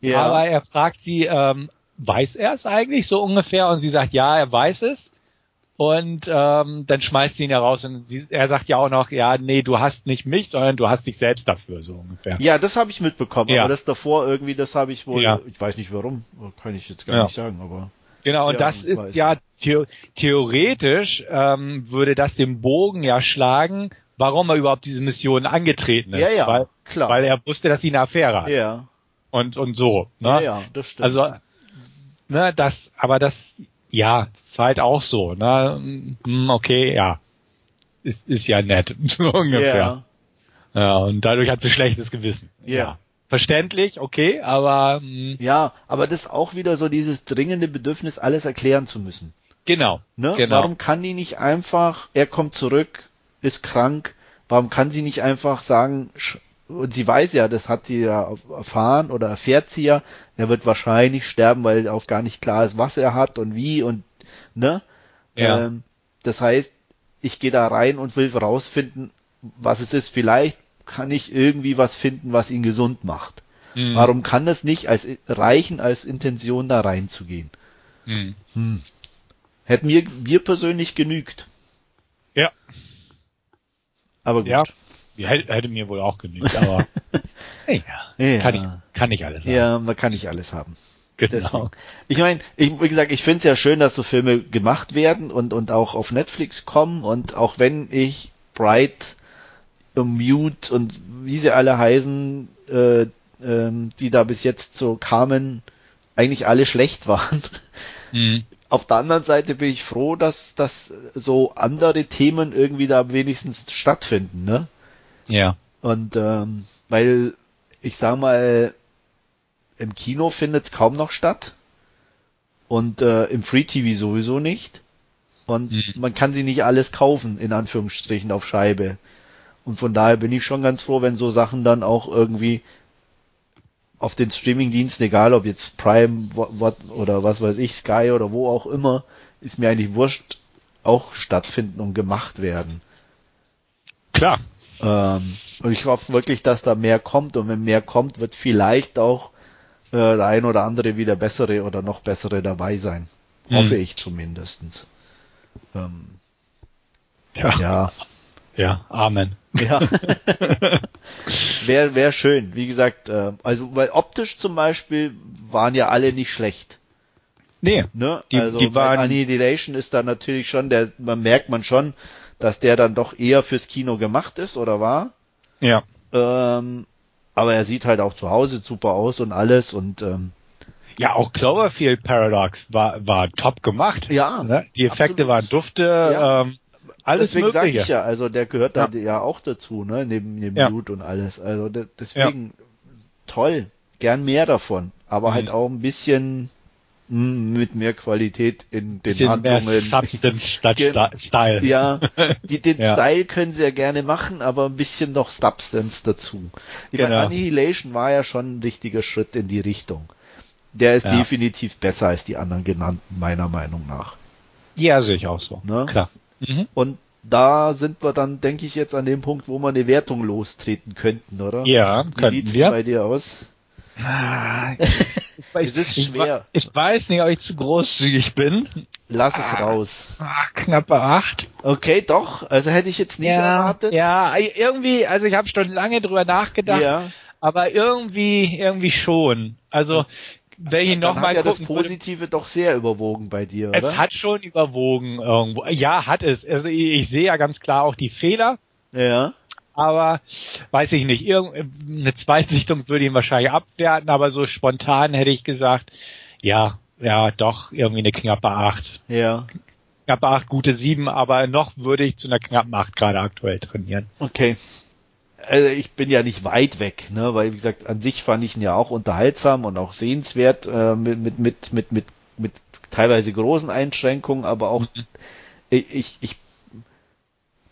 S2: ja. aber er fragt sie, ähm, weiß er es eigentlich so ungefähr? Und sie sagt, ja, er weiß es. Und ähm, dann schmeißt sie ihn ja raus und sie, er sagt ja auch noch, ja, nee, du hast nicht mich, sondern du hast dich selbst dafür, so ungefähr.
S1: Ja, das habe ich mitbekommen, ja. aber das davor irgendwie, das habe ich wohl, ja. ich weiß nicht warum, kann ich jetzt gar ja. nicht sagen, aber.
S2: Genau, und das ist weiß. ja The theoretisch ähm, würde das den Bogen ja schlagen, warum er überhaupt diese Mission angetreten ist.
S1: Ja, ja,
S2: weil,
S1: klar.
S2: Weil er wusste, dass sie eine Affäre hat.
S1: Ja.
S2: Und, und so. Ne?
S1: Ja, ja, das stimmt.
S2: Also, ne, das, aber das, ja, ist halt auch so, ne, hm, okay, ja. Ist, ist ja nett, so ungefähr.
S1: ja.
S2: Ja, und dadurch hat sie schlechtes Gewissen.
S1: Ja.
S2: Verständlich, okay, aber hm,
S1: ja, aber das ist auch wieder so dieses dringende Bedürfnis, alles erklären zu müssen.
S2: genau.
S1: Ne?
S2: Genau.
S1: Warum kann die nicht einfach, er kommt zurück, ist krank, warum kann sie nicht einfach sagen, und sie weiß ja, das hat sie ja erfahren oder erfährt sie ja, er wird wahrscheinlich sterben, weil auch gar nicht klar ist, was er hat und wie und ne?
S2: Ja.
S1: Ähm, das heißt, ich gehe da rein und will rausfinden, was es ist. Vielleicht kann ich irgendwie was finden, was ihn gesund macht.
S2: Hm,
S1: Warum kann es nicht als reichen als Intention da reinzugehen?
S2: hm.
S1: Hm. Hätte mir, mir persönlich genügt.
S2: Ja,
S1: Aber gut.
S2: ja. Hätte, hätte mir wohl auch genügt, aber hey,
S1: Ja.
S2: kann ich, kann ich alles. haben.
S1: Ja, man kann nicht alles haben.
S2: genau.
S1: Deswegen. Ich meine, ich, wie gesagt, ich finde es ja schön, dass so Filme gemacht werden und, und auch auf Netflix kommen und auch wenn ich Bright, Mute und wie sie alle heißen, äh, ähm, die da bis jetzt so kamen, eigentlich alle schlecht waren.
S2: Hm.
S1: Auf der anderen Seite bin ich froh, dass, dass so andere Themen irgendwie da wenigstens stattfinden, ne?
S2: Ja.
S1: Und ähm, weil ich sag mal, im Kino findet es kaum noch statt und äh, im Free TV sowieso nicht. Und
S2: Mhm.
S1: man kann sie nicht alles kaufen, in Anführungsstrichen, auf Scheibe. Und von daher bin ich schon ganz froh, wenn so Sachen dann auch irgendwie auf den Streamingdiensten, egal ob jetzt Prime wo- oder was weiß ich, Sky oder wo auch immer, ist mir eigentlich wurscht, auch stattfinden und gemacht werden.
S2: Klar.
S1: Ähm, und ich hoffe wirklich, dass da mehr kommt und wenn mehr kommt, wird vielleicht auch äh, der ein oder andere wieder bessere oder noch bessere dabei sein.
S2: Mhm.
S1: Hoffe ich zumindestens. Ähm,
S2: Ja. Ja.
S1: ja.
S2: Amen.
S1: ja. Wäre wär schön. Wie gesagt, äh, also weil optisch zum Beispiel waren ja alle nicht schlecht.
S2: Nee.
S1: Ne?
S2: Die-
S1: also
S2: die waren-
S1: Annihilation ist da natürlich schon, der, man merkt man schon, dass der dann doch eher fürs Kino gemacht ist oder war.
S2: Ja.
S1: Ähm, aber er sieht halt auch zu Hause super aus und alles und ähm,
S2: Ja, auch Cloverfield Paradox war, war top gemacht.
S1: Ja,
S2: Ne? Die Effekte
S1: absolut.
S2: waren dufte,
S1: Ja.
S2: ähm, alles
S1: deswegen sage
S2: Mögliche.
S1: ich ja, also der gehört da ja. auch dazu, ne, neben neben
S2: Ja.
S1: Blut und alles. Also de deswegen toll, gern mehr davon, aber
S2: Mhm.
S1: halt auch ein bisschen mit mehr Qualität in den
S2: Bisschen mehr
S1: Handlungen.
S2: Substance statt
S1: Ge-
S2: Style.
S1: Ja, die, den
S2: Ja.
S1: Style können sie ja gerne machen, aber ein bisschen noch Substance dazu. Ich meine,
S2: Genau.
S1: Annihilation war ja schon ein richtiger Schritt in die Richtung. Der ist
S2: Ja.
S1: definitiv besser als die anderen genannten, meiner Meinung nach.
S2: Ja, sehe ich auch so.
S1: Ne?
S2: Klar. Mhm.
S1: Und da sind wir dann, denke ich, jetzt an dem Punkt, wo wir eine Wertung lostreten könnten, oder?
S2: Ja,
S1: Wie
S2: wir.
S1: denn bei dir aus?
S2: Ah,
S1: Es ist
S2: ich,
S1: schwer.
S2: Ich weiß nicht, ob ich zu großzügig bin.
S1: Lass es
S2: Ah.
S1: raus.
S2: Ah, knappe acht.
S1: Okay, doch. Also hätte ich jetzt nicht erwartet.
S2: Ja, irgendwie, also ich habe schon lange drüber nachgedacht,
S1: Ja.
S2: aber irgendwie, irgendwie schon. Also, wenn ich
S1: Dann
S2: noch
S1: hat
S2: mal
S1: ja das
S2: gucken würde,
S1: Positive doch sehr überwogen bei dir, oder?
S2: es hat schon überwogen irgendwo. Ja, hat es. Also ich, ich sehe ja ganz klar auch die Fehler,
S1: ja.
S2: Aber weiß ich nicht. Irgend, eine Zweitsichtung würde ihn wahrscheinlich abwerten, aber so spontan hätte ich gesagt, ja, ja, doch, irgendwie eine knappe acht.
S1: Ja.
S2: Knappe acht, gute sieben, aber noch würde ich zu einer knappen acht gerade aktuell trainieren.
S1: Okay. Also ich bin ja nicht weit weg, ne, weil wie gesagt, an sich fand ich ihn ja auch unterhaltsam und auch sehenswert äh, mit, mit mit mit mit mit teilweise großen Einschränkungen, aber auch ich, ich ich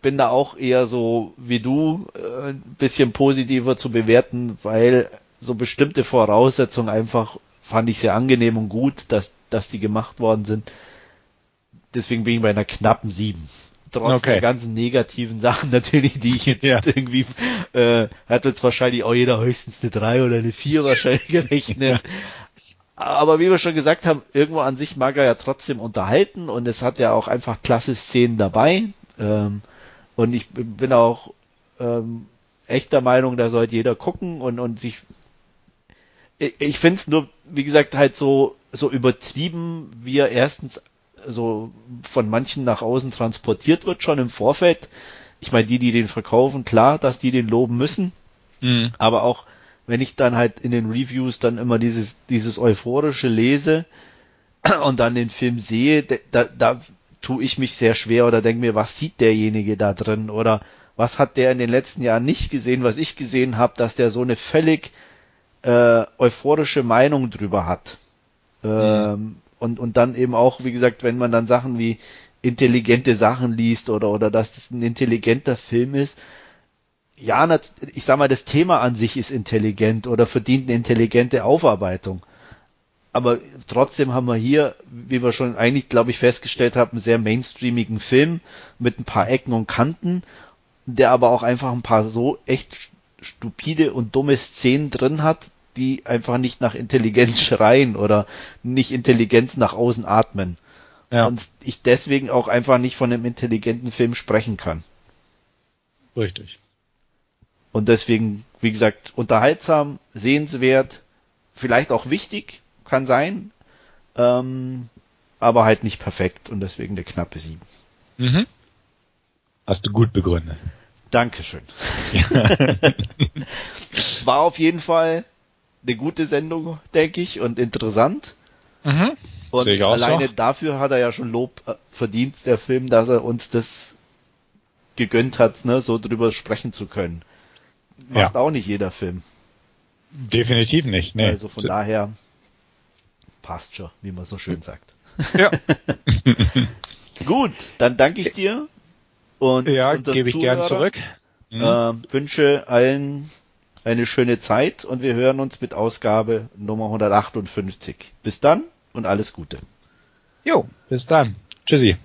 S1: bin da auch eher so wie du äh, ein bisschen positiver zu bewerten, weil so bestimmte Voraussetzungen einfach fand ich sehr angenehm und gut, dass dass die gemacht worden sind. Deswegen bin ich bei einer knappen sieben trotz
S2: Okay.
S1: der ganzen negativen Sachen natürlich, die ich jetzt
S2: Ja.
S1: irgendwie, äh, hat jetzt wahrscheinlich auch jeder höchstens eine 3 oder eine 4 wahrscheinlich gerechnet. Aber wie wir schon gesagt haben, irgendwo an sich mag er ja trotzdem unterhalten und es hat ja auch einfach klasse Szenen dabei. Ähm, und ich bin auch ähm, echt der Meinung, da sollte jeder gucken und, und sich ich, ich finde es nur, wie gesagt, halt so, so übertrieben, wie er erstens so von manchen nach außen transportiert wird, schon im Vorfeld. Ich meine, die, die den verkaufen, klar, dass die den loben müssen. Mhm. Aber auch wenn ich dann halt in den Reviews dann immer dieses, dieses euphorische lese und dann den Film sehe, da, da tue ich mich sehr schwer oder denke mir, was sieht derjenige da drin oder was hat der in den letzten Jahren nicht gesehen, was ich gesehen habe, dass der so eine völlig äh, euphorische Meinung drüber hat. Mhm. Ähm, und, und dann eben auch, wie gesagt, wenn man dann Sachen wie intelligente Sachen liest oder, oder dass das ein intelligenter Film ist, ja, ich sag mal, das Thema an sich ist intelligent oder verdient eine intelligente Aufarbeitung. Aber trotzdem haben wir hier, wie wir schon eigentlich, glaube ich, festgestellt haben, einen sehr mainstreamigen Film mit ein paar Ecken und Kanten, der aber auch einfach ein paar so echt stupide und dumme Szenen drin hat, die einfach nicht nach Intelligenz schreien oder nicht Intelligenz nach außen atmen. Ja. Und ich deswegen auch einfach nicht von einem intelligenten Film sprechen kann.
S2: Richtig.
S1: Und deswegen, wie gesagt, unterhaltsam, sehenswert, vielleicht auch wichtig, kann sein, ähm, aber halt nicht perfekt und deswegen der knappe sieben. Mhm.
S2: Hast du gut begründet.
S1: Dankeschön. Ja. War auf jeden Fall eine gute Sendung, denke ich, und interessant. Mhm. Und alleine so. dafür hat er ja schon Lob äh, verdient, der Film, dass er uns das gegönnt hat, ne, so drüber sprechen zu können. Macht ja. auch nicht jeder Film.
S2: Definitiv nicht, ne.
S1: Also von so. daher passt schon, wie man so schön sagt. Ja. Gut, dann danke ich dir
S2: und ja, gebe ich gern zurück.
S1: Äh, wünsche allen eine schöne Zeit und wir hören uns mit Ausgabe Nummer 158. Bis dann und alles Gute.
S2: Jo, bis dann. Tschüssi.